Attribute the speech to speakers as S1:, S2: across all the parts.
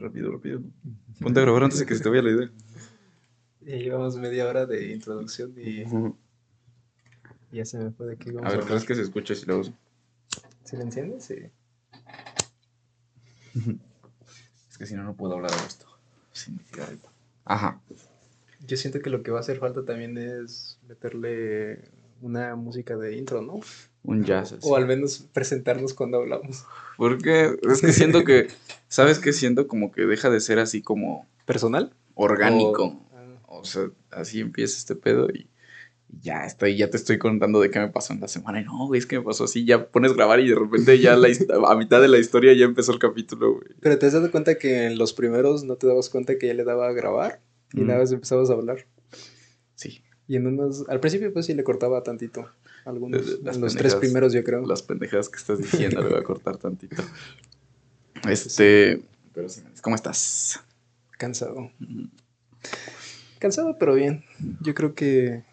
S1: Rápido, rápido. Ponte a grabar antes de que se te vaya la idea.
S2: Ya llevamos media hora de introducción y ya se me fue de qué
S1: A
S2: vamos a,
S1: ver. ¿crees que se escucha si lo uso?
S2: ¿Se le enciende? Sí.
S1: Es que si no, no puedo hablar de esto. Sin mi cigarrito. Ajá.
S2: Yo siento que lo que va a hacer falta también es meterle una música de intro, ¿no?
S1: Un jazz. así.
S2: O al menos presentarnos cuando hablamos.
S1: Porque es que siento que, ¿sabes qué? Siento como que deja de ser así como
S2: ¿Personal?
S1: orgánico.
S2: O- ah,
S1: O sea, así empieza este pedo y ya estoy, ya te estoy contando de qué me pasó en la semana. Y no, güey, es que me pasó así. Ya pones grabar y de repente ya la a mitad de la historia ya empezó el capítulo, güey.
S2: Pero te has dado cuenta que en los primeros no te dabas cuenta que ya le daba a grabar y
S1: Mm.
S2: nada más empezabas a hablar.
S1: Sí,
S2: Y en unos, al principio pues sí le cortaba tantito. Algunos,
S1: De- de- las
S2: en los tres primeros yo creo.
S1: las pendejadas que estás diciendo, le voy a cortar tantito. Este, pero sí, ¿cómo estás?
S2: Cansado. Cansado pero bien. Yo creo que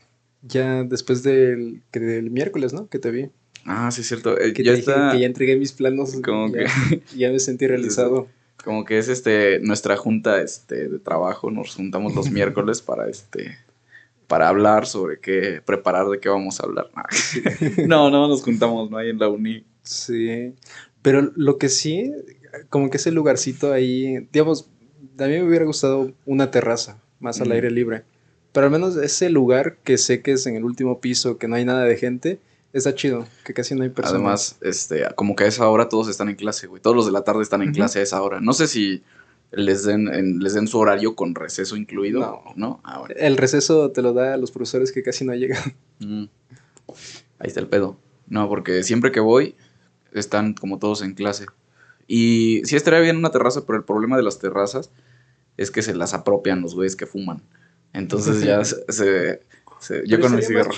S2: ya después del, que del miércoles, ¿no? Que te vi.
S1: Ah, sí, es cierto. eh,
S2: Que
S1: ya está,
S2: que ya entregué mis planos.
S1: como
S2: ya, ya me sentí realizado.
S1: como que es este, nuestra junta este, de trabajo. Nos juntamos los miércoles para este, para hablar sobre qué, preparar de qué vamos a hablar. No, no nos juntamos, no hay en la uni.
S2: Sí. Pero lo que sí, como que ese lugarcito ahí, digamos, a mí me hubiera gustado una terraza más al
S1: Mm.
S2: aire libre. Pero al menos ese lugar que sé que es en el último piso, que no hay nada de gente, está chido, que casi no hay personas.
S1: Además, este, como que a esa hora todos están en clase, güey. Todos los de la tarde están en clase a esa hora. No sé si les den, en- les den su horario con receso incluido.
S2: No.
S1: ¿No? Ah, bueno.
S2: El receso te lo da a los profesores que casi no llegan.
S1: Mm. Ahí está el pedo. No, porque siempre que voy, están como todos en clase. Y sí estaría bien una terraza, pero el problema de las terrazas es que se las apropian los güeyes que fuman. Entonces ya se... se- se- yo con mi cigarro.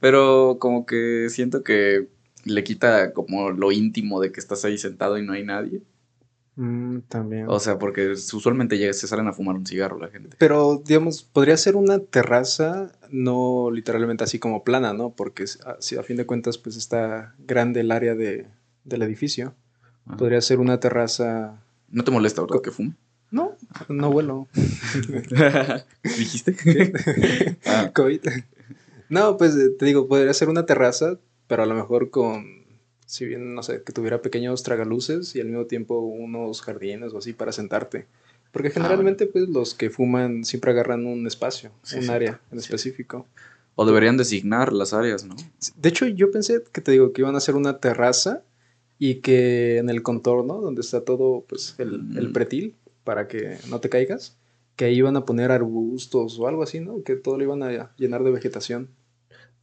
S1: Pero como que siento que le quita como lo íntimo de que estás ahí sentado y no hay nadie.
S2: Mm, también.
S1: O sea, porque usualmente ya se salen a fumar un cigarro la gente.
S2: Pero, digamos, podría ser una terraza, no literalmente así como plana, ¿no? Porque a, si a fin de cuentas, pues está grande el área de, del edificio.
S1: Ah.
S2: Podría ser una terraza.
S1: ¿No te molesta, verdad, que fume?
S2: No, no vuelo.
S1: ¿Dijiste? Ah.
S2: COVID. No, pues eh, te digo, podría ser una terraza, pero a lo mejor con, si bien, no sé, que tuviera pequeños tragaluces y al mismo tiempo unos jardines o así para sentarte. Porque generalmente, pues, los que fuman siempre agarran un espacio,
S1: Sí,
S2: un
S1: sí.
S2: área en
S1: Sí.
S2: específico.
S1: O deberían designar las áreas, ¿no?
S2: De hecho, yo pensé que te digo que iban a hacer una terraza y que en el contorno, donde está todo, pues, el, el
S1: Mm.
S2: pretil, para que no te caigas, que ahí iban a poner arbustos o algo así, ¿no? Que todo lo iban a llenar de vegetación.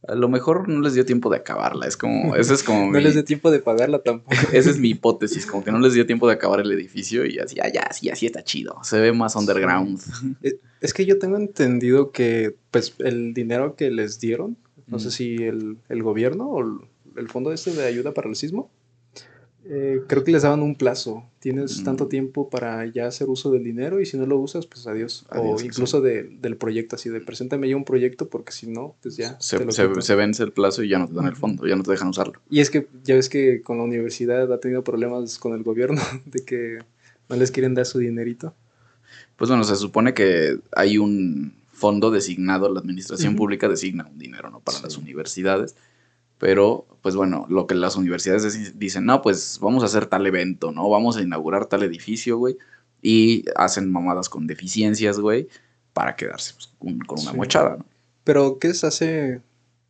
S1: A lo mejor no les dio tiempo de acabarla. Es como, ese es como
S2: No
S1: mi-
S2: les dio tiempo de pagarla tampoco.
S1: esa es mi hipótesis, como que no les dio tiempo de acabar el edificio y así, ah, ya, sí, así está chido. Se ve más underground.
S2: Eh, Es que yo tengo entendido que, pues, el dinero que les dieron, no sé si el, el gobierno o el, el fondo este de ayuda para el sismo, eh, creo que les daban un plazo. Tienes
S1: Mm.
S2: tanto tiempo para ya hacer uso del dinero y si no lo usas, pues adiós.
S1: Adiós,
S2: o incluso de- del proyecto, así de preséntame ya un proyecto porque si no, pues ya.
S1: Se,
S2: te lo
S1: se-
S2: quito".
S1: se vence el plazo y ya no te dan el fondo, ya no te dejan usarlo.
S2: Y es que ya ves que con la universidad ha tenido problemas con el gobierno de que no les quieren dar su dinerito.
S1: Pues bueno, se supone que hay un fondo designado, la administración pública designa un dinero, ¿no? Para
S2: Sí.
S1: las universidades. Pero, pues bueno, lo que las universidades dicen, no, pues vamos a hacer tal evento, ¿no? Vamos a inaugurar tal edificio, güey. Y hacen mamadas con deficiencias, güey, para quedarse pues, con, con una
S2: Sí.
S1: mochada, ¿no?
S2: Pero, ¿qué es hace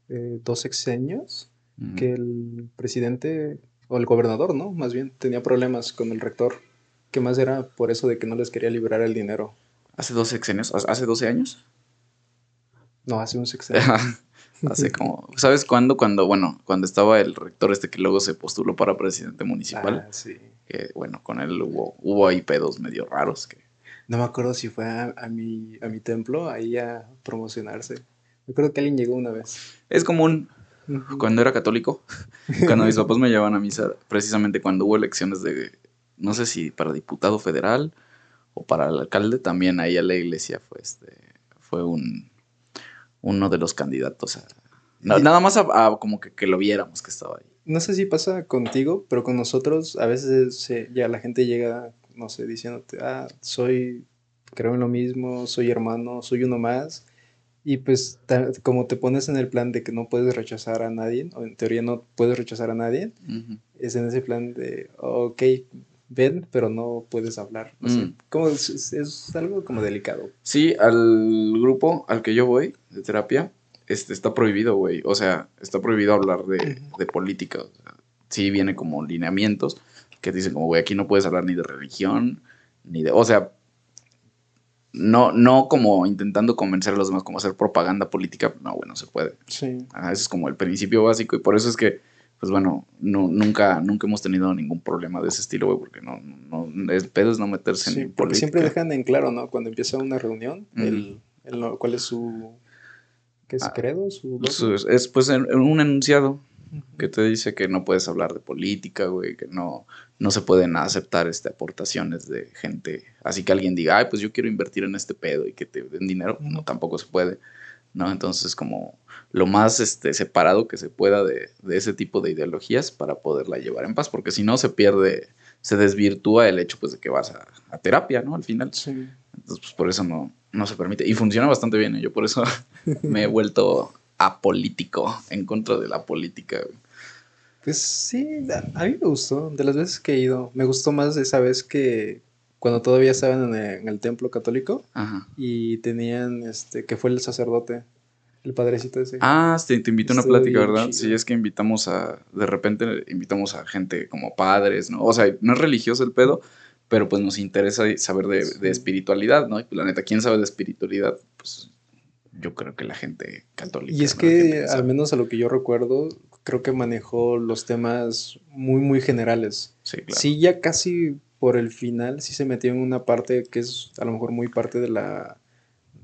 S2: eh, dos sexenios? Que el presidente, o el gobernador, ¿no? Más bien, tenía problemas con el rector. Que más era por eso de que no les quería liberar el dinero.
S1: Hace 12 sexenios, hace 12 años.
S2: No, hace un sexenio.
S1: hace como, ¿sabes cuándo? Cuando, bueno, cuando estaba el rector este que luego se postuló para presidente municipal.
S2: Ah, sí.
S1: Que bueno, con él hubo, hubo ahí pedos medio raros. Que,
S2: No me acuerdo si fue a, a mi, a mi templo, ahí a promocionarse. Me acuerdo que alguien llegó una vez.
S1: es común cuando era católico, cuando mis papás me llevaban a misa, precisamente cuando hubo elecciones de, no sé si para diputado federal o para el alcalde, también ahí a la iglesia fue este, fue un, uno de los candidatos a, na- nada más a, a como que, que lo viéramos que estaba ahí.
S2: No sé si pasa contigo, pero con nosotros a veces eh, ya la gente llega no sé, diciéndote, ah, soy, creo en lo mismo, soy hermano, soy uno más. Y pues como te pones en el plan de que no puedes rechazar a nadie, o en teoría no puedes rechazar a nadie, es en ese plan de, ok, ven, pero no puedes hablar. No sé, mm. como es, algo como delicado.
S1: Sí, al grupo al que yo voy de terapia, este, está prohibido, güey. O sea, está prohibido hablar de, de política. O sea, sí viene como lineamientos que dicen como, güey, aquí no puedes hablar ni de religión, ni de... O sea, no, no como intentando convencer a los demás, como hacer propaganda política, no, bueno, se puede. Sí. ese es como el principio básico y por eso es que, pues bueno, no, nunca, nunca hemos tenido ningún problema de ese estilo, güey, porque no, no, es pedo es no meterse
S2: en porque siempre dejan en claro, ¿no? Cuando empieza una reunión, el, cuál es su, ¿qué es? Ah, ¿Credo? Su,
S1: es pues un enunciado que te dice que no puedes hablar de política, güey, que no, no se pueden aceptar este, aportaciones de gente. Así que alguien diga, ay, pues yo quiero invertir en este pedo y que te den dinero, no, tampoco se puede, ¿no? Entonces, como lo más este, separado que se pueda de, ese tipo de ideologías para poderla llevar en paz, porque si no se pierde, se desvirtúa el hecho, pues, de que vas a, terapia, ¿no? Al final. Sí. Entonces, pues, por eso no, no se permite. Y funciona bastante bien, ¿eh? yo por eso me he vuelto apolítico, en contra de la política.
S2: Pues sí, a mí me gustó, de las veces que he ido, me gustó más esa vez que cuando todavía estaban en el, templo católico y tenían, este, que fue el sacerdote, el padrecito ese.
S1: Ah, te, te invito a una plática, ¿verdad? Sí, es que invitamos a, de repente invitamos a gente como padres, ¿no? O sea, no es religioso el pedo, pero pues nos interesa saber de, de espiritualidad, ¿no? Y pues, la neta, ¿quién sabe de espiritualidad? Pues yo creo que la gente católica.
S2: Y es que, al menos a lo que yo recuerdo, creo que manejó los temas muy, muy generales. Sí, claro. Sí, ya casi por el final, sí se metió en una parte que es a lo mejor muy parte de la,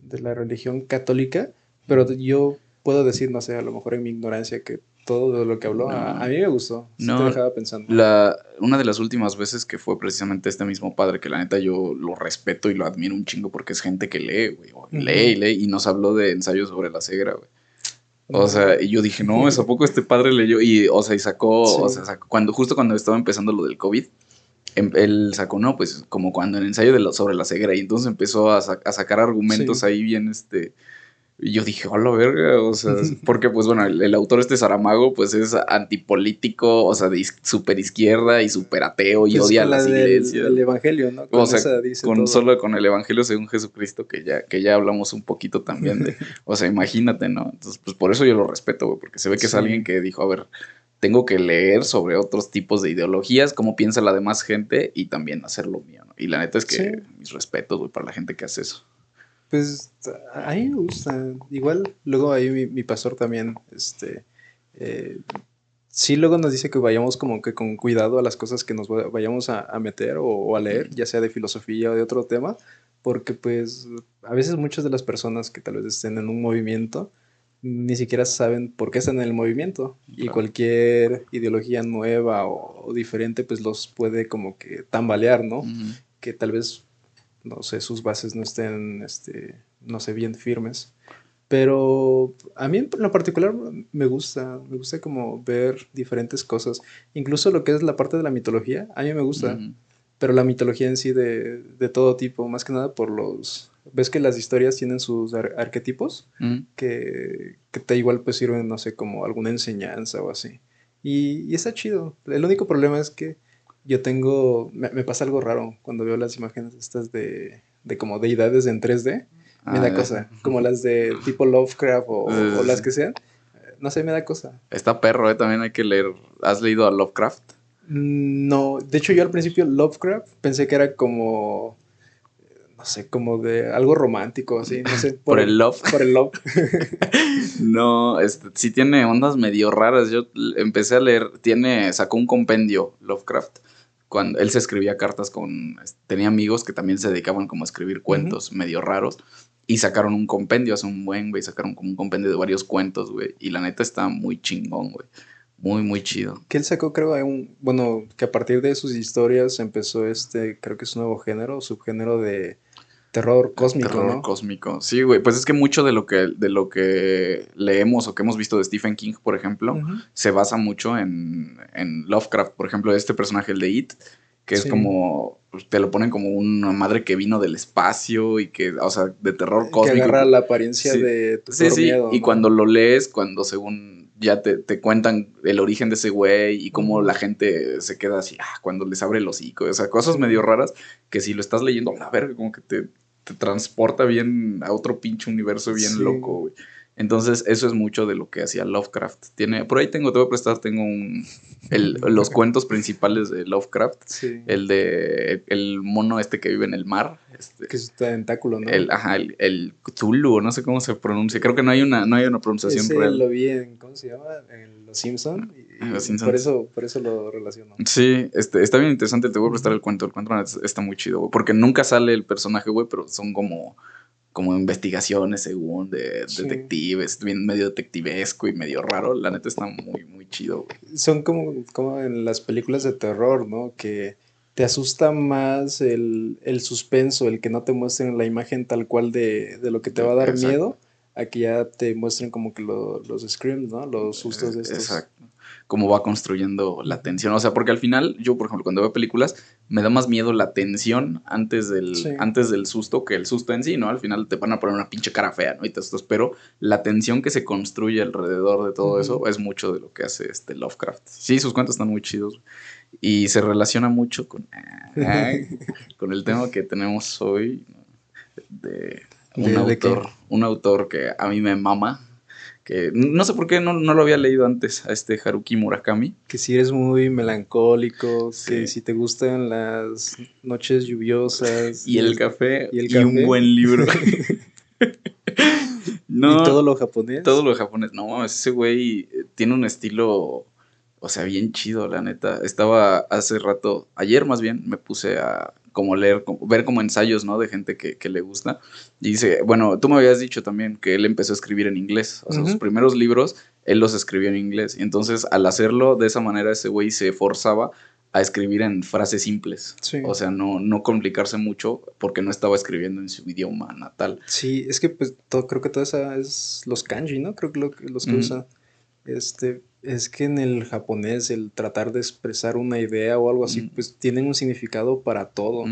S2: de la religión católica, pero yo puedo decir, no sé, a lo mejor en mi ignorancia, que todo lo que habló, a, mí me gustó. no, te dejaba pensando.
S1: La, una de las últimas veces que fue precisamente este mismo padre, que la neta yo lo respeto y lo admiro un chingo porque es gente que lee, güey. Lee y lee. Y nos habló de ensayos sobre la cegra, güey. O sea, y yo dije, no, ¿es a poco este padre leyó? Y, o sea, y sacó, o sea, sacó, cuando, justo cuando estaba empezando lo del COVID, em, él sacó, no, pues como cuando el ensayo de sobre la cegra, y entonces empezó a, a sacar argumentos ahí bien, este, y yo dije, hola verga, o sea, porque pues bueno, el, autor este Saramago pues es antipolítico, o sea, de súper izquierda y súper ateo y odia a las iglesias.
S2: El evangelio, ¿no?
S1: o sea, con, solo con el evangelio según Jesucristo, que ya, que ya hablamos un poquito también de, o sea, imagínate, ¿no? Entonces, pues por eso yo lo respeto, güey, porque se ve que es alguien que dijo, a ver, tengo que leer sobre otros tipos de ideologías, cómo piensa la demás gente y también hacer lo mío, ¿no? Y la neta es que mis respetos, güey, para la gente que hace eso.
S2: Pues a mí me gusta. Igual, luego ahí mi, pastor también, este, eh, sí luego nos dice que vayamos como que con cuidado a las cosas que nos vayamos a, meter o, a leer, ya sea de filosofía o de otro tema, porque pues a veces muchas de las personas que tal vez estén en un movimiento ni siquiera saben por qué están en el movimiento y cualquier ideología nueva o, diferente pues los puede como que tambalear, ¿no? Que tal vez no sé, sus bases no estén, este, no sé, bien firmes. Pero a mí en lo particular me gusta, me gusta como ver diferentes cosas. Incluso lo que es la parte de la mitología, a mí me gusta. Pero la mitología en sí de, de, todo tipo, más que nada por los... ¿Ves que las historias tienen sus arquetipos? que, que, te igual pues sirven, no sé, como alguna enseñanza o así. Y, y está chido. El único problema es que yo tengo, me, pasa algo raro cuando veo las imágenes estas de, de como deidades en 3D. Me da ah, cosa, como las de tipo Lovecraft o, las que sean. No sé, me da cosa.
S1: Está perro, ¿eh? También hay que leer. ¿Has leído a Lovecraft?
S2: Mm, no, de hecho yo al principio Lovecraft pensé que era como no sé, como de algo romántico, así, no sé.
S1: Por, el love.
S2: Por el love.
S1: no, este, sí tiene ondas medio raras. Yo empecé a leer, tiene, sacó un compendio, Lovecraft, cuando él se escribía cartas con, tenía amigos que también se dedicaban como a escribir cuentos medio raros y sacaron un compendio hace un buen, güey, sacaron como un compendio de varios cuentos, güey, y la neta está muy chingón, güey. Muy, muy chido.
S2: Que él sacó, creo, un, bueno, que a partir de sus historias empezó este, creo que es un nuevo género, subgénero de terror cósmico, terror
S1: cósmico. Sí, güey. Pues es que mucho de lo que, de lo que leemos o que hemos visto de Stephen King, por ejemplo, se basa mucho en, en, Lovecraft. Por ejemplo, este personaje, el de It, que es como pues, te lo ponen como una madre que vino del espacio y que, o sea, de terror cósmico.
S2: Que agarra la apariencia de tu
S1: sí, sí. y cuando lo lees, cuando según ya te, te, cuentan el origen de ese güey y cómo la gente se queda así, ah, cuando les abre el hocico, o sea, cosas medio raras que si lo estás leyendo, a ver, como que te, te transporta bien a otro pinche universo bien loco, güey. Entonces, eso es mucho de lo que hacía Lovecraft. Tiene, por ahí tengo, te voy a prestar, tengo un, los cuentos principales de Lovecraft. Sí. El de el mono este que vive en el mar. Este,
S2: que es un tentáculo, ¿no?
S1: El, ajá, el, el Cthulhu, no sé cómo se pronuncia. Creo que no hay una, no hay una pronunciación
S2: Ese real. lo vi en, ¿cómo se llama? En Los Simpsons. Los Simpsons. Por eso, por eso lo relaciono.
S1: Sí, este, está bien interesante. Te voy a prestar el cuento. El cuento está muy chido, güey. Porque nunca sale el personaje, güey, pero son como como investigaciones según de detectives, bien medio detectivesco y medio raro, la neta está muy, muy chido.
S2: Son como, como en las películas de terror, ¿no? Que te asusta más el, suspenso, el que no te muestren la imagen tal cual de, lo que te va a dar miedo, a que ya te muestren como que los screams, ¿no? Los sustos de estos. Exacto
S1: cómo va construyendo la tensión. O sea, porque al final, yo, por ejemplo, cuando veo películas, me da más miedo la tensión antes del, antes del susto que el susto en sí, ¿no? Al final te van a poner una pinche cara fea, ¿no? Y te asustas, pero la tensión que se construye alrededor de todo eso es mucho de lo que hace este Lovecraft. Sí, sus cuentos están muy chidos. Y se relaciona mucho con, con el tema que tenemos hoy de un autor, un autor que a mí me mama, no sé por qué no, lo había leído antes a este Haruki Murakami.
S2: Que si eres muy melancólico, que si te gustan las noches lluviosas.
S1: Y el café y, un buen libro.
S2: no, y todo lo japonés.
S1: Todo lo japonés. No, ese güey tiene un estilo, o sea, bien chido, la neta. Estaba hace rato, ayer más bien, me puse a como leer, ver como ensayos, ¿no? De gente que, le gusta. Y dice, bueno, tú me habías dicho también que él empezó a escribir en inglés. O sea, sus primeros libros, él los escribió en inglés. Y entonces, al hacerlo de esa manera, ese güey se forzaba a escribir en frases simples. O sea, no, no complicarse mucho porque no estaba escribiendo en su idioma natal.
S2: Sí, es que pues todo, creo que todo eso es los kanji, ¿no? Creo que los que usa. Este, es que en el japonés el tratar de expresar una idea o algo así, pues tienen un significado para todo.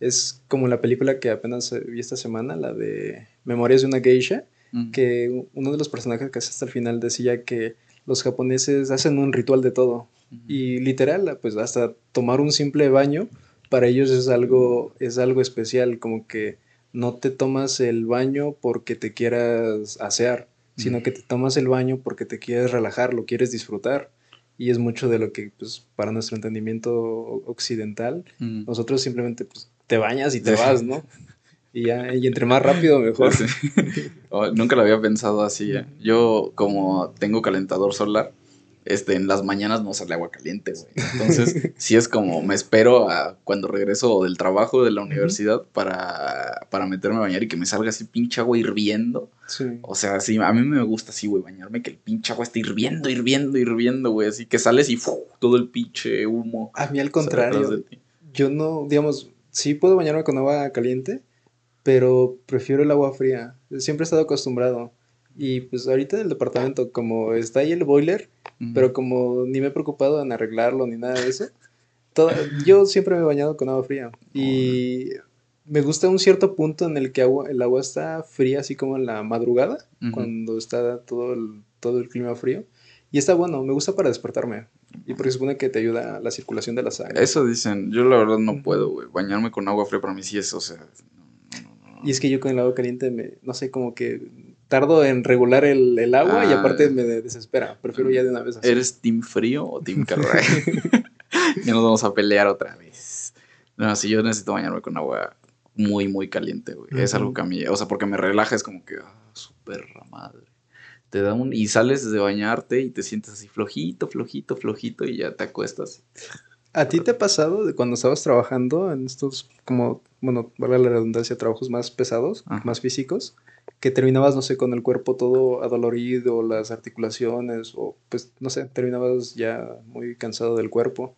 S2: Es como la película que apenas vi esta semana, la de Memorias de una geisha, que uno de los personajes que hasta el final decía que los japoneses hacen un ritual de todo. Y literal, pues hasta tomar un simple baño, para ellos es algo, es algo especial, como que no te tomas el baño porque te quieras asear sino que te tomas el baño porque te quieres relajar, lo quieres disfrutar. Y es mucho de lo que, pues, para nuestro entendimiento occidental, nosotros simplemente, pues, te bañas y te vas, ¿no? Y ya, y entre más rápido, mejor.
S1: Oh, nunca lo había pensado así. ¿eh? Yo, como tengo calentador solar, este, en las mañanas no sale agua caliente, güey. Entonces, sí es como, me espero a cuando regreso del trabajo de la universidad para, para meterme a bañar y que me salga así pinche agua hirviendo. Sí. O sea, sí, a mí me gusta así, güey, bañarme, que el pinche agua esté hirviendo, hirviendo, hirviendo, güey. Así que sales y todo el pinche humo.
S2: A mí al contrario, yo no, digamos, sí puedo bañarme con agua caliente, pero prefiero el agua fría. Siempre he estado acostumbrado. Y pues ahorita en el departamento, como está ahí el boiler, pero como ni me he preocupado en arreglarlo ni nada de eso, yo siempre me he bañado con agua fría. Y me gusta un cierto punto en el que agua, el agua está fría, así como en la madrugada, cuando está todo el, todo el clima frío. Y está bueno, me gusta para despertarme. Y porque supone que te ayuda a la circulación de la sangre.
S1: Eso dicen, yo la verdad no puedo, güey. Bañarme con agua fría para mí sí es, o sea.
S2: y es que yo con el agua caliente, me, no sé, como que tardo en regular el, agua y aparte ah. me desespera. Prefiero ya de una vez
S1: así. ¿Eres team frío o team calor? ya nos vamos a pelear otra vez. No, si yo necesito bañarme con agua muy, muy caliente, güey. Es algo que a mí, o sea, porque me relaja, es como que, ah, súper madre. Te da un, y sales de bañarte y te sientes así flojito, flojito, flojito y ya te acuestas.
S2: ¿A ti te ha pasado de cuando estabas trabajando en estos, como, bueno, vale la redundancia, trabajos más pesados, más físicos? Que terminabas, no sé, con el cuerpo todo adolorido, las articulaciones, o pues, no sé, terminabas ya muy cansado del cuerpo.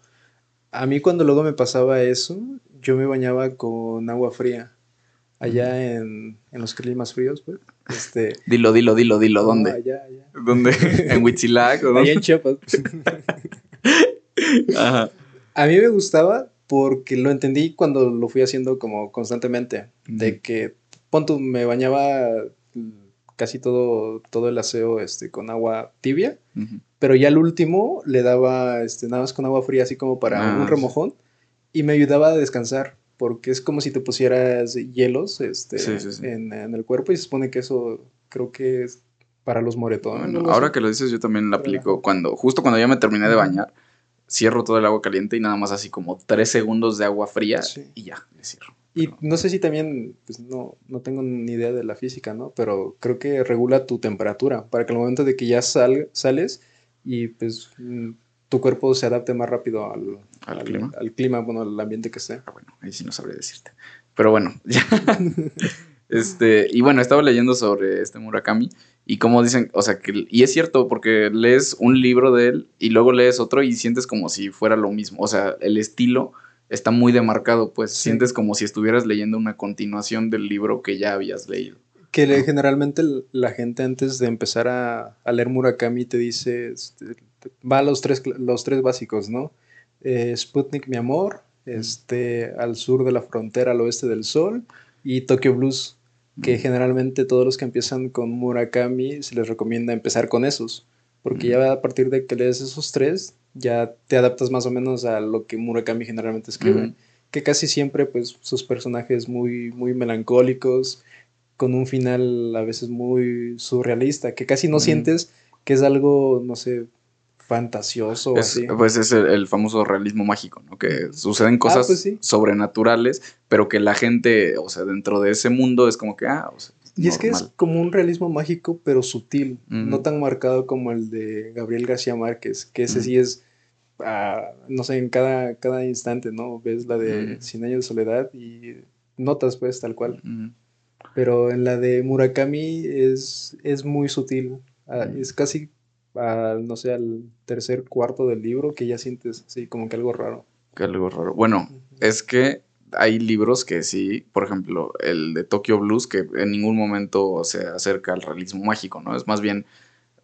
S2: A mí cuando luego me pasaba eso, yo me bañaba con agua fría. Allá en, en los climas fríos, pues. Este,
S1: dilo, dilo, dilo, dilo, ¿dónde?
S2: allá, allá.
S1: ¿Dónde? ¿En Huitzilac?
S2: Allá en Chiapas. Ajá. A mí me gustaba porque lo entendí cuando lo fui haciendo como constantemente, de que, me bañaba casi todo, todo el aseo este, con agua tibia, pero ya al último le daba este, nada más con agua fría, así como para un ah, remojón, y me ayudaba a descansar, porque es como si te pusieras hielos este, En, el cuerpo, y se supone que eso creo que es para los moretones.
S1: ahora que lo dices, yo también lo aplico cuando, justo cuando ya me terminé de bañar, cierro todo el agua caliente y nada más así como tres segundos de agua fría y ya, le cierro.
S2: Y no sé si también, pues no, no tengo ni idea de la física, ¿no? Pero creo que regula tu temperatura para que al momento de que ya sal, sales y pues mm, tu cuerpo se adapte más rápido al,
S1: ¿Al, clima.
S2: Al clima, bueno, al ambiente que esté.
S1: Ah, bueno, ahí sí no sabría decirte. Pero bueno, ya. este, y bueno, estaba leyendo sobre este Murakami y como dicen, o sea, que, y es cierto, porque lees un libro de él y luego lees otro y sientes como si fuera lo mismo. O sea, el estilo está muy demarcado, pues sientes como si estuvieras leyendo una continuación del libro que ya habías leído.
S2: Que generalmente la gente antes de empezar a, leer Murakami te dice, este, va a los tres, los tres básicos, ¿no? Eh, Sputnik, mi amor, este, al sur de la frontera, al oeste del sol, y Tokyo Blues, que generalmente todos los que empiezan con Murakami se les recomienda empezar con esos, porque ya a partir de que lees esos tres, ya te adaptas más o menos a lo que Murakami generalmente escribe. Que casi siempre, pues, sus personajes muy, muy melancólicos, con un final a veces muy surrealista, que casi no sientes que es algo, no sé, fantasioso.
S1: así. Pues es el, famoso realismo mágico, ¿no? Que suceden ah, cosas pues sobrenaturales, pero que la gente, o sea, dentro de ese mundo es como que, ah, o sea,
S2: y es que es como un realismo mágico, pero sutil, no tan marcado como el de Gabriel García Márquez, que ese sí es, ah, no sé, en cada, cada instante, ¿no? Ves la de Cien años de soledad y notas pues tal cual. Pero en la de Murakami es, es muy sutil, ah, es casi, no sé, al tercer cuarto del libro que ya sientes así como que algo raro.
S1: Que algo raro. Bueno, es que hay libros que sí, por ejemplo, el de Tokyo Blues, que en ningún momento se acerca al realismo mágico, ¿no? Es más bien,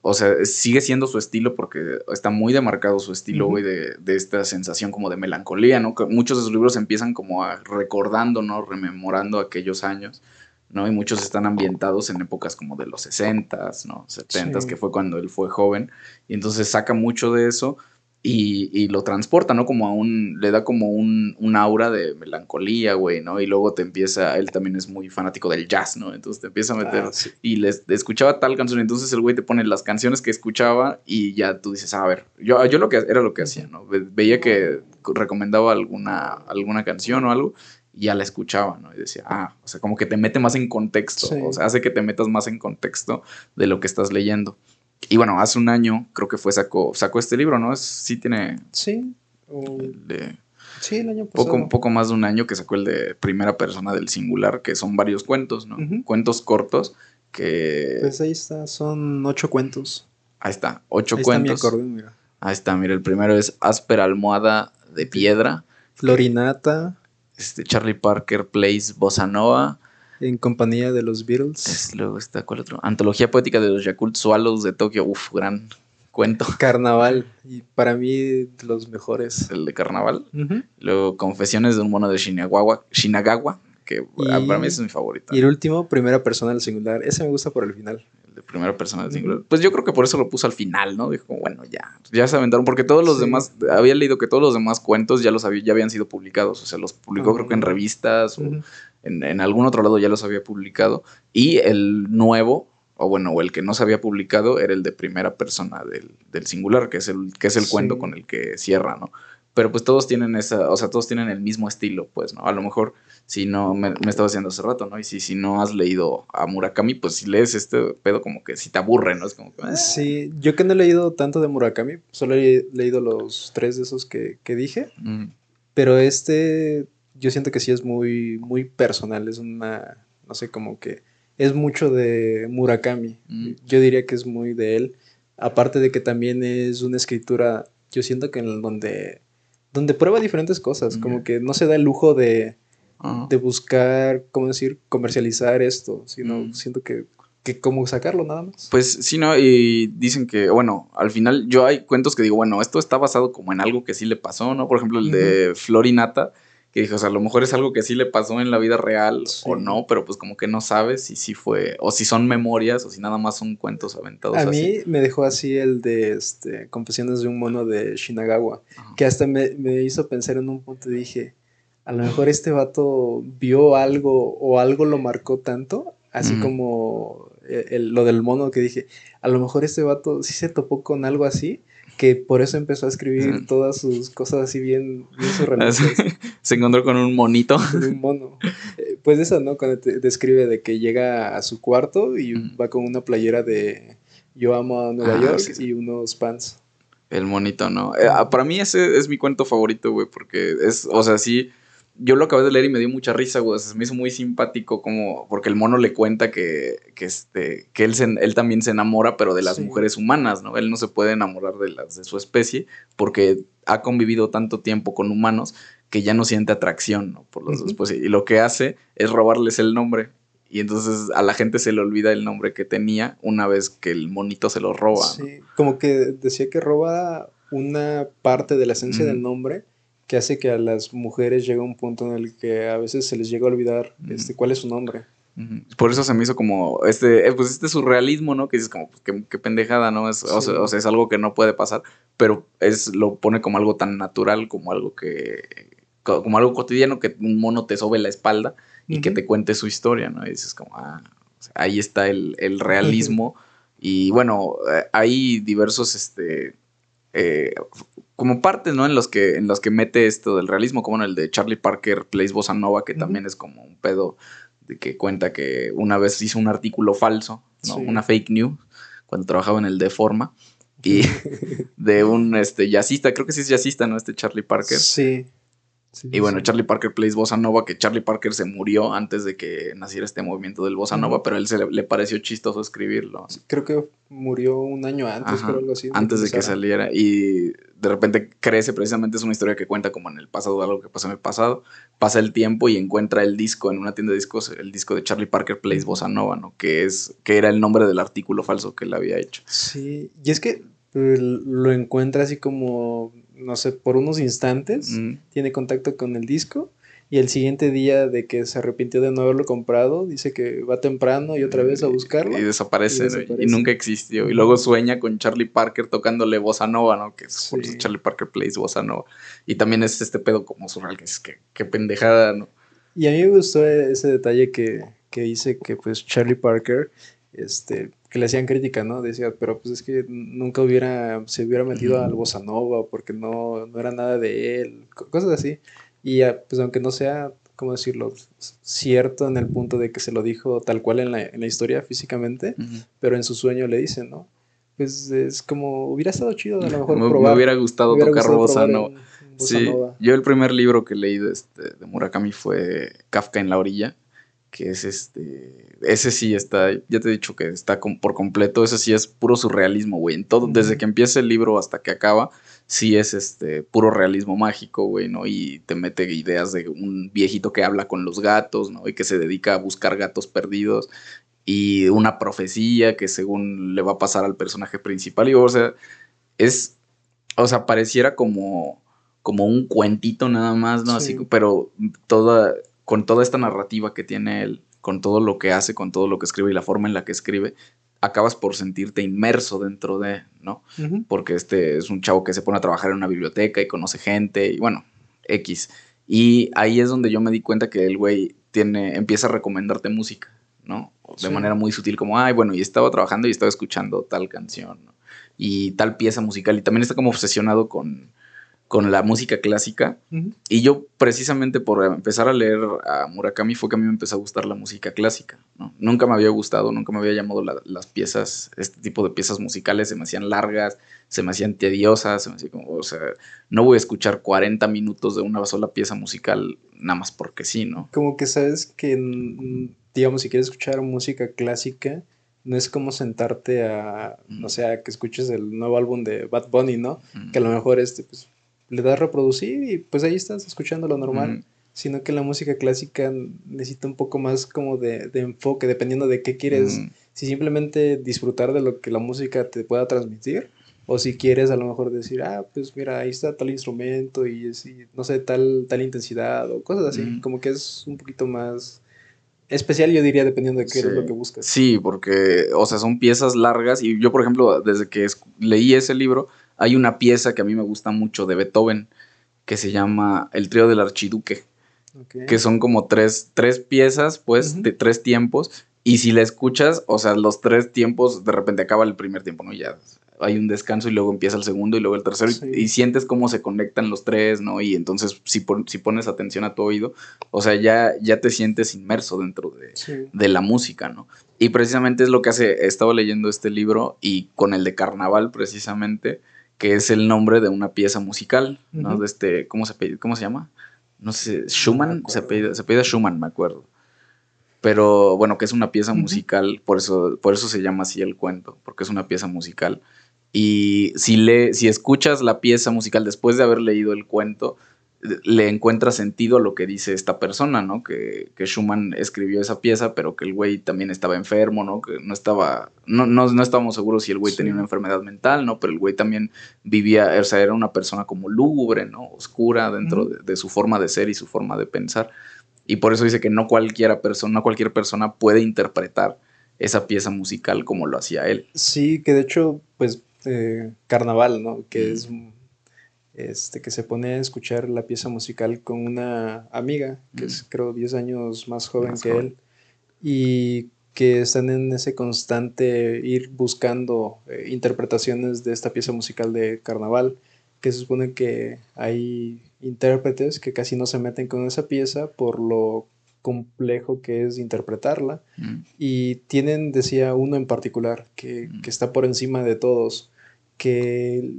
S1: o sea, sigue siendo su estilo porque está muy demarcado su estilo, güey, de, de, esta sensación como de melancolía, ¿no? Que muchos de sus libros empiezan como a recordando, ¿no? Rememorando aquellos años. ¿no? Y muchos están ambientados en épocas como de los 60s, ¿no? 70s, que fue cuando él fue joven. Y entonces saca mucho de eso, y, lo transporta, ¿no? Como a un, le da como un, aura de melancolía, güey, ¿no? Y luego te empieza, él también es muy fanático del jazz, ¿no? Entonces te empieza a meter ah, y les escuchaba tal canción, entonces el güey te pone las canciones que escuchaba y ya tú dices, a ver, yo, yo lo que era lo que hacía, ¿no? veía que recomendaba alguna, alguna canción o algo y ya la escuchaba, ¿no? Y decía, ah, o sea, como que te mete más en contexto, o sea, hace que te metas más en contexto de lo que estás leyendo. Y bueno, hace un año creo que fue sacó, sacó este libro, ¿no? sí tiene...
S2: Sí.
S1: sí, el año pasado. Poco, poco más de un año que sacó el de primera persona del singular, que son varios cuentos, ¿no? Cuentos cortos que...
S2: Pues ahí está, son ocho cuentos.
S1: Ahí está, ocho cuentos. Ahí está, mira, el primero es Áspera Almohada de Piedra.
S2: Florinata.
S1: Este, Charlie Parker Plays Bossa Nova.
S2: En compañía de los Beatles.
S1: luego está, ¿cuál otro? Antología poética de los Yakult Swallows de Tokio. Uf, gran cuento.
S2: Carnaval. Y para mí, los mejores.
S1: El de Carnaval. Luego, Confesiones de un mono de Shinagawa, Shinagawa que para mí es mi favorito.
S2: Y el último, Primera Persona del Singular. Ese me gusta por el final.
S1: El de Primera Persona del Singular. Pues yo creo que por eso lo puso al final, ¿no? Dijo, bueno, ya. Ya se aventaron. Porque todos los demás, había leído que todos los demás cuentos ya los había, ya habían sido publicados. O sea, los publicó creo que en revistas o en, algún otro lado ya los había publicado. Y el nuevo, o bueno, o el que no se había publicado, era el de primera persona del, singular, que es el, que es el cuento con el que cierra, ¿no? Pero pues todos tienen esa, o sea, todos tienen el mismo estilo, pues, ¿no? A lo mejor, si no, me, estaba haciendo hace rato, ¿no? Y si, si no has leído a Murakami, pues si lees este pedo como que si te aburre, ¿no? Es como que... Ah".
S2: Sí, yo que no he leído tanto de Murakami, solo he leído los tres de esos que, dije, pero este yo siento que sí es muy, muy personal, es una, no sé, como que es mucho de Murakami, mm. yo diría que es muy de él, aparte de que también es una escritura, yo siento que en donde, donde prueba diferentes cosas, como que no se da el lujo de, de buscar, ¿cómo decir?, comercializar esto, sino mm. siento que, que cómo sacarlo nada más.
S1: Pues sí, ¿no? Y dicen que, bueno, al final yo hay cuentos que digo, bueno, esto está basado como en algo que sí le pasó, ¿no? Por ejemplo, el de Florinata, que dijo, o sea, a lo mejor es algo que sí le pasó en la vida real o no, pero pues como que no sabes si sí fue, o si son memorias, o si nada más son cuentos aventados.
S2: A mí me dejó así el de este, Confesiones de un mono de Shinagawa, que hasta me, me hizo pensar en un punto y dije, a lo mejor este vato vio algo o algo lo marcó tanto, así como eh, lo del mono que dije, a lo mejor este vato sí se topó con algo así, que por eso empezó a escribir todas sus cosas así bien, bien surrealistas.
S1: se encontró con un monito.
S2: un mono. Eh, pues eso, ¿no? Cuando te describe de que llega a su cuarto y va con una playera de Yo amo a Nueva ah, York y unos pants.
S1: El monito, ¿no? Eh, ah, para mí ese es mi cuento favorito, güey, porque es, o sea, sí yo lo acabé de leer y me dio mucha risa, güey. se me hizo muy simpático como, porque el mono le cuenta que, que, este, que él, él también se enamora, pero de las mujeres humanas, ¿no? Él no se puede enamorar de las de su especie porque ha convivido tanto tiempo con humanos que ya no siente atracción, ¿no? Por los dos Y lo que hace es robarles el nombre. Y entonces a la gente se le olvida el nombre que tenía una vez que el monito se lo roba.
S2: Sí, como que decía que roba una parte de la esencia del nombre que hace que a las mujeres llegue un punto en el que a veces se les llega a olvidar este, cuál es su nombre.
S1: Por eso se me hizo como este, eh, pues este surrealismo, ¿no? Que dices como, pues, qué, pendejada, ¿no? Es, o, sea, es algo que no puede pasar, pero es, lo pone como algo tan natural, como algo que, como algo cotidiano que un mono te sobe la espalda y que te cuente su historia, ¿no? Y dices como, ah, ahí está el, el realismo. y bueno, eh, hay diversos, este, eh, como partes, ¿no? En los que, en los que mete esto del realismo, como en el de Charlie Parker Plays Bossa Nova, que también es como un pedo de que cuenta que una vez hizo un artículo falso, ¿no? Una fake news, cuando trabajaba en el de forma, y de un este jazzista, creo que sí es jazzista, ¿no? Este Charlie Parker.
S2: Sí
S1: y bueno, Charlie Parker plays Bossa Nova, que Charlie Parker se murió antes de que naciera este movimiento del Bossa Nova, pero a él se le, pareció chistoso escribirlo.
S2: creo que murió un año antes, algo así.
S1: Antes de que saliera. Y de repente crece, precisamente es una historia que cuenta como en el pasado, algo que pasó en el pasado. Pasa el tiempo y encuentra el disco en una tienda de discos, el disco de Charlie Parker Plays Bossa Nova, ¿no? Que, es, que era el nombre del artículo falso que él había hecho.
S2: Sí, y es que eh, lo encuentra así como no sé, por unos instantes, tiene contacto con el disco y el siguiente día de que se arrepintió de no haberlo comprado, dice que va temprano y otra vez a buscarlo.
S1: Y, desaparece, y, nunca existió. Y luego sueña con Charlie Parker tocándole Bossa Nova, ¿no? Que es Charlie Parker Plays Bossa Nova. Y también es este pedo como surreal, que es que, pendejada, ¿no?
S2: Y a mí me gustó ese detalle que, que dice que pues Charlie Parker, este, que le hacían crítica, ¿no? Decía, pero pues es que nunca hubiera, se hubiera metido al Bossa Nova porque no, no era nada de él, cosas así. Y pues aunque no sea, ¿cómo decirlo? Cierto en el punto de que se lo dijo tal cual en la, en la historia físicamente, pero en su sueño le dicen, ¿no? Pues es como, hubiera estado chido a lo mejor
S1: me,
S2: probar.
S1: Me hubiera gustado tocar Bossa Nova. Sí, yo el primer libro que leí de, este, de Murakami fue Kafka en la orilla que es este, ese sí está, ya te he dicho que está por completo, ese sí es puro surrealismo, güey, en todo, desde que empieza el libro hasta que acaba, sí es este, puro realismo mágico, güey, ¿no? Y te mete ideas de un viejito que habla con los gatos, ¿no? Y que se dedica a buscar gatos perdidos y una profecía que según le va a pasar al personaje principal, y o sea, es, o sea, pareciera como como un cuentito nada más, ¿no? Así, pero toda con toda esta narrativa que tiene él, con todo lo que hace, con todo lo que escribe y la forma en la que escribe, acabas por sentirte inmerso dentro de, ¿no? Porque este es un chavo que se pone a trabajar en una biblioteca y conoce gente y bueno, X. Y ahí es donde yo me di cuenta que el güey tiene, empieza a recomendarte música, ¿no? De manera muy sutil, como, ay, bueno, y estaba trabajando y estaba escuchando tal canción, ¿no? Y tal pieza musical. Y también está como obsesionado con, con la música clásica. Y yo precisamente por empezar a leer a Murakami fue que a mí me empezó a gustar la música clásica. Nunca me había gustado, nunca me había llamado las piezas, este tipo de piezas musicales, se me hacían largas, se me hacían tediosas, se me hacía como, o sea, no voy a escuchar 40 minutos de una sola pieza musical nada más porque sí, ¿no?
S2: Como que sabes que, digamos, si quieres escuchar música clásica, no es como sentarte a, no sé, a que escuches el nuevo álbum de Bad Bunny, ¿no? Que a lo mejor este, pues, le das reproducir y pues ahí estás escuchando lo normal. Sino que la música clásica necesita un poco más como de, enfoque, dependiendo de qué quieres. si simplemente disfrutar de lo que la música te pueda transmitir, o si quieres a lo mejor decir, ah, pues mira, ahí está tal instrumento y, es, no sé, tal, tal intensidad o cosas así, como que es un poquito más especial, yo diría, dependiendo de qué es lo que buscas.
S1: Sí, porque, o sea, son piezas largas y yo, por ejemplo, desde que leí ese libro, hay una pieza que a mí me gusta mucho de Beethoven que se llama El trío del archiduque, que son como tres, tres piezas, pues, de tres tiempos. Y si la escuchas, o sea, los tres tiempos, de repente acaba el primer tiempo, ¿no? Ya hay un descanso y luego empieza el segundo y luego el tercero y, sientes cómo se conectan los tres, ¿no? Y entonces si, si pones atención a tu oído, o sea, ya, ya te sientes inmerso dentro de, de, la música, ¿no? Y precisamente es lo que hace, he estado leyendo este libro y con el de Carnaval precisamente, que es el nombre de una pieza musical, ¿no? De este, ¿cómo se, ¿cómo se llama? No sé, Schumann, se pide Schumann, me acuerdo. Pero bueno, que es una pieza musical, por eso, por eso se llama así el cuento, porque es una pieza musical. Y si, le, si escuchas la pieza musical después de haber leído el cuento, le encuentra sentido a lo que dice esta persona, ¿no? Que, que, Schumann escribió esa pieza, pero que el güey también estaba enfermo, ¿no? Que no estaba, no, no, no estábamos seguros si el güey tenía una enfermedad mental, ¿no? Pero el güey también vivía, o sea, era una persona como lúgubre, ¿no? Oscura dentro de, su forma de ser y su forma de pensar. Y por eso dice que no cualquiera persona, no cualquier persona puede interpretar esa pieza musical como lo hacía él.
S2: Sí, que de hecho, pues, eh, Carnaval, ¿no? Que es este, que se pone a escuchar la pieza musical con una amiga, que es creo 10 años más joven que él, y que están en ese constante ir buscando eh, interpretaciones de esta pieza musical de carnaval, que se supone que hay intérpretes que casi no se meten con esa pieza por lo complejo que es interpretarla, y tienen, decía uno en particular, que, que está por encima de todos, que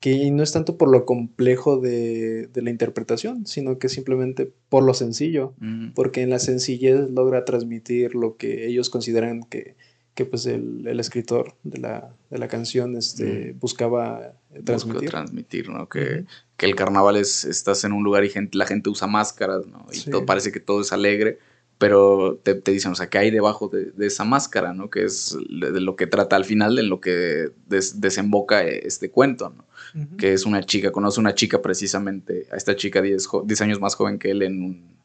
S2: que no es tanto por lo complejo de, la interpretación, sino que simplemente por lo sencillo, mm. porque en la sencillez logra transmitir lo que ellos consideran que, que pues el, escritor de la, de la canción este, mm. buscaba transmitir.
S1: transmitir, ¿no? Que, que, el carnaval es, estás en un lugar y gente, la gente usa máscaras, ¿no? Y todo, parece que todo es alegre, pero te, dicen, o sea, ¿qué hay debajo de, esa máscara, ¿no? Que es de lo que trata al final, de lo que desemboca este cuento, ¿no? Que es una chica, conoce una chica precisamente, a esta chica 10, años más joven que él en un,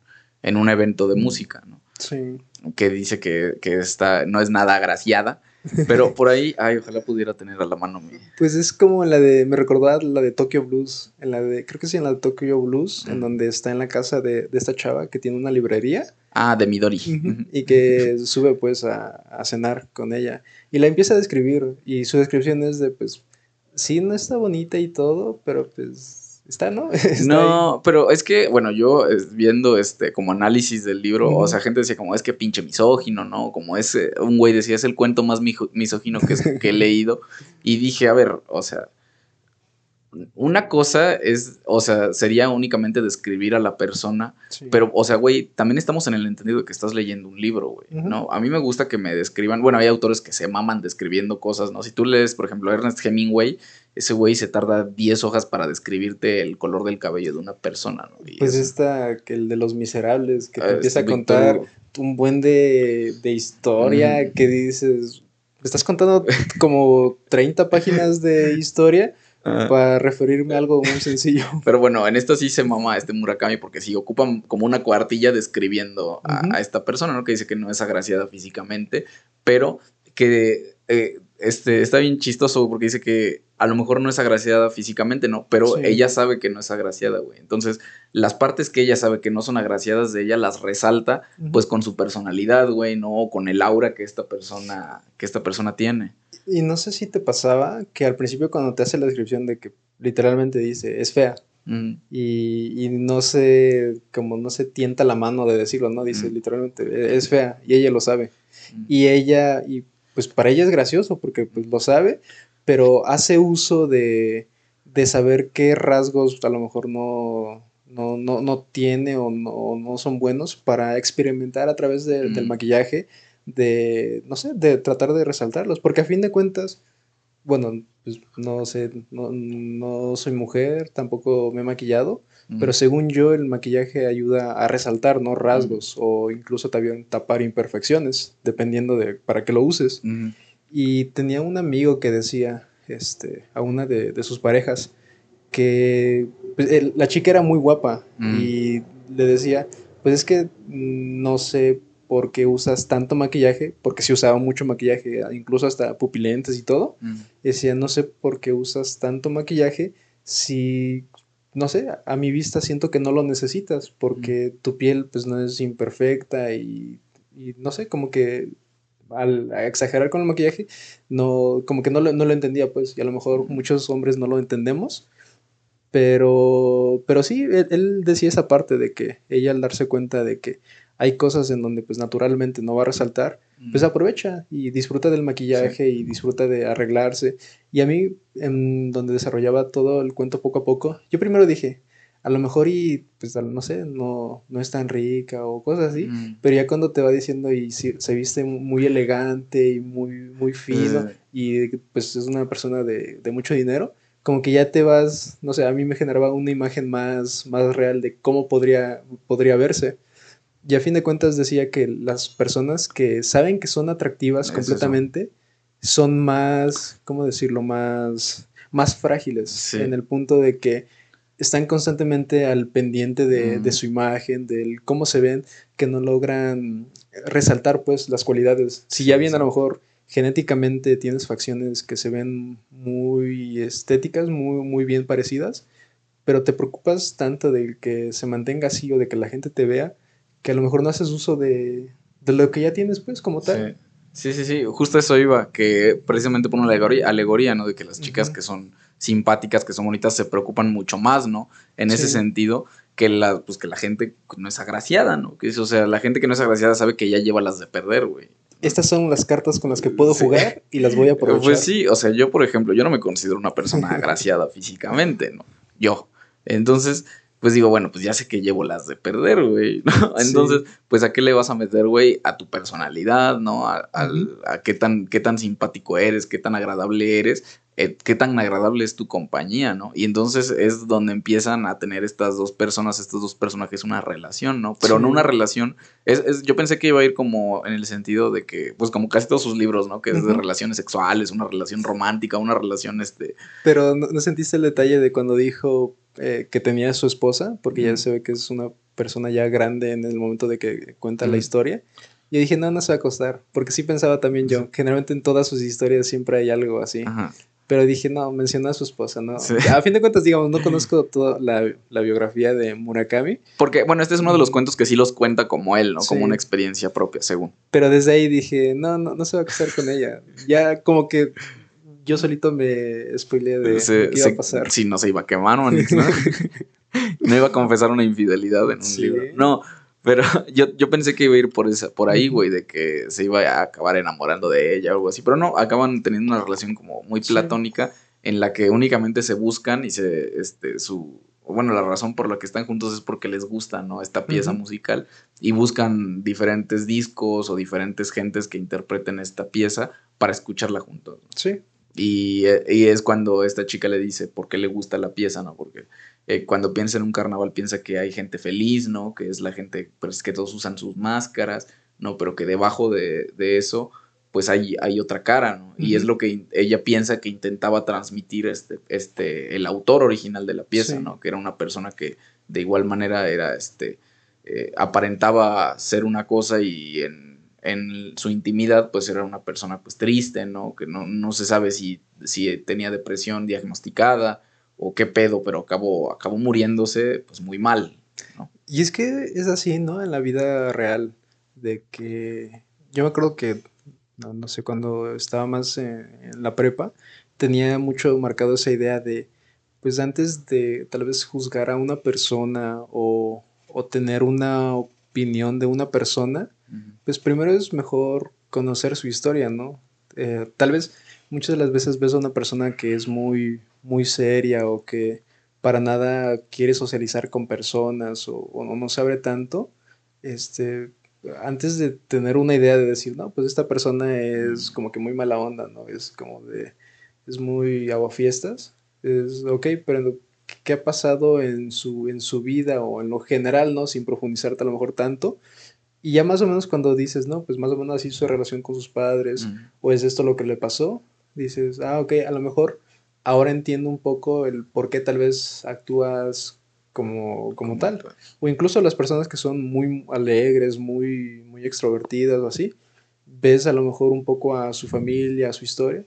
S1: en un evento de música, ¿no? Sí. Que dice que, que está, no es nada agraciada, pero por ahí, ay, ojalá pudiera tener a la mano mi.
S2: Pues es como la de, me recordaba la de Tokyo Blues, en la de, creo que sí, en la de Tokyo Blues, en donde está en la casa de, de, esta chava que tiene una librería.
S1: Ah, de Midori.
S2: Y que sube pues a, a, cenar con ella. Y la empieza a describir, y su descripción es de, pues, sí, no está bonita y todo, pero pues está, ¿no?
S1: no, pero es que, bueno, yo viendo este como análisis del libro, o sea, gente decía como es que pinche misógino, ¿no? Como ese, un güey decía, es el cuento más misógino que, que he leído. Y dije, a ver, o sea, una cosa es, o sea, sería únicamente describir a la persona, pero, o sea, güey, también estamos en el entendido de que estás leyendo un libro, güey, ¿no? A mí me gusta que me describan, bueno, hay autores que se maman describiendo cosas, ¿no? Si tú lees, por ejemplo, Ernest Hemingway, ese güey se tarda 10 hojas para describirte el color del cabello de una persona, ¿no?
S2: pues está, que el de los miserables, que te ah, empieza a contar un buen de, de historia, que dices, estás contando como 30 páginas de historia para referirme a algo muy sencillo.
S1: Pero bueno, en esto sí se mama este Murakami porque sí ocupan como una cuartilla describiendo a, esta persona, ¿no? Que dice que no es agraciada físicamente, pero que eh, este, está bien chistoso porque dice que a lo mejor no es agraciada físicamente, ¿no? Pero ella sabe que no es agraciada, güey. Entonces, las partes que ella sabe que no son agraciadas de ella las resalta, pues con su personalidad, güey, ¿no? O con el aura que esta persona, que esta persona tiene.
S2: Y no sé si te pasaba que al principio cuando te hace la descripción de que literalmente dice, es fea. Mm. Y, no se, como no se tienta la mano de decirlo, ¿no? Dice mm. literalmente, es fea. Y ella lo sabe. Mm. Y ella, y pues para ella es gracioso porque pues lo sabe, pero hace uso de, de saber qué rasgos a lo mejor no, no, no, no tiene o no, no, son buenos para experimentar a través del maquillaje de, no sé, de tratar de resaltarlos, porque a fin de cuentas, bueno, pues no sé, no, no soy mujer, tampoco me he maquillado, pero según yo el maquillaje ayuda a resaltar, ¿no? Rasgos o incluso también tapar imperfecciones, dependiendo de para qué lo uses. Y tenía un amigo que decía, este, a una de, sus parejas, que pues, la chica era muy guapa y le decía, pues es que no sé por qué usas tanto maquillaje, porque si usaba mucho maquillaje, incluso hasta pupilentes y todo. Decía, no sé por qué usas tanto maquillaje si, no sé, a mi vista siento que no lo necesitas, porque tu piel pues no es imperfecta y, no sé, como que al exagerar con el maquillaje, no, como que no lo, no lo entendía, pues, y a lo mejor muchos hombres no lo entendemos, pero, pero sí, él, decía esa parte de que ella al darse cuenta de que hay cosas en donde pues naturalmente no va a resaltar, pues aprovecha y disfruta del maquillaje y disfruta de arreglarse. Y a mí, en donde desarrollaba todo el cuento poco a poco, yo primero dije, a lo mejor y pues no sé, no, no es tan rica o cosas así, pero ya cuando te va diciendo y se viste muy elegante y muy, muy fino y pues es una persona de, de, mucho dinero, como que ya te vas, no sé, a mí me generaba una imagen más, más real de cómo podría, podría verse. Y a fin de cuentas decía que las personas que saben que son atractivas completamente son más, ¿cómo decirlo? Más, más frágiles en el punto de que están constantemente al pendiente de, su imagen, del cómo se ven, que no logran resaltar pues las cualidades. Si ya bien a lo mejor genéticamente tienes facciones que se ven muy estéticas, muy, muy bien parecidas, pero te preocupas tanto de que se mantenga así o de que la gente te vea, que a lo mejor no haces uso de, lo que ya tienes, pues, como tal.
S1: Sí. sí, sí, justo eso iba, que precisamente por una alegoría, alegoría ¿no? De que las chicas que son simpáticas, que son bonitas, se preocupan mucho más, ¿no? En ese sentido, que la, pues que la gente no es agraciada, ¿no? Que o sea, la gente que no es agraciada sabe que ya lleva las de perder, güey.
S2: Estas son las cartas con las que puedo jugar y las voy a aprovechar.
S1: Pues sí, o sea, yo, por ejemplo, yo no me considero una persona agraciada físicamente, ¿no? Yo. Entonces, pues digo, bueno, pues ya sé que llevo las de perder, güey, ¿no? Entonces, pues a qué le vas a meter, güey, a tu personalidad, ¿no? A, a, qué, tan, qué tan simpático eres, qué tan agradable eres, eh, qué tan agradable es tu compañía, ¿no? Y entonces es donde empiezan a tener estas dos personas, estos dos personajes, una relación, ¿no? Pero no una relación, es, yo pensé que iba a ir como en el sentido de que, pues como casi todos sus libros, ¿no? Que es de relaciones sexuales, una relación romántica, una relación, este...
S2: Pero ¿no, sentiste el detalle de cuando dijo eh, que tenía su esposa, porque ya se ve que es una persona ya grande en el momento de que cuenta la historia. Yo dije, no, no se va a acostar, porque sí pensaba también yo, generalmente en todas sus historias siempre hay algo así. Pero dije, no, mencionó a su esposa, ¿no? A fin de cuentas, digamos, no conozco toda la, biografía de Murakami.
S1: Porque, bueno, este es uno de los cuentos que sí los cuenta como él, ¿no? Como una experiencia propia, según.
S2: Pero desde ahí dije, no, no, no se va a acostar con ella. Ya como que yo solito me spoileé de qué iba a pasar.
S1: Sí, no se iba a quemar, ¿no? no iba a confesar una infidelidad en un libro. No, pero yo, yo pensé que iba a ir por, esa, por ahí, güey, de que se iba a acabar enamorando de ella o algo así. Pero no, acaban teniendo una relación como muy platónica en la que únicamente se buscan y se, este, su, bueno, la razón por la que están juntos es porque les gusta, ¿no? Esta pieza musical y buscan diferentes discos o diferentes gentes que interpreten esta pieza para escucharla juntos. Sí. Y, y, es cuando esta chica le dice por qué le gusta la pieza, ¿no? Porque eh, cuando piensa en un carnaval piensa que hay gente feliz, ¿no? Que es la gente, pues que todos usan sus máscaras, ¿no? Pero que debajo de, eso, pues hay, hay otra cara, ¿no? Y es lo que ella piensa que intentaba transmitir este, este, el autor original de la pieza, ¿no? Que era una persona que de igual manera era, este, eh, aparentaba ser una cosa y en en su intimidad, pues era una persona pues triste, ¿no? Que no, no se sabe si, si tenía depresión diagnosticada o qué pedo, pero acabó, acabó muriéndose pues muy mal, ¿no?
S2: Y es que es así, ¿no? En la vida real, de que yo me acuerdo que, no, sé, cuando estaba más en, la prepa, tenía mucho marcado esa idea de, pues antes de tal vez juzgar a una persona o, o tener una opinión de una persona, pues primero es mejor conocer su historia, ¿no? Eh, tal vez muchas de las veces ves a una persona que es muy, muy seria o que para nada quiere socializar con personas o, no se abre tanto, este, antes de tener una idea de decir, no, pues esta persona es como que muy mala onda, ¿no? Es como de, es muy aguafiestas. Es, ok, pero ¿qué ha pasado en su, en su vida o en lo general, ¿no? Sin profundizarte a lo mejor tanto. Y ya más o menos cuando dices, no, pues más o menos así su relación con sus padres, o es esto lo que le pasó, dices, ah, ok, a lo mejor ahora entiendo un poco el por qué tal vez actúas como, como tal. O incluso las personas que son muy alegres, muy, muy extrovertidas o así, ves a lo mejor un poco a su familia, a su historia,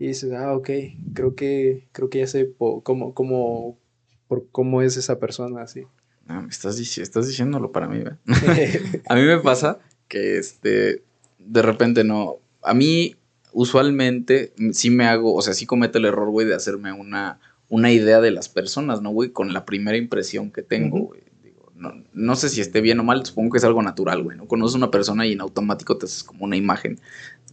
S2: y dices, ah, ok, creo que, creo que ya sé cómo, cómo, por cómo es esa persona así.
S1: No, me estás, estás diciéndolo para mí, a mí me pasa que este, de repente no. A mí, usualmente, sí me hago, o sea, sí cometo el error, güey, de hacerme una, una idea de las personas, ¿no, güey? Con la primera impresión que tengo, güey. no, no, sé si esté bien o mal, supongo que es algo natural, güey, ¿no? Conoces a una persona y en automático te haces como una imagen.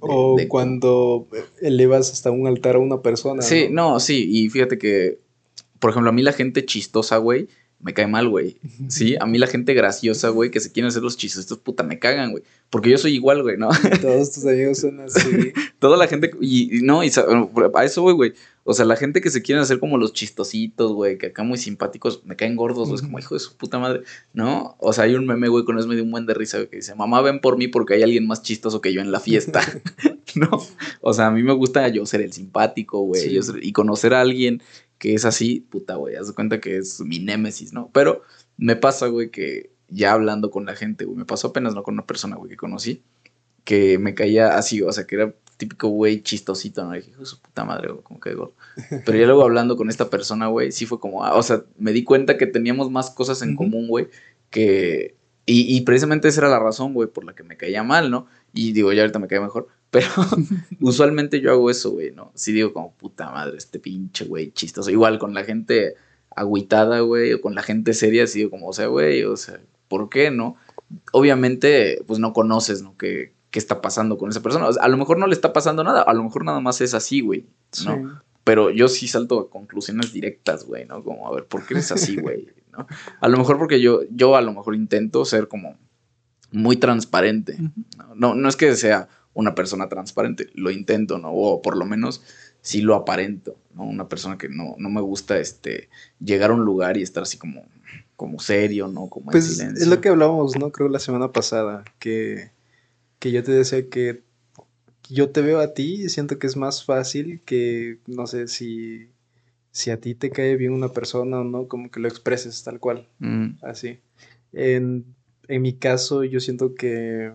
S2: o cuando elevas hasta un altar a una persona.
S1: Sí, no, sí, y fíjate que, por ejemplo, a mí la gente chistosa, güey, me cae mal, güey. Sí, a mí la gente graciosa, güey, que se quieren hacer los chistes, puta, me cagan, güey. Porque yo soy igual, güey, ¿no?
S2: Todos tus amigos son así.
S1: Toda la gente, y, no, y a eso, güey, güey. O sea, la gente que se quieren hacer como los chistositos, güey, que acá muy simpáticos, me caen gordos, güey, es como hijo de su puta madre, ¿no? O sea, hay un meme, güey, con eso me dio un buen de risa, güey, que dice, mamá, ven por mí porque hay alguien más chistoso que yo en la fiesta, ¿no? O sea, a mí me gusta yo ser el simpático, güey, y conocer a alguien que es así, puta, güey, haz de cuenta que es mi némesis, ¿no? Pero me pasa, güey, que ya hablando con la gente, güey, me pasó apenas, ¿no? Con una persona, güey, que conocí, que me caía así, o sea, que era típico güey chistosito, ¿no? Y dije, su puta madre, güey, como que digo. Pero ya luego hablando con esta persona, güey, sí fue como, ah, o sea, me di cuenta que teníamos más cosas en común, güey, que... Y, y, precisamente esa era la razón, güey, por la que me caía mal, ¿no? Y digo, ya ahorita me cae mejor. Pero usualmente yo hago eso, güey, ¿no? Sí digo como, puta madre, este pinche, güey, chistoso. Igual con la gente agüitada, güey, o con la gente seria, sí digo como, o sea, güey, o sea, ¿por qué, no? Obviamente, pues no conoces, ¿no? ¿Qué, qué está pasando con esa persona? a lo mejor no le está pasando nada, a lo mejor nada más es así, güey, ¿no? Pero yo sí salto a conclusiones directas, güey, ¿no? Como, a ver, ¿por qué eres así, güey? ¿no? A lo mejor porque yo, yo a lo mejor intento ser como muy transparente. No, no es que sea una persona transparente. Lo intento, ¿no? O por lo menos sí lo aparento, ¿no? Una persona que no, no me gusta este, llegar a un lugar y estar así como, como serio, ¿no? Como
S2: pues en silencio. Es lo que hablábamos, ¿no? Creo la semana pasada, que, que yo te decía que yo te veo a ti y siento que es más fácil que, no sé, si, si a ti te cae bien una persona o no, como que lo expreses tal cual, mm. así. En, en mi caso, yo siento que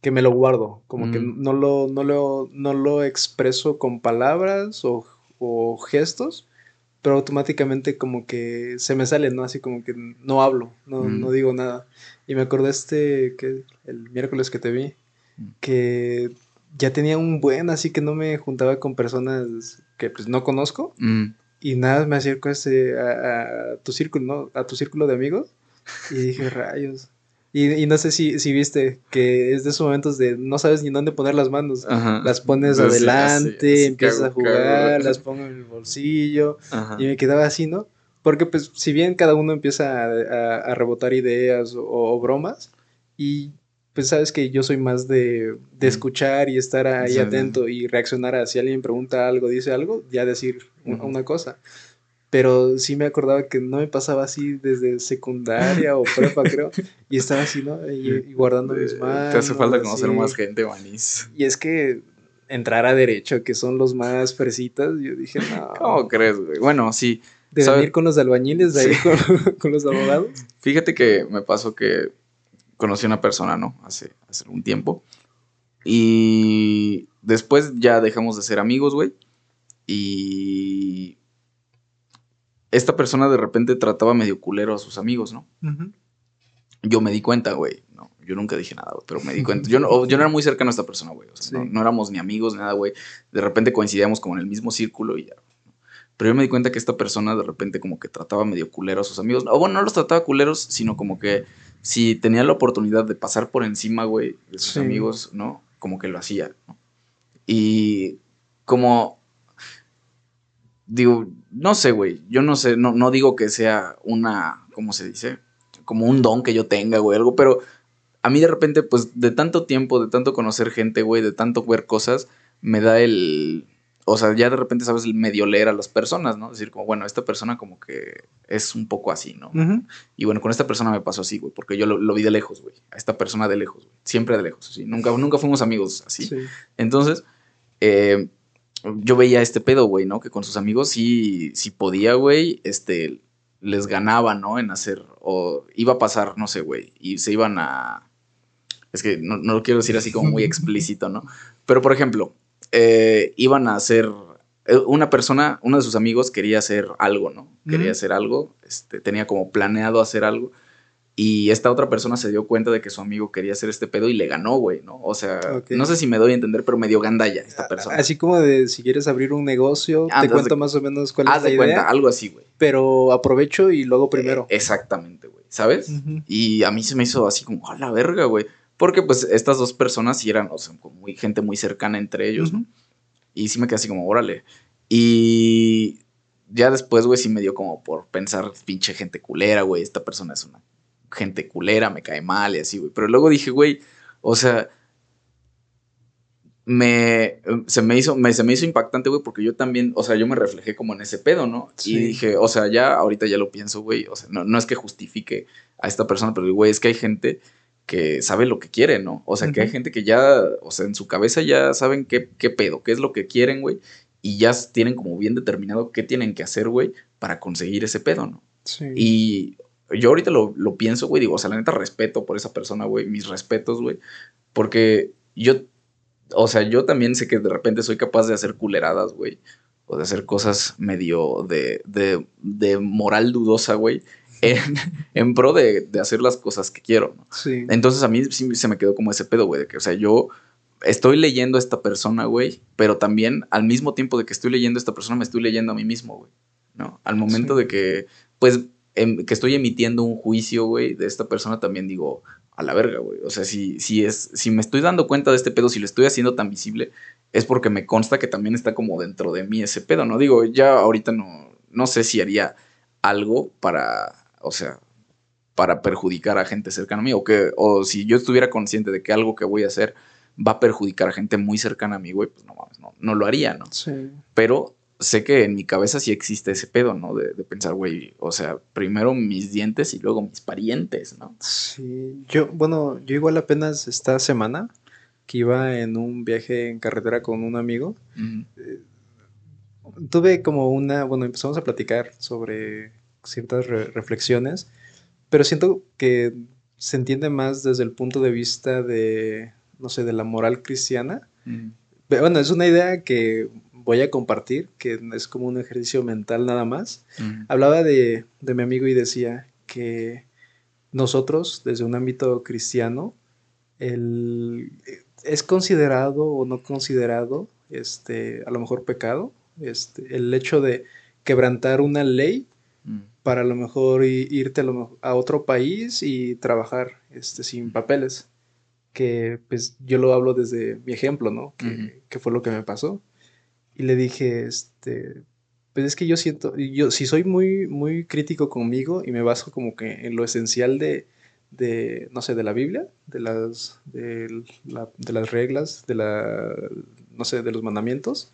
S2: que me lo guardo, como que mm. no lo, no, lo, no lo expreso con palabras o, gestos, pero automáticamente como que se me sale, ¿no? Así como que no hablo, no, mm. no digo nada. Y me acordé este, que el miércoles que te vi, mm. que ya tenía un buen, así que no me juntaba con personas que pues no conozco. Y nada, me acerco a, ese, a, a, tu círculo, ¿no? A tu círculo de amigos. Y dije, rayos. Y, no sé si, si, viste que es de esos momentos de no sabes ni dónde poner las manos. Las pones adelante, empiezas a jugar, las pongo en el bolsillo. Y me quedaba así, ¿no? Porque pues si bien cada uno empieza a, rebotar ideas o, bromas, y pues sabes que yo soy más de, de escuchar y estar ahí atento y reaccionar a si alguien pregunta algo, dice algo, ya decir una cosa. Pero sí me acordaba que no me pasaba así desde secundaria o prepa, creo. Y estaba así, ¿no? Y, guardando mis manos.
S1: Te hace falta conocer más gente, manís.
S2: Y es que entrar a derecho, que son los más fresitas, yo dije, no.
S1: ¿Cómo crees, güey? Bueno, sí.
S2: De venir con los albañiles, de ahí con, los abogados.
S1: Fíjate que me pasó que conocí a una persona, ¿no? Hace, hace un tiempo. Y después ya dejamos de ser amigos, güey. Y esta persona de repente trataba medio culero a sus amigos, ¿no? Yo me di cuenta, güey. No, yo nunca dije nada, güey, pero me di cuenta. Yo no, yo no era muy cercano a esta persona, güey. O sea, no, éramos ni amigos, nada, güey. De repente coincidíamos como en el mismo círculo y ya. Pero yo me di cuenta que esta persona de repente como que trataba medio culero a sus amigos. O bueno, no los trataba culeros, sino como que si tenía la oportunidad de pasar por encima, güey, de sus amigos, ¿no? Como que lo hacía, ¿no? Y como digo, no sé, güey, yo no sé, no, no digo que sea una, ¿cómo se dice? Como un don que yo tenga, güey, algo, pero a mí de repente, pues de tanto tiempo, de tanto conocer gente, güey, de tanto ver cosas, me da el, o sea, ya de repente sabes medio leer a las personas, ¿no? Decir, como, bueno, esta persona como que es un poco así, ¿no? Y bueno, con esta persona me pasó así, güey, porque yo lo, vi de lejos, güey. A esta persona de lejos, güey. Siempre de lejos, así. Nunca, nunca fuimos amigos así. Entonces, eh, yo veía este pedo, güey, ¿no? Que con sus amigos sí, sí podía, güey, este, les ganaba, ¿no? En hacer, o iba a pasar, no sé, güey, y se iban a... Es que no, no lo quiero decir así como muy explícito, ¿no? Pero, por ejemplo, eh, iban a hacer, eh, una persona, uno de sus amigos quería hacer algo, ¿no? Quería hacer algo, este, tenía como planeado hacer algo. Y esta otra persona se dio cuenta de que su amigo quería hacer este pedo y le ganó, güey, ¿no? O sea, no sé si me doy a entender, pero me dio gandalla esta persona.
S2: Así como de si quieres abrir un negocio, te cuento más o menos cuál es la de cuenta,
S1: algo así, güey.
S2: Pero aprovecho y luego primero.
S1: Eh, exactamente, güey, ¿sabes? Y a mí se me hizo así como, a la verga, güey. Porque pues estas dos personas sí eran, o sea, muy, gente muy cercana entre ellos, ¿no? Y sí me quedé así como, órale. Y ya después, güey, sí me dio como por pensar, pinche gente culera, güey, esta persona es una gente culera, me cae mal y así, güey. Pero luego dije, güey, o sea, me, se me hizo, me, se me hizo impactante, güey, porque yo también, o sea, yo me reflejé como en ese pedo, ¿no? Y dije, o sea, ya, ahorita ya lo pienso, güey, o sea, no, no es que justifique a esta persona, pero, güey, es que hay gente que sabe lo que quiere, ¿no? O sea, que hay gente que ya, o sea, en su cabeza ya saben qué, qué pedo, qué es lo que quieren, güey, y ya tienen como bien determinado qué tienen que hacer, güey, para conseguir ese pedo, ¿no? Sí. Y yo ahorita lo, lo pienso, güey, digo, o sea, la neta respeto por esa persona, güey, mis respetos, güey, porque yo, o sea, yo también sé que de repente soy capaz de hacer culeradas, güey, o de hacer cosas medio de, de, de moral dudosa, güey, en, pro de, hacer las cosas que quiero, ¿no? Sí. Entonces a mí sí se me quedó como ese pedo, güey, de que, o sea, yo estoy leyendo a esta persona, güey, pero también al mismo tiempo de que estoy leyendo a esta persona, me estoy leyendo a mí mismo, güey, ¿no? Al momento de que, pues, em, que estoy emitiendo un juicio, güey, de esta persona, también digo, a la verga, güey. O sea, si, si, es, si me estoy dando cuenta de este pedo, si lo estoy haciendo tan visible, es porque me consta que también está como dentro de mí ese pedo, ¿no? Digo, ya ahorita no, no sé si haría algo para o sea, para perjudicar a gente cercana a mí, o que, o si yo estuviera consciente de que algo que voy a hacer va a perjudicar a gente muy cercana a mí, güey, pues no mames, no, no lo haría, ¿no? Sí. Pero sé que en mi cabeza sí existe ese pedo, ¿no? De, de, pensar, güey, o sea, primero mis dientes y luego mis parientes, ¿no?
S2: Sí, yo, bueno, yo igual apenas esta semana que iba en un viaje en carretera con un amigo, eh, tuve como una, bueno, empezamos a platicar sobre ciertas reflexiones, pero siento que se entiende más desde el punto de vista de, no sé, de la moral cristiana. Bueno, es una idea que voy a compartir, que es como un ejercicio mental nada más. Mm. Hablaba de, de mi amigo y decía que nosotros, desde un ámbito cristiano, el, es considerado o no considerado, este, a lo mejor pecado, este, el hecho de quebrantar una ley mm para a lo mejor irte a, otro país y trabajar este, sin papeles. Que pues yo lo hablo desde mi ejemplo, ¿no? Que, fue lo que me pasó. Y le dije, este, pues es que yo siento, yo si soy muy, muy crítico conmigo y me baso como que en lo esencial de, de no sé, de la Biblia, de las, de, de las reglas, de la, no sé, de los mandamientos,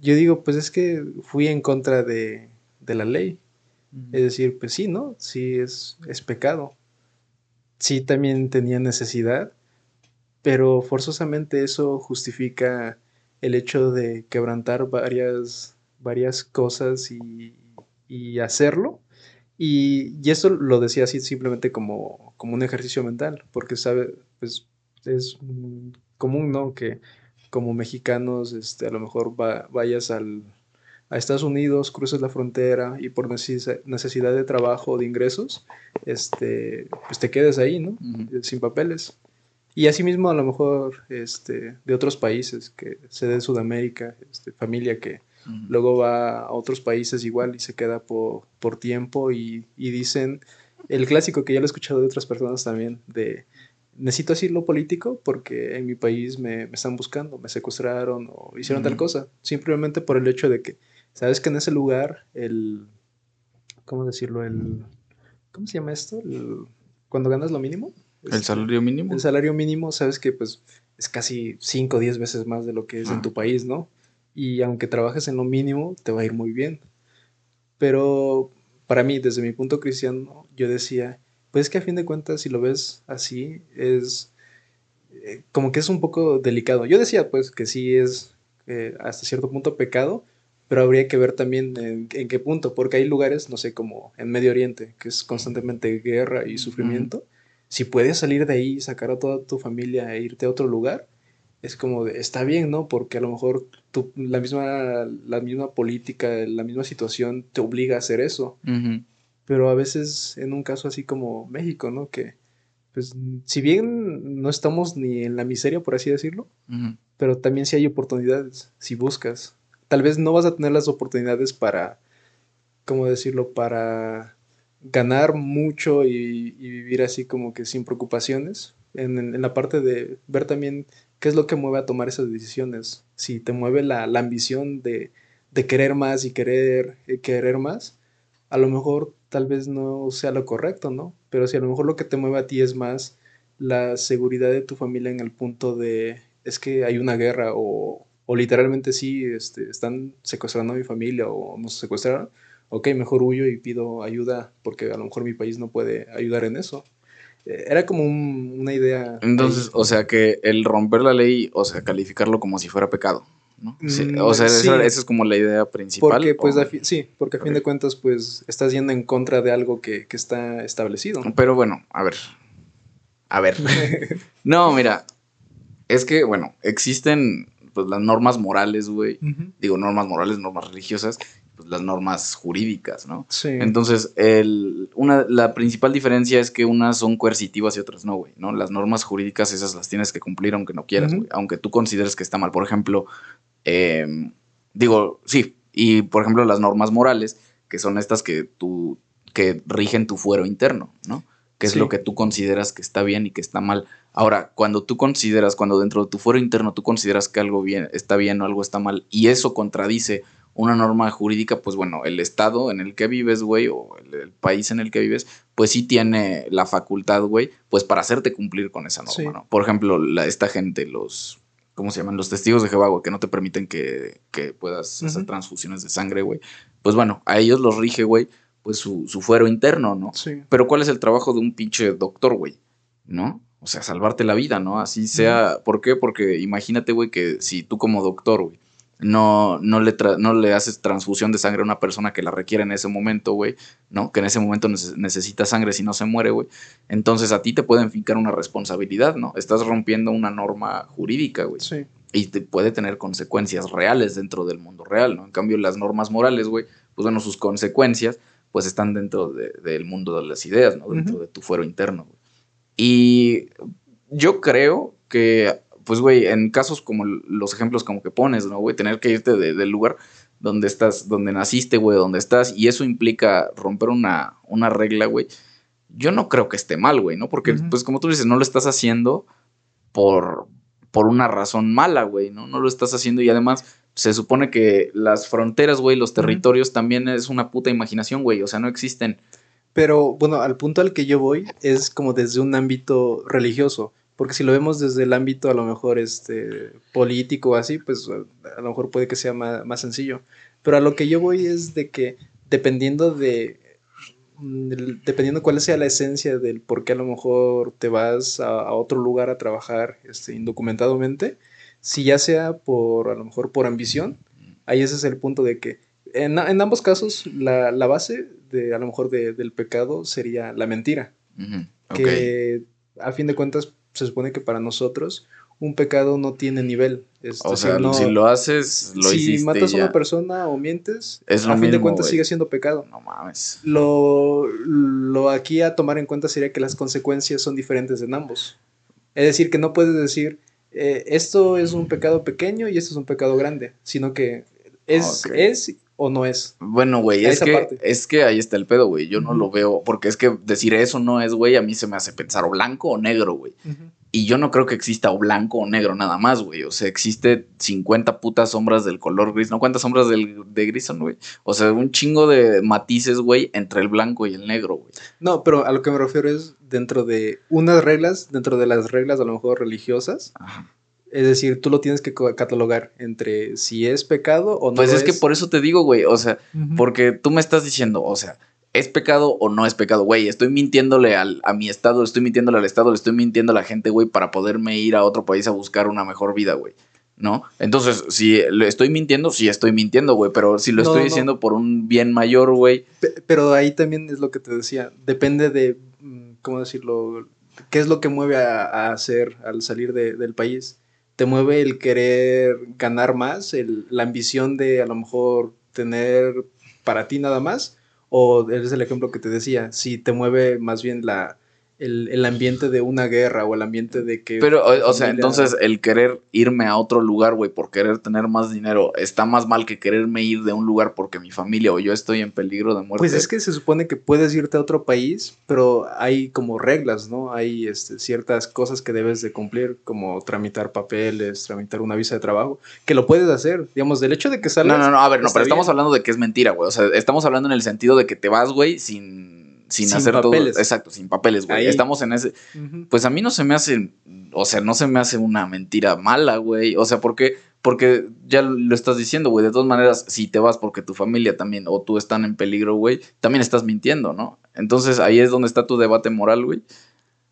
S2: yo digo, pues es que fui en contra de, de la ley. Es decir, pues sí, ¿no? Sí es, es pecado. Sí también tenía necesidad, pero forzosamente eso justifica el hecho de quebrantar varias, varias cosas y, y hacerlo. Y, y, eso lo decía así simplemente como, como un ejercicio mental, porque sabe, pues es común, ¿no? Que como mexicanos, este, a lo mejor vayas al, a Estados Unidos, cruces la frontera y por necesidad de trabajo o de ingresos, este, pues te quedes ahí, ¿no? Sin papeles. Y asimismo, a lo mejor este, de otros países, que se de Sudamérica, este, familia que luego va a otros países igual y se queda por, por tiempo y, y, dicen, el clásico que ya lo he escuchado de otras personas también, de necesito asilo político porque en mi país me, me están buscando, me secuestraron o hicieron tal cosa, simplemente por el hecho de que Sabes que en ese lugar, el. ¿Cómo decirlo? El. ¿Cómo se llama esto? cuando ganas lo mínimo.
S1: ¿El este, salario mínimo?
S2: El salario mínimo, sabes que pues es casi 5 o 10 veces más de lo que es en tu país, ¿no? y aunque trabajes en lo mínimo, te va a ir muy bien. Pero para mí, desde mi punto cristiano, yo decía, pues es que a fin de cuentas, si lo ves así, es eh, como que es un poco delicado. Yo decía, pues, que sí es eh, hasta cierto punto pecado, pero habría que ver también en, qué punto, porque hay lugares, no sé, como en Medio Oriente, que es constantemente guerra y sufrimiento. Si puedes salir de ahí, sacar a toda tu familia e irte a otro lugar, es como de, está bien, ¿no? Porque a lo mejor tu, la, misma, la misma política, la misma situación te obliga a hacer eso. Pero a veces en un caso así como México, ¿no? Que, pues, si bien no estamos ni en la miseria, por así decirlo, pero también si hay oportunidades, si buscas. Tal vez no vas a tener las oportunidades para, ¿cómo decirlo? Para ganar mucho y, vivir así como que sin preocupaciones. En, la parte de ver también ¿Qué es lo que mueve a tomar esas decisiones? Si te mueve la, ambición de, querer más y querer, eh, querer más, a lo mejor tal vez no sea lo correcto, ¿no? Pero si a lo mejor lo que te mueve a ti es más la seguridad de tu familia en el punto de, es que hay una guerra o, literalmente sí, este, están secuestrando a mi familia o nos secuestraron, ok, mejor huyo y pido ayuda porque a lo mejor mi país no puede ayudar en eso. Era como una idea.
S1: Entonces, o sea, que el romper la ley, o sea, calificarlo como si fuera pecado. ¿no? Mm, o sea, esa, es como la idea principal.
S2: Porque, pues, sí, porque a fin de cuentas, pues, estás yendo en contra de algo que, está establecido.
S1: Pero bueno, a ver. A ver. no, mira. Es que, bueno, existen pues las normas morales, güey. Digo, normas morales, normas religiosas, pues, las normas jurídicas, ¿no? Sí. Entonces, el, una, la principal diferencia es que unas son coercitivas y otras no, güey, ¿no? Las normas jurídicas esas las tienes que cumplir aunque no quieras, güey, aunque tú consideres que está mal. Por ejemplo, em, digo, sí, y por ejemplo las normas morales, que son estas que tú, que rigen tu fuero interno, ¿no? Que es lo que tú consideras que está bien y que está mal. Ahora, cuando tú consideras, cuando dentro de tu fuero interno tú consideras que algo bien, está bien o algo está mal, y eso contradice una norma jurídica, pues bueno, el estado en el que vives, güey, o el, país en el que vives, pues sí tiene la facultad, güey, pues para hacerte cumplir con esa norma, ¿no? Por ejemplo, la, esta gente, los, ¿cómo se llaman? Los testigos de Jehová, güey, que no te permiten que, puedas hacer transfusiones de sangre, güey. Pues bueno, a ellos los rige, güey, pues su, su fuero interno, ¿no? Sí. Pero ¿cuál es el trabajo de un pinche doctor, güey? ¿No? O sea, salvarte la vida, ¿no? Así sea. ¿Por qué? Porque imagínate, güey, que si tú como doctor, güey, no, no, le no le haces transfusión de sangre a una persona que la requiere en ese momento, güey, ¿no? Que en ese momento necesita sangre si no se muere, güey. Entonces a ti te pueden fincar una responsabilidad, ¿no? Estás rompiendo una norma jurídica, güey. Sí. Y te puede tener consecuencias reales dentro del mundo real, ¿no? En cambio, las normas morales, güey, pues bueno, sus consecuencias, pues están dentro del mundo de las ideas, ¿no? Dentro de tu fuero interno, güey. Y yo creo que pues, güey, en casos como los ejemplos como que pones, ¿no, güey? Tener que irte del lugar donde estás, donde naciste, güey, donde estás, y eso implica romper una, una regla, güey. Yo no creo que esté mal, güey, ¿no? Porque, pues, como tú dices, no lo estás haciendo por, por una razón mala, güey, ¿no? No lo estás haciendo y además se supone que las fronteras, güey, los territorios también es una puta imaginación, güey, o sea, no existen.
S2: Pero, bueno, al punto al que yo voy es como desde un ámbito religioso. Porque si lo vemos desde el ámbito a lo mejor este, político o así, pues a lo mejor puede que sea más, sencillo. Pero a lo que yo voy es de que dependiendo de, dependiendo cuál sea la esencia del por qué a lo mejor te vas a, otro lugar a trabajar este, indocumentadamente, si ya sea por a lo mejor por ambición, ahí ese es el punto de que en, ambos casos la, base de a lo mejor del pecado sería la mentira. Que a fin de cuentas se supone que para nosotros un pecado no tiene nivel.
S1: o sea, si lo haces, lo hiciste.
S2: Si matas a una persona o mientes, a fin de cuentas sigue siendo pecado.
S1: No mames.
S2: Lo, lo aquí a tomar en cuenta sería que las consecuencias son diferentes en ambos. Es decir, que no puedes decir, eh, esto es un pecado pequeño y esto es un pecado grande, sino que es, es o no es.
S1: Bueno, güey, es que, es que ahí está el pedo, güey. Yo no lo veo, porque es que decir eso no es, güey, a mí se me hace pensar o blanco o negro, güey. Y yo no creo que exista o blanco o negro nada más, güey. O sea, existe 50 putas sombras del color gris. ¿No cuántas sombras del, de gris son, güey? O sea, un chingo de matices, güey, entre el blanco y el negro, güey.
S2: No, pero a lo que me refiero es dentro de unas reglas, dentro de las reglas a lo mejor religiosas. Es decir, tú lo tienes que catalogar entre si es pecado o no.
S1: Pues es, que por eso te digo, güey, o sea, porque tú me estás diciendo, o sea, ¿es pecado o no es pecado? Güey, estoy mintiéndole al, a mi estado, estoy mintiéndole al estado, le estoy mintiendo a la gente, güey, para poderme ir a otro país a buscar una mejor vida, güey. ¿No? Entonces, si le estoy mintiendo, sí estoy mintiendo, güey, pero si lo estoy diciendo por un bien mayor, güey.
S2: Pero ahí también es lo que te decía, depende de, mm, ¿cómo decirlo? ¿Qué es lo que mueve a, hacer al salir del país? ¿Te mueve el querer ganar más, el, la ambición de a lo mejor tener para ti nada más? O es el ejemplo que te decía, si te mueve más bien la, el, ambiente de una guerra o el ambiente de que...
S1: Pero, o, sea, entonces el querer irme a otro lugar, güey, por querer tener más dinero, está más mal que quererme ir de un lugar porque mi familia o yo estoy en peligro de muerte.
S2: Pues es que se supone que puedes irte a otro país, pero hay como reglas, ¿no? Hay este, ciertas cosas que debes de cumplir, como tramitar papeles, tramitar una visa de trabajo, que lo puedes hacer, digamos, del hecho de que salgas...
S1: No, no, no, a ver, no, pero estamos hablando de que es mentira, güey, o sea, estamos hablando en el sentido de que te vas, güey, sin sin, hacer papeles. todo. Exacto, sin papeles, güey. Estamos en ese. Pues a mí no se me hace. O sea, no se me hace una mentira mala, güey. O sea, porque. Porque ya lo estás diciendo, güey. De todas maneras, si te vas porque tu familia también o tú están en peligro, güey, también estás mintiendo, ¿no? Entonces ahí es donde está tu debate moral, güey.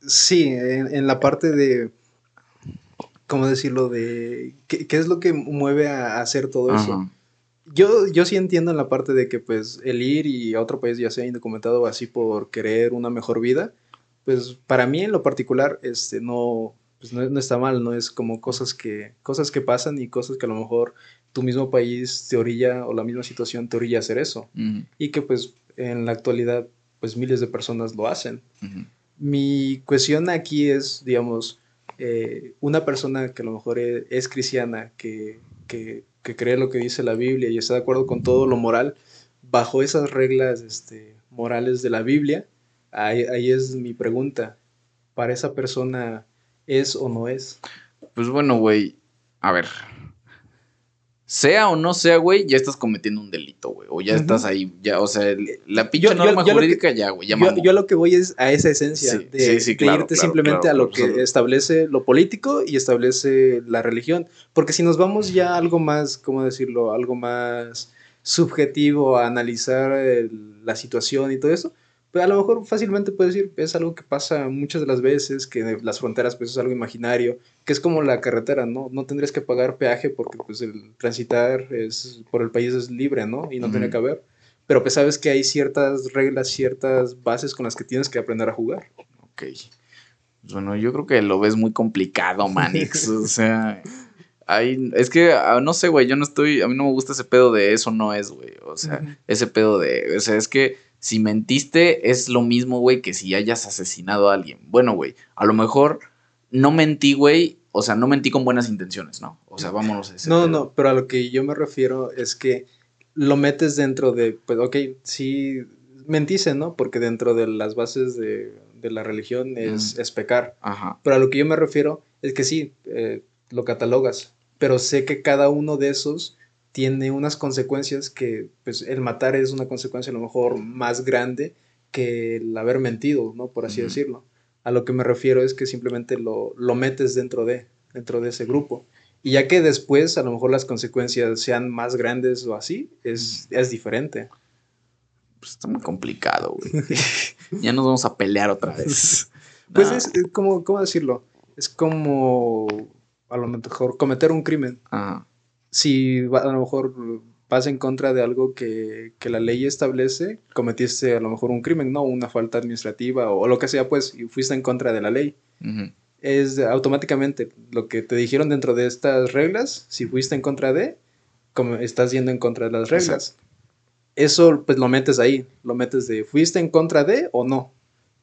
S2: Sí, en, la parte de. ¿Cómo decirlo? De. ¿Qué, es lo que mueve a hacer todo eso? Yo, yo sí entiendo en la parte de que pues el ir y a otro país ya sea indocumentado así por querer una mejor vida, pues para mí en lo particular este, no, pues no, está mal, no es como cosas que, cosas que pasan y cosas que a lo mejor tu mismo país te orilla o la misma situación te orilla a hacer eso. Y que pues en la actualidad pues miles de personas lo hacen. Mi cuestión aquí es, digamos, eh, una persona que a lo mejor es, es cristiana, que, que que cree lo que dice la Biblia y está de acuerdo con todo lo moral, bajo esas reglas este, morales de la Biblia, ahí, ahí es mi pregunta. ¿Para esa persona es o no es?
S1: Pues bueno, güey, a ver, sea o no sea, güey, ya estás cometiendo un delito, güey. O ya estás ahí, ya, o sea, la pinche norma jurídica ya, güey.
S2: Ya yo, yo, lo que voy es a esa esencia de, irte simplemente a lo que establece lo político y establece la religión. Porque si nos vamos ya a algo más, ¿cómo decirlo? Algo más subjetivo a analizar la situación y todo eso, a lo mejor fácilmente puedes decir, es algo que pasa muchas de las veces, que las fronteras pues es algo imaginario, que es como la carretera, ¿no? No tendrías que pagar peaje porque pues el transitar es, por el país es libre, ¿no? Y no tiene que haber. Pero pues sabes que hay ciertas reglas, ciertas bases con las que tienes que aprender a jugar.
S1: Ok. Bueno, yo creo que lo ves muy complicado, Manix. o sea, hay, es que, ah, no sé, güey, yo no estoy, a mí no me gusta ese pedo de eso no es, güey. O sea, ese pedo de, o sea, es que si mentiste es lo mismo, güey, que si hayas asesinado a alguien. Bueno, güey, a lo mejor no mentí, güey, o sea, no mentí con buenas intenciones, ¿no? O sea, vámonos a
S2: ese. No, no, pero a lo que yo me refiero es que lo metes dentro de, pues, ok, sí, mentiste, ¿no? Porque dentro de las bases de, la religión es, es, pecar. Ajá. Pero a lo que yo me refiero es que sí, eh, lo catalogas, pero sé que cada uno de esos tiene unas consecuencias que, pues, el matar es una consecuencia a lo mejor más grande que el haber mentido, ¿no? Por así decirlo. A lo que me refiero es que simplemente lo, lo metes dentro de, dentro de ese grupo. Y ya que después a lo mejor las consecuencias sean más grandes o así, es, es diferente.
S1: Pues está muy complicado, güey. ya nos vamos a pelear otra vez.
S2: pues es como, ¿cómo decirlo? Es como a lo mejor cometer un crimen. Ajá si a lo mejor vas en contra de algo que, la ley establece, cometiste a lo mejor un crimen, ¿no? Una falta administrativa o, lo que sea, pues, y fuiste en contra de la ley. Es automáticamente lo que te dijeron dentro de estas reglas, si fuiste en contra de, como estás yendo en contra de las reglas. Eso, pues, lo metes ahí, lo metes de, ¿fuiste en contra de o no?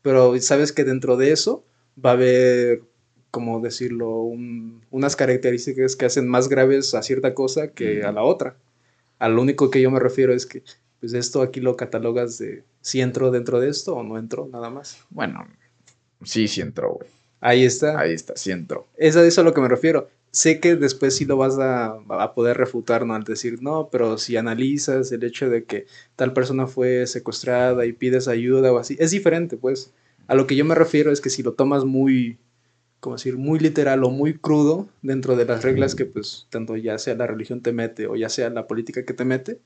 S2: Pero sabes que dentro de eso va a haber como decirlo, unas características que hacen más graves a cierta cosa que a la otra. A lo único que yo me refiero es que, pues esto aquí lo catalogas de si entro dentro de esto o no entro, nada más.
S1: Bueno, sí, sí entró, güey.
S2: Ahí está.
S1: Ahí está, sí entró.
S2: Es a eso a lo que me refiero. Sé que después sí lo vas a, a, poder refutar, ¿no? Al decir, no, pero si analizas el hecho de que tal persona fue secuestrada y pides ayuda o así, es diferente, pues. A lo que yo me refiero es que si lo tomas muy, como decir, muy literal o muy crudo dentro de las reglas que pues tanto ya sea la religión te mete o ya sea la política que te mete,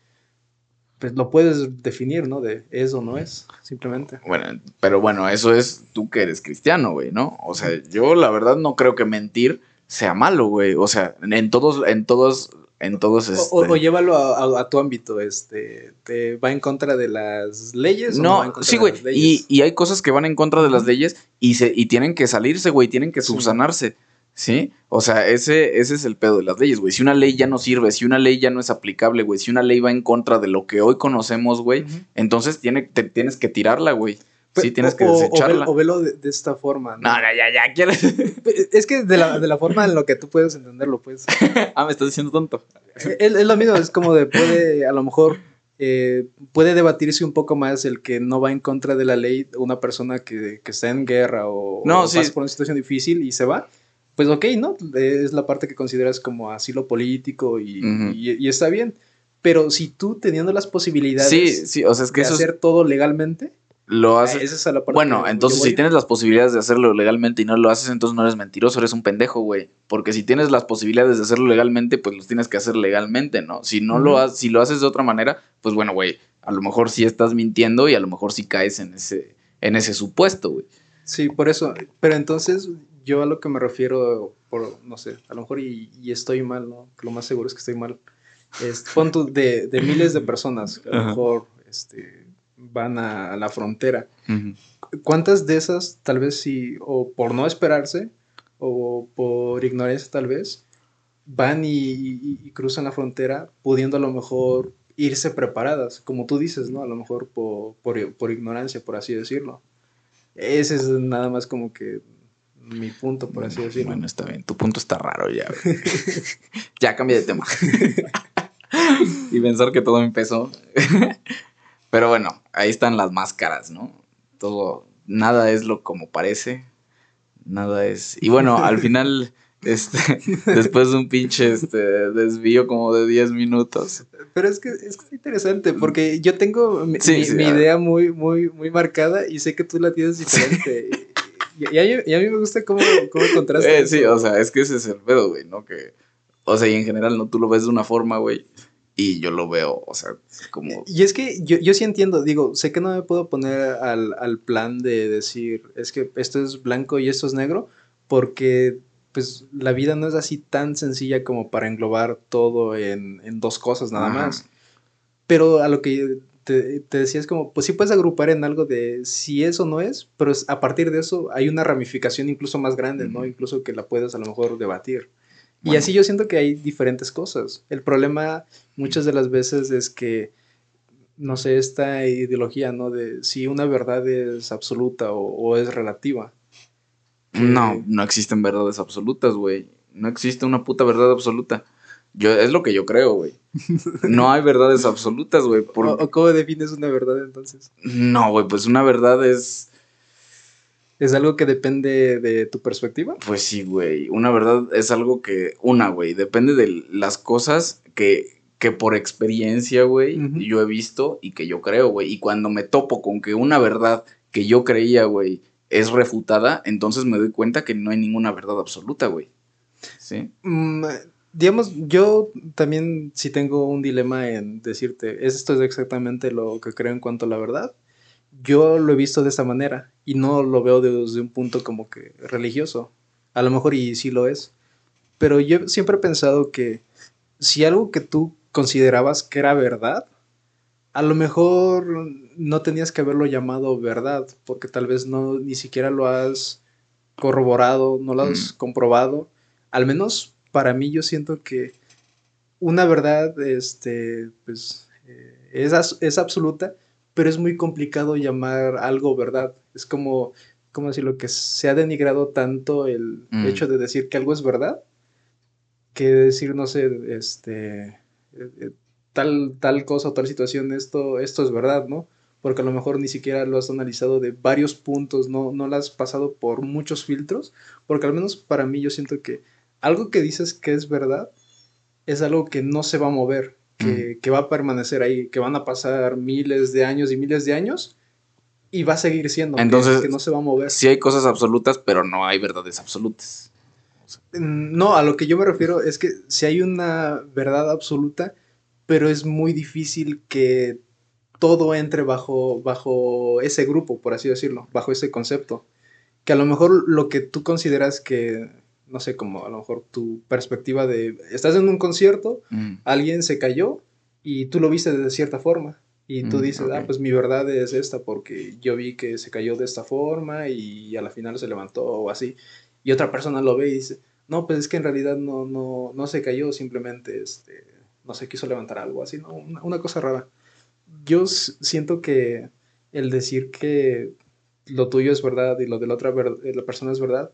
S2: pues lo puedes definir, ¿no? De es o no es, simplemente.
S1: Bueno, pero bueno, eso es tú que eres cristiano, güey, ¿no? O sea, yo la verdad no creo que mentir sea malo, güey. O sea, en todos, en todos, en todos.
S2: Este... O, llévalo a, tu ámbito, este, ¿te va en contra de las leyes?
S1: No, no sí, güey. Y, y, hay cosas que van en contra de las leyes y se, y tienen que salirse, güey, tienen que subsanarse. ¿Sí? O sea, ese, ese es el pedo de las leyes, güey. Si una ley ya no sirve, si una ley ya no es aplicable, güey, si una ley va en contra de lo que hoy conocemos, güey, entonces tiene, te, tienes que tirarla, güey.
S2: Sí, tienes que desecharla. O, velo de, esta forma.
S1: ¿no? no, ya, ya, quieres.
S2: Es que de la, de la forma en lo que tú puedes entenderlo, pues.
S1: ah, me estás diciendo tonto.
S2: Es, es lo mismo, es como de puede, a lo mejor, eh, puede debatirse un poco más el que no va en contra de la ley una persona que, que está en guerra o,
S1: no,
S2: pasa por una situación difícil y se va pues ok, ¿no? Es la parte que consideras como asilo político y, y, está bien. Pero si tú teniendo las posibilidades
S1: sí, sí, o sea, es que
S2: de hacer todo legalmente,
S1: lo haces. Esa es la parte bueno, entonces si tienes las posibilidades de hacerlo legalmente y no lo haces, entonces no eres mentiroso, eres un pendejo, güey. Porque si tienes las posibilidades de hacerlo legalmente, pues los tienes que hacer legalmente, ¿no? Si no lo haces, si lo haces de otra manera, pues bueno, güey, a lo mejor sí estás mintiendo y a lo mejor sí caes en ese, en ese supuesto, güey.
S2: Sí, por eso. Pero entonces yo a lo que me refiero, por, no sé, a lo mejor y, estoy mal, ¿no? lo más seguro es que estoy mal. Es, de, de, miles de personas a lo mejor este, van a, la frontera. ¿Cuántas de esas, tal vez sí, o por no esperarse, o por ignorancia tal vez, van y, cruzan la frontera pudiendo a lo mejor irse preparadas, como tú dices, ¿no? A lo mejor por, por, por ignorancia, por así decirlo. Ese es nada más como que mi punto, por así decirlo.
S1: Bueno, está bien. Tu punto está raro ya. ya cambia de tema. y pensar que todo empezó. Pero bueno, ahí están las máscaras, ¿no? Todo, nada es lo como parece. Nada es. Y bueno, al final, este, después de un pinche este, desvío como de 10 minutos.
S2: Pero es que es interesante, porque yo tengo mi, idea muy, muy, muy marcada y sé que tú la tienes diferente. Y a, mí, me gusta cómo, cómo contrasta.
S1: Eh, sí, o sea, es que ese es el pedo, güey, ¿no? Que, o sea, y en general, ¿no? Tú lo ves de una forma, güey, y yo lo veo, o sea, como...
S2: Y es que yo, yo sí entiendo, digo, sé que no me puedo poner al, al plan de decir, es que esto es blanco y esto es negro, porque pues la vida no es así tan sencilla como para englobar todo en, en dos cosas nada más. Pero a lo que te, te decías como, pues sí puedes agrupar en algo de si eso no es, pero a partir de eso hay una ramificación incluso más grande, ¿no? Incluso que la puedes a lo mejor debatir. Y así yo siento que hay diferentes cosas. El problema muchas de las veces es que, no sé, esta ideología, ¿no? De si una verdad es absoluta o, es relativa.
S1: No, no existen verdades absolutas, güey. No existe una puta verdad absoluta. Yo, es lo que yo creo, güey. No hay verdades absolutas, güey.
S2: ¿O, cómo defines una verdad entonces?
S1: No, güey, pues una verdad es...
S2: ¿Es algo que depende de tu perspectiva?
S1: Pues sí, güey. Una verdad es algo que... Una, güey. Depende de las cosas que, que por experiencia, güey, yo he visto y que yo creo, güey. Y cuando me topo con que una verdad que yo creía, güey, es refutada, entonces me doy cuenta que no hay ninguna verdad absoluta, güey. ¿Sí?
S2: Mm, digamos, yo también sí tengo un dilema en decirte, esto es exactamente lo que creo en cuanto a la verdad. Yo lo he visto de esta manera y no lo veo desde un punto como que religioso. A lo mejor y sí lo es. Pero yo siempre he pensado que si algo que tú considerabas que era verdad, a lo mejor no tenías que haberlo llamado verdad, porque tal vez no ni siquiera lo has corroborado, no lo has mm. comprobado. Al menos para mí yo siento que una verdad este, pues, eh, es, es, absoluta, pero es muy complicado llamar algo verdad. Es como, como decirlo, que se ha denigrado tanto el mm. hecho de decir que algo es verdad, que decir, no sé, este, eh, eh, tal, tal cosa o tal situación, esto, esto es verdad, ¿no? Porque a lo mejor ni siquiera lo has analizado de varios puntos, no, no lo has pasado por muchos filtros, porque al menos para mí yo siento que algo que dices que es verdad es algo que no se va a mover, que, va a permanecer ahí, que van a pasar miles de años y miles de años Y va a seguir siendo,
S1: Entonces,
S2: que, no se va a mover.
S1: Sí hay cosas absolutas, pero no hay verdades absolutas.
S2: Mm, No, a lo que yo me refiero es que si hay una verdad absoluta, pero es muy difícil que todo entre bajo, bajo ese grupo, por así decirlo, bajo ese concepto. Que a lo mejor lo que tú consideras que, no sé, como a lo mejor tu perspectiva de, estás en un concierto,
S1: Mm.
S2: alguien se cayó y tú lo viste de cierta forma. Y tú
S1: Mm,
S2: dices, ah,
S1: ok.
S2: pues mi verdad es esta porque yo vi que se cayó de esta forma y a la final se levantó o así. Y otra persona lo ve y dice, no, pues es que en realidad no, no, no se cayó, simplemente, este, no se quiso levantar algo así, ¿no? Una, una cosa rara. Yo siento que el decir que lo tuyo es verdad y lo de la otra de la persona es verdad,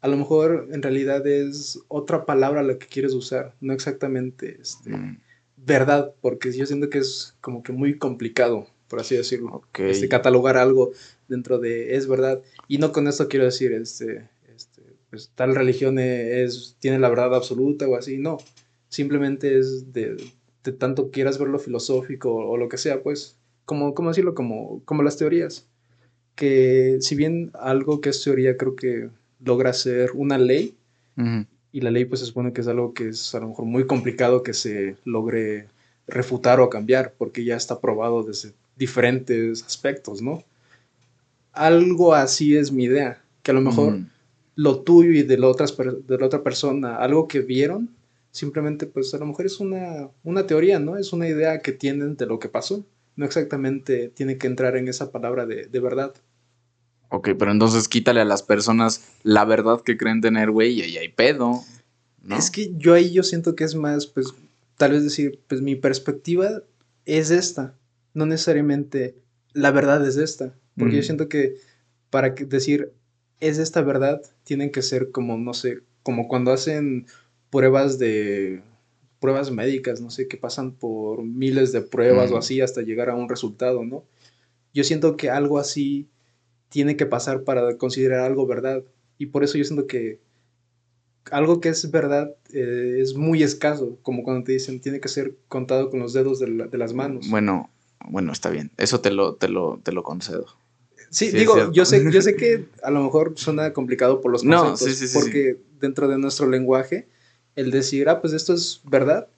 S2: a lo mejor en realidad es otra palabra la que quieres usar, no exactamente este,
S1: Mm.
S2: verdad, porque yo siento que es como que muy complicado, por así decirlo,
S1: Ok.
S2: este, catalogar algo dentro de es verdad. Y no con esto quiero decir, este, este, pues tal religión es, tiene la verdad absoluta o así, no. Simplemente es de, de tanto quieras verlo filosófico o, lo que sea, pues, como, ¿cómo decirlo? Como, como las teorías. Que si bien algo que es teoría creo que logra ser una ley, y la ley pues se supone que es algo que es a lo mejor muy complicado que se logre refutar o cambiar, porque ya está probado desde diferentes aspectos, ¿no? Algo así es mi idea, que a lo mejor lo tuyo y de la, otras per- de la otra persona, algo que vieron, simplemente pues a lo mejor es una, una teoría, ¿no? Es una idea que tienen de lo que pasó. No exactamente tiene que entrar en esa palabra de, de verdad.
S1: Ok, pero entonces quítale a las personas la verdad que creen tener, güey, y ahí hay pedo. ¿no?
S2: Es que yo ahí yo siento que es más, pues, tal vez decir, pues mi perspectiva es esta, no necesariamente la verdad es esta, porque yo
S1: Mm.
S2: siento que para decir es esta verdad, tienen que ser como, no sé, como cuando hacen pruebas de pruebas médicas, no sé, que pasan por miles de pruebas
S1: Mm.
S2: o así hasta llegar a un resultado, ¿no? Yo siento que algo así tiene que pasar para considerar algo verdad. Y por eso yo siento que algo que es verdad eh, es muy escaso, como cuando te dicen tiene que ser contado con los dedos de, la- de las manos.
S1: Bueno, bueno, está bien. Eso te lo, te lo, te lo concedo.
S2: sí, digo, yo sé, yo sé que a lo mejor suena complicado por los
S1: No,
S2: conceptos,
S1: sí, sí, sí,
S2: porque dentro de nuestro lenguaje, el decir, ah, pues esto es verdad,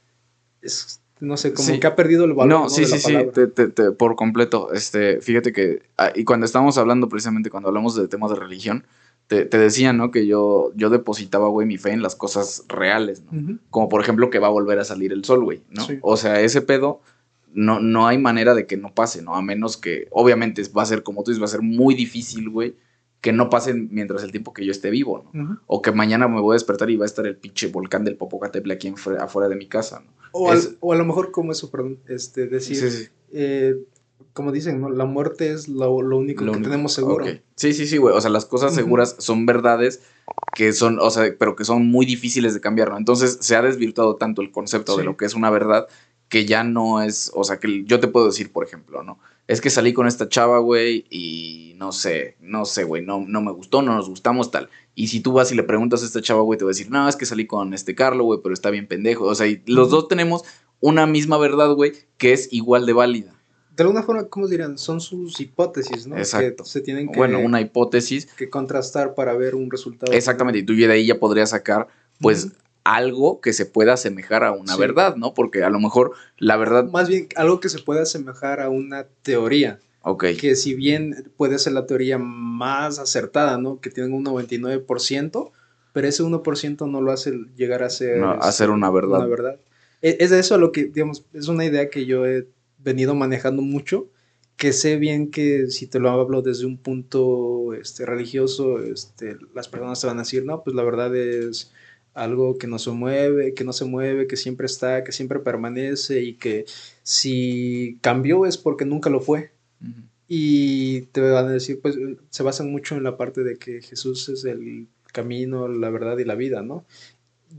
S2: es, no sé, como
S1: Sí.
S2: que ha perdido el valor
S1: No,
S2: ¿no?
S1: sí,
S2: de
S1: sí, sí, te- te- te- por completo. Este, fíjate que, ah, y cuando estábamos hablando precisamente, cuando hablamos de temas de religión, te, te decía, ¿no? Que yo, yo depositaba, güey, mi fe en las cosas reales, ¿no? Como por ejemplo que va a volver a salir el sol, güey, ¿no?
S2: Sí.
S1: O sea, ese pedo no, no hay manera de que no pase, ¿no? A menos que, obviamente, va a ser, como tú dices, va a ser muy difícil, güey, que no pase mientras el tiempo que yo esté vivo, ¿no? O que mañana me voy a despertar y va a estar el pinche volcán del Popocatépetl aquí enfre- afuera de mi casa, ¿no?
S2: O, al- o a lo mejor como eso, perdón, este, decir,
S1: Sí, sí.
S2: eh, como dicen, ¿no? la muerte es lo, lo único
S1: Lo
S2: que
S1: único.
S2: tenemos seguro.
S1: Sí, sí, sí, güey. O sea, las cosas seguras son verdades que son, o sea, pero que son muy difíciles de cambiar, ¿no? Entonces se ha desvirtuado tanto el concepto de lo que es una verdad que ya no es, o sea, que yo te puedo decir, por ejemplo, ¿no? Es que salí con esta chava, güey, y no sé, no sé, güey, no, no me gustó, no nos gustamos, tal. Y si tú vas y le preguntas a esta chava, güey, te va a decir, no, es que salí con este Carlo, güey, pero está bien pendejo. O sea, y los dos tenemos una misma verdad, güey, que es igual de válida.
S2: De alguna forma, ¿cómo dirían? Son sus hipótesis, ¿no?
S1: Exacto.
S2: Que se tienen que,
S1: Bueno, una hipótesis
S2: que contrastar para ver un resultado.
S1: Exactamente, y tú de ahí ya podrías sacar, pues, algo que se pueda asemejar a una
S2: Sí.
S1: verdad, ¿no? Porque a lo mejor la verdad.
S2: Más bien, algo que se pueda asemejar a una teoría. Que si bien puede ser la teoría más acertada, ¿no? Que tiene un 99%, pero ese 1% no lo hace llegar a ser...
S1: No, a ser una verdad.
S2: Una verdad. E- Es de eso lo que, digamos, es una idea que yo he venido manejando mucho, que sé bien que si te lo hablo desde un punto este, religioso, este, las personas te van a decir, no, pues la verdad es algo que no se mueve, que no se mueve, que siempre está, que siempre permanece y que si cambió es porque nunca lo fue. Y te van a decir, pues se basan mucho en la parte de que Jesús es el camino, la verdad y la vida, ¿no?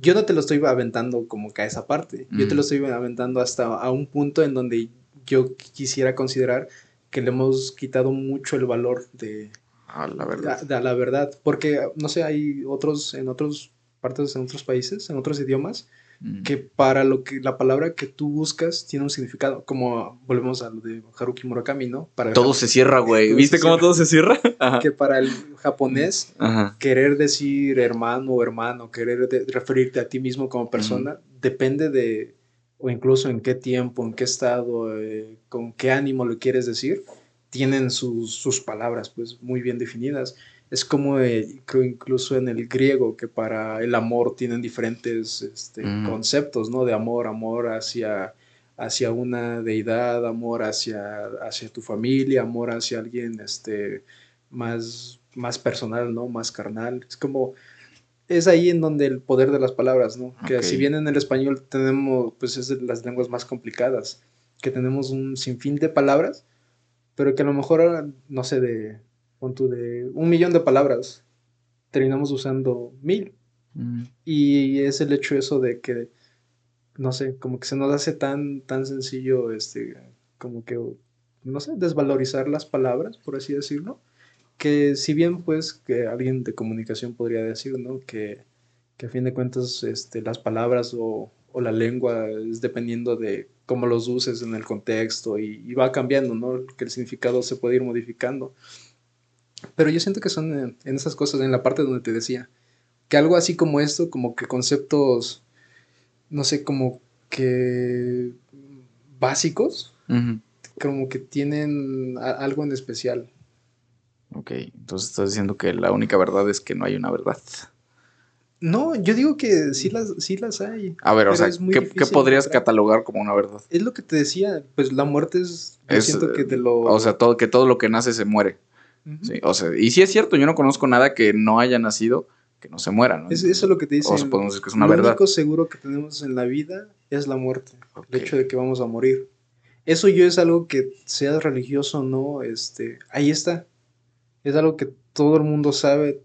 S2: Yo no te lo estoy aventando como que a esa parte, yo te lo estoy aventando hasta a un punto en donde yo quisiera considerar que le hemos quitado mucho el valor de,
S1: Ah, la
S2: a,
S1: verdad.
S2: a la verdad, porque, no sé, hay otros, en otros partes en otros países, en otros idiomas,
S1: Mm.
S2: que para lo que la palabra que tú buscas tiene un significado, como volvemos a lo de Haruki Murakami, ¿no? Para el
S1: Todo se cierra, güey. ¿Viste cómo
S2: cierra.
S1: todo se cierra? Ajá.
S2: que para el japonés
S1: Ajá.
S2: querer decir hermano o hermano, querer de- referirte a ti mismo como persona, depende de, o incluso en qué tiempo, en qué estado, eh, con qué ánimo lo quieres decir, tienen sus, sus palabras pues muy bien definidas. Es como eh, creo incluso en el griego, que para el amor tienen diferentes este,
S1: Mm.
S2: conceptos, ¿no? De amor, amor hacia, hacia una deidad, amor hacia, hacia tu familia, amor hacia alguien este, más, más personal, ¿no? Más carnal. Es como, es ahí en donde el poder de las palabras, ¿no? Que si bien en el español tenemos, pues es de las lenguas más complicadas, que tenemos un sinfín de palabras, pero que a lo mejor, no sé, de, pon tú, de un millón de palabras, terminamos usando mil.
S1: Mm.
S2: Y es el hecho eso de que, no sé, como que se nos hace tan, tan sencillo, este, como que, no sé, desvalorizar las palabras, por así decirlo, que si bien pues que alguien de comunicación podría decir, ¿no? Que, que a fin de cuentas este, las palabras o, o la lengua es dependiendo de cómo los uses en el contexto y, y va cambiando, ¿no? Que el significado se puede ir modificando. Pero yo siento que son en, en esas cosas, en la parte donde te decía, que algo así como esto, como que conceptos, no sé, como que básicos, como que tienen a- algo en especial.
S1: Ok, entonces estás diciendo que la única verdad es que no hay una verdad.
S2: No, yo digo que sí las, sí las hay.
S1: A ver, o sea, ¿qué, qué podrías catalogar como una verdad?
S2: Es lo que te decía, pues la muerte es, yo
S1: Es,
S2: siento que
S1: eh,
S2: de lo...
S1: O sea, todo, que todo lo que nace se muere. Sí, o sea, y sí es cierto, yo no conozco nada que no haya nacido que no se muera, ¿no?
S2: Es- eso es lo que te dice.
S1: O sea, podemos decir que es una
S2: lo
S1: verdad.
S2: único seguro que tenemos en la vida es la muerte.
S1: Ok.
S2: El hecho de que vamos a morir. Eso yo es algo que seas religioso o no, este, ahí está. Es algo que todo el mundo sabe,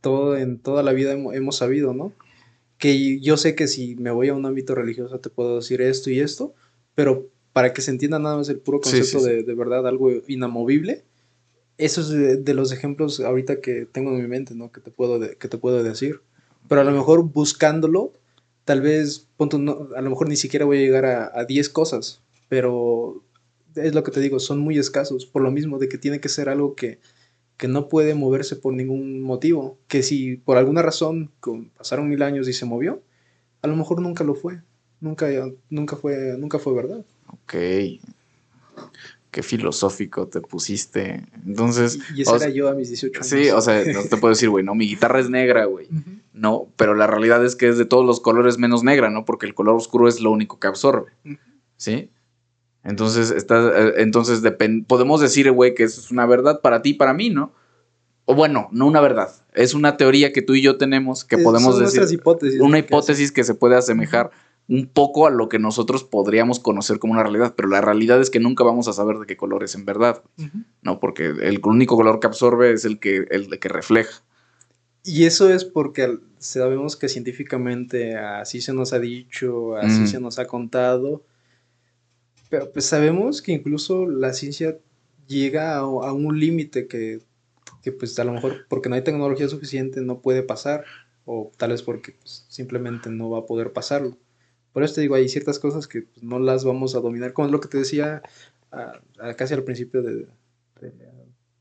S2: todo en toda la vida hemo- hemos sabido, ¿no? Que yo sé que si me voy a un ámbito religioso te puedo decir esto y esto, pero para que se entienda nada más el puro
S1: Sí,
S2: concepto
S1: sí, sí.
S2: De, de verdad, algo inamovible, eso es de, los ejemplos ahorita que tengo en mi mente, ¿no? Que te puedo, que te puedo decir. Pero a lo mejor buscándolo, tal vez, punto, no, a lo mejor ni siquiera voy a llegar a, a 10 cosas, pero es lo que te digo, son muy escasos, por lo mismo de que tiene que ser algo que, que no puede moverse por ningún motivo, que si por alguna razón con- pasaron mil años y se movió, a lo mejor nunca lo fue, nunca, nunca, fue, nunca fue verdad.
S1: Ok. Qué filosófico te pusiste. Entonces,
S2: Y, y ese
S1: o
S2: era yo a mis 18 años.
S1: sí, o sea, no te puedo decir, güey, no, mi guitarra es negra, güey. No, pero la realidad es que es de todos los colores menos negra, ¿no? Porque el color oscuro es lo único que absorbe. ¿Sí? Entonces, está, eh, entonces podemos decir, güey, que eso es una verdad para ti y para mí, ¿no? O bueno, no una verdad. Es una teoría que tú y yo tenemos que
S2: Eh,
S1: podemos
S2: son
S1: decir.
S2: hipótesis.
S1: Una
S2: lo que
S1: hipótesis que se puede asemejar un poco a lo que nosotros podríamos conocer como una realidad, pero la realidad es que nunca vamos a saber de qué color es en verdad. ¿no? Porque el único color que absorbe es el que, el que refleja.
S2: Y eso es porque sabemos que científicamente así se nos ha dicho, así
S1: Mm.
S2: se nos ha contado, pero pues sabemos que incluso la ciencia llega a, a un límite que, que, pues a lo mejor porque no hay tecnología suficiente no puede pasar, o tal vez porque pues, simplemente no va a poder pasarlo. Por eso te digo, hay ciertas cosas que pues, no las vamos a dominar, como es lo que te decía casi al principio de,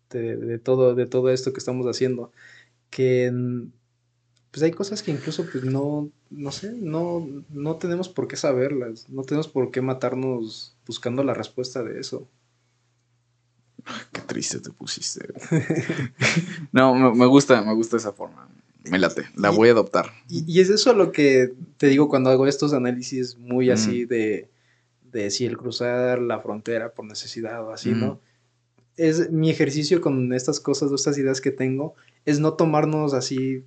S2: de- todo, de todo esto que estamos haciendo que pues hay cosas que incluso pues no, no sé, no, no tenemos por qué saberlas, no tenemos por qué matarnos buscando la respuesta de eso.
S1: Qué triste te pusiste. no, me gusta, me gusta esa forma. Me late, la
S2: Y-
S1: voy a adoptar.
S2: Y, y es eso lo que te digo cuando hago estos análisis muy así
S1: Mm.
S2: de, de si el cruzar la frontera por necesidad o así,
S1: Mm.
S2: ¿no? Es mi ejercicio con estas cosas estas ideas que tengo, es no tomarnos así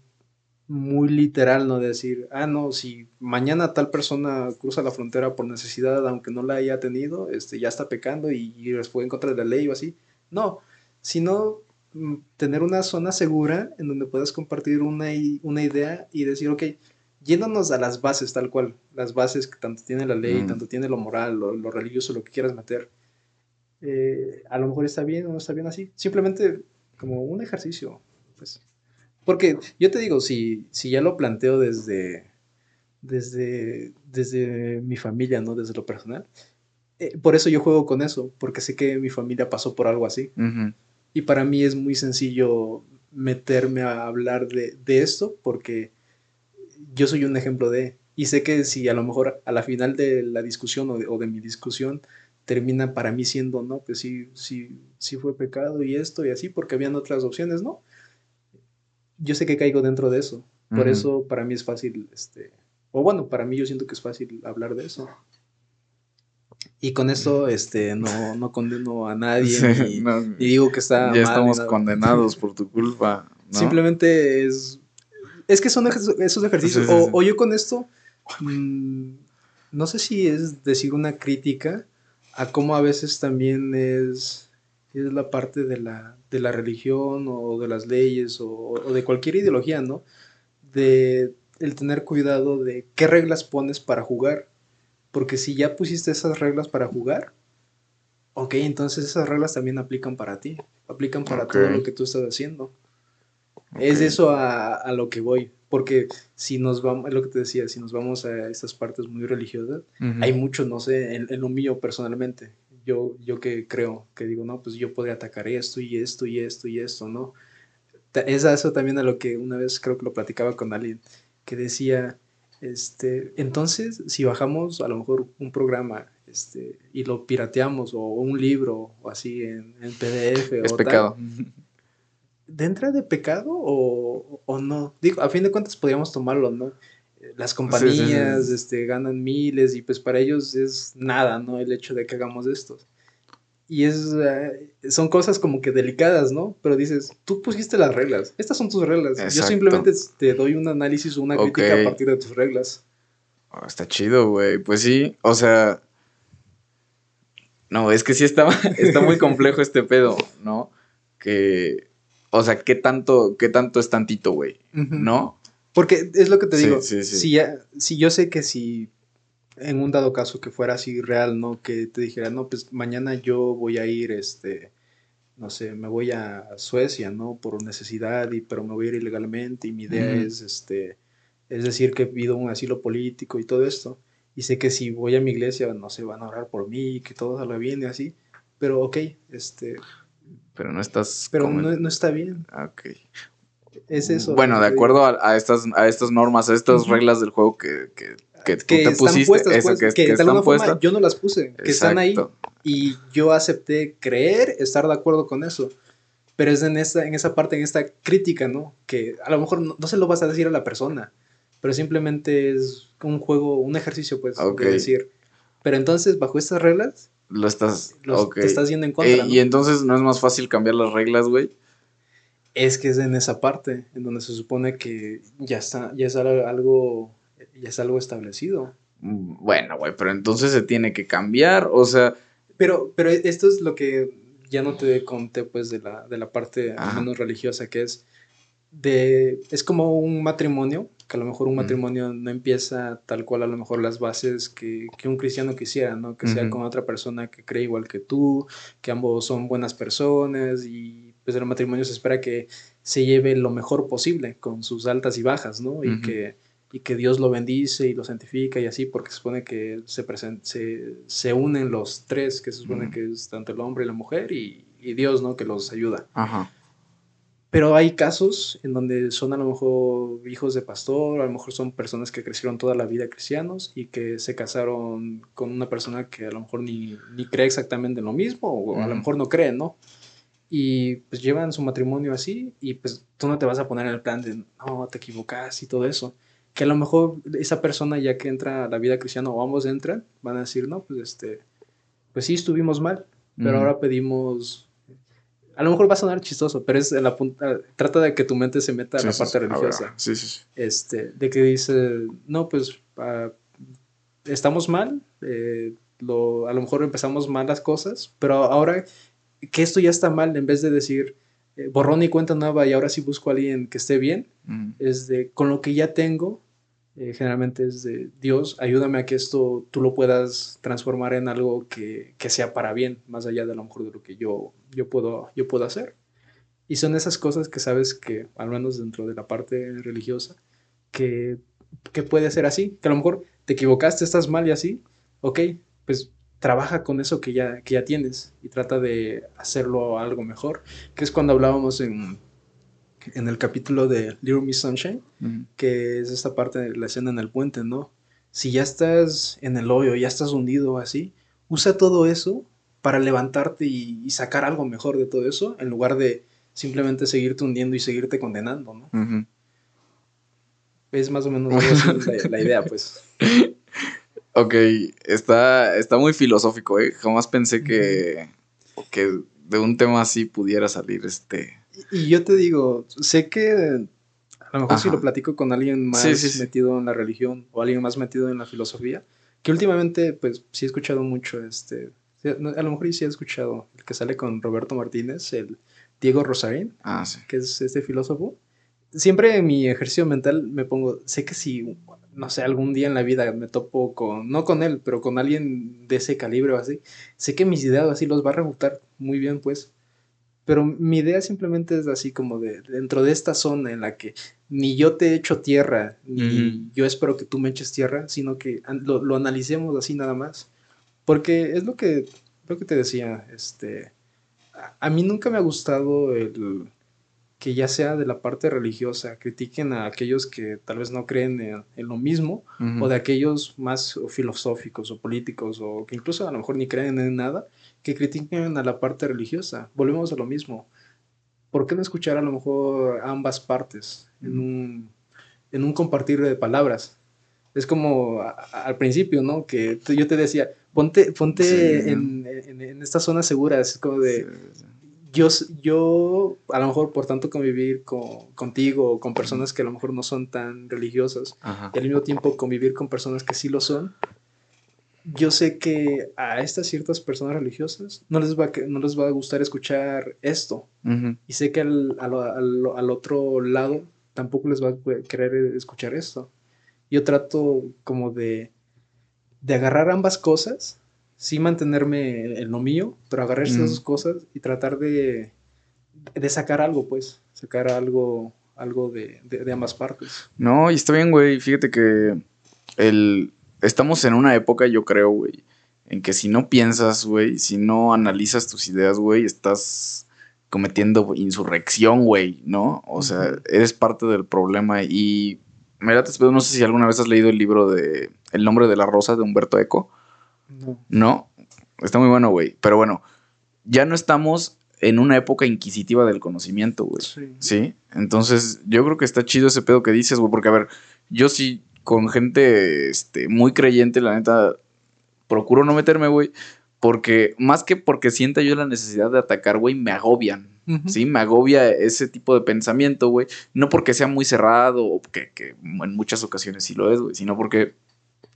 S2: muy literal, no decir, ah, no, si mañana tal persona cruza la frontera por necesidad, aunque no la haya tenido, este, ya está pecando y, y fue en contra de la ley o así. No, sino mm, tener una zona segura en donde puedas compartir una, una idea y decir, ok, yéndonos a las bases tal cual, las bases que tanto tiene la ley,
S1: Mm.
S2: tanto tiene lo moral, lo, lo religioso, lo que quieras meter. Eh, a lo mejor está bien o no está bien así. Simplemente como un ejercicio, pues. Porque yo te digo, si, si ya lo planteo desde, desde, desde mi familia, ¿no? Desde lo personal. eh, por eso yo juego con eso, porque sé que mi familia pasó por algo así.
S1: Ujú.
S2: Y para mí es muy sencillo meterme a hablar de, de esto, porque yo soy un ejemplo de... Y sé que si a lo mejor a la final de la discusión o de, o de mi discusión termina para mí siendo, no, pues sí, sí, sí fue pecado y esto y así, porque habían otras opciones, ¿no? Yo sé que caigo dentro de eso. Por eso para mí es fácil, este, o bueno, para mí yo siento que es fácil hablar de eso. Y con esto, este, no, no condeno a nadie,
S1: Sí,
S2: ni,
S1: no,
S2: ni digo que está
S1: ya estamos
S2: nada.
S1: condenados por tu culpa. ¿no?
S2: Simplemente es. Es que son ejer- esos ejercicios.
S1: Sí, sí,
S2: o, o yo con esto. mm, no sé si es decir una crítica a cómo a veces también es, es la parte de la, de la religión o de las leyes o, o de cualquier ideología, ¿no? De el tener cuidado de qué reglas pones para jugar. Porque si ya pusiste esas reglas para jugar, ok, entonces esas reglas también aplican para ti. Aplican para todo lo que tú estás haciendo. Es eso a, a lo que voy. Porque si nos vamos, es lo que te decía, si nos vamos a estas partes muy religiosas, hay mucho, no sé, en, en lo mío personalmente. Yo, yo que creo, que digo, no, pues yo podría atacar esto y esto y esto y esto, ¿no? Es a eso también a lo que una vez creo que lo platicaba con alguien, que decía, este, entonces, si bajamos a lo mejor un programa este, y lo pirateamos o un libro o así en, en PDF
S1: Es
S2: o tal,
S1: pecado.
S2: ¿Entra de pecado o, o no? Digo, a fin de cuentas podríamos tomarlo, ¿no? Las compañías
S1: sí, sí.
S2: Este, ganan miles y pues para ellos es nada, ¿no? El hecho de que hagamos esto. Y es, eh, son cosas como que delicadas, ¿no? Pero dices, tú pusiste las reglas, estas son tus reglas. Yo simplemente te doy un análisis o una crítica a partir de tus reglas.
S1: Ah, está chido, güey. Pues sí, o sea. No, es que sí está, está muy complejo este pedo, ¿no? Que. O sea, ¿qué tanto, qué tanto es tantito, güey? ¿No?
S2: Porque es lo que te
S1: Sí,
S2: digo.
S1: sí, sí.
S2: Si, ya- si yo sé que si en un dado caso que fuera así real, ¿no? Que te dijera, no, pues mañana yo voy a ir, este, no sé, me voy a Suecia, ¿no? Por necesidad, y, pero me voy a ir ilegalmente y mi idea es, este, es decir, que pido un asilo político y todo esto. Y sé que si voy a mi iglesia, no sé, van a orar por mí, que todo salga bien y así. Pero ok, este,
S1: Pero no estás.
S2: pero
S1: como-
S2: no, no está bien.
S1: Ah, ok.
S2: Es eso.
S1: Bueno, de acuerdo a, a estas, a estas normas, a estas reglas del juego que, que, que tú
S2: que
S1: te
S2: están
S1: pusiste.
S2: puestas,
S1: eso,
S2: pues,
S1: que,
S2: que,
S1: que
S2: de
S1: están
S2: alguna forma
S1: puestas.
S2: yo no las puse, que están ahí
S1: Exacto.
S2: y yo acepté creer, estar de acuerdo con eso. Pero es en esa, en esa parte, en esta crítica, ¿no? Que a lo mejor no, no se lo vas a decir a la persona, pero simplemente es un juego, un ejercicio, pues,
S1: Ok.
S2: de decir. Pero entonces, bajo estas reglas,
S1: Lo estás.
S2: los-
S1: ok.
S2: te estás yendo en contra,
S1: Eh,
S2: ¿no?
S1: Y entonces no es más fácil cambiar las reglas, güey.
S2: Es que es en esa parte, en donde se supone que ya está, ya es algo, ya es algo establecido.
S1: Mm, Bueno, güey, pero entonces se tiene que cambiar. O sea,
S2: Pero, pero esto es lo que ya no te conté, pues, de la, de la parte
S1: Ajá.
S2: menos religiosa, que es de. Es como un matrimonio, que a lo mejor un matrimonio no empieza tal cual, a lo mejor las bases que, que un cristiano quisiera, ¿no? Que sea con otra persona que cree igual que tú, que ambos son buenas personas y pues el matrimonio se espera que se lleve lo mejor posible con sus altas y bajas, ¿no? Y que y que Dios lo bendice y lo santifica y así, porque se supone que se, presen- se, se unen los tres, que se supone que es tanto el hombre y la mujer y, y Dios, ¿no? Que los ayuda.
S1: ajá.
S2: Pero hay casos en donde son a lo mejor hijos de pastor, a lo mejor son personas que crecieron toda la vida cristianos y que se casaron con una persona que a lo mejor ni, ni cree exactamente en lo mismo o a lo mejor no cree, ¿no? Y pues llevan su matrimonio así y pues tú no te vas a poner en el plan de, no, te equivocas y todo eso. Que a lo mejor esa persona ya que entra a la vida cristiana o ambos entran, van a decir, no, pues este, pues sí estuvimos mal, pero ahora pedimos a lo mejor va a sonar chistoso, pero es la punta, trata de que tu mente se meta
S1: Sí,
S2: en la
S1: sí,
S2: parte
S1: sí. A
S2: religiosa.
S1: Sí, sí, sí.
S2: Este, de que dice, no, pues ah, estamos mal, eh, lo, a lo mejor empezamos mal las cosas, pero ahora que esto ya está mal, en vez de decir eh, borrón y cuenta nueva y ahora sí busco a alguien que esté bien,
S1: Ujú.
S2: es de con lo que ya tengo, eh, generalmente es de Dios, ayúdame a que esto tú lo puedas transformar en algo que, que sea para bien, más allá de lo mejor de lo que yo, yo, puedo, yo puedo hacer. Y son esas cosas que sabes que, al menos dentro de la parte religiosa, que, que puede ser así, que a lo mejor te equivocaste, estás mal y así, ok, pues trabaja con eso que ya, que ya tienes y trata de hacerlo algo mejor, que es cuando hablábamos en, en el capítulo de Little Miss Sunshine, que es esta parte de la escena en el puente, ¿no? Si ya estás en el hoyo, ya estás hundido así, usa todo eso para levantarte y, sacar algo mejor de todo eso, en lugar de simplemente seguirte hundiendo y seguirte condenando, ¿no? Es más o menos la, idea, pues.
S1: Ok, está, está muy filosófico, ¿eh? Jamás pensé que, que de un tema así pudiera salir este...
S2: Y yo te digo, sé que a lo mejor si lo platico con alguien más metido en la religión o alguien más metido en la filosofía, que últimamente pues sí he escuchado mucho, este, a lo mejor sí he escuchado el que sale con Roberto Martínez, el Diego Rosarín,
S1: ah,
S2: que es este filósofo. Siempre en mi ejercicio mental me pongo, sé que si no sé, algún día en la vida me topo con, no con él, pero con alguien de ese calibre o así, sé que mis ideas así los va a refutar muy bien, pues. Pero mi idea simplemente es así como de dentro de esta zona en la que ni yo te echo tierra, ni yo espero que tú me eches tierra, sino que lo, lo, analicemos así nada más. Porque es lo que, lo que te decía, este, a mí nunca me ha gustado el, que ya sea de la parte religiosa, critiquen a aquellos que tal vez no creen en, lo mismo, o de aquellos más filosóficos o políticos, o que incluso a lo mejor ni creen en nada, que critiquen a la parte religiosa. Volvemos a lo mismo. ¿Por qué no escuchar a lo mejor ambas partes en un, en un compartir de palabras? Es como al principio, ¿no? Que yo te decía, ponte, ponte en, en, esta zona segura, es como de yo, yo a lo mejor por tanto convivir con, contigo o con personas que a lo mejor no son tan religiosas y al mismo tiempo convivir con personas que sí lo son, yo sé que a estas ciertas personas religiosas no les va, a, no les va a gustar escuchar esto. Y sé que al, al, otro lado tampoco les va a querer escuchar esto. Yo trato como de, de agarrar ambas cosas sí mantenerme en lo mío, pero agarrar esas dos cosas y tratar de, de sacar algo, pues, sacar algo, algo de, de, ambas partes.
S1: No, y está bien, güey. Fíjate que el, estamos en una época, yo creo, güey, en que si no piensas, güey, si no analizas tus ideas, güey, estás cometiendo insurrección, güey, ¿no? O sea, eres parte del problema y... Mira, no sé si alguna vez has leído el libro de El nombre de la rosa de Humberto Eco. No. Está muy bueno, güey. Pero bueno, ya no estamos en una época inquisitiva del conocimiento, güey. Sí. Entonces, yo creo que está chido ese pedo que dices, güey. Porque, a ver, yo sí, con gente este, muy creyente, la neta, procuro no meterme, güey. Porque, más que porque sienta yo la necesidad de atacar, güey, me agobian. Sí, me agobia ese tipo de pensamiento, güey. No porque sea muy cerrado o que, que en muchas ocasiones sí lo es, güey, sino porque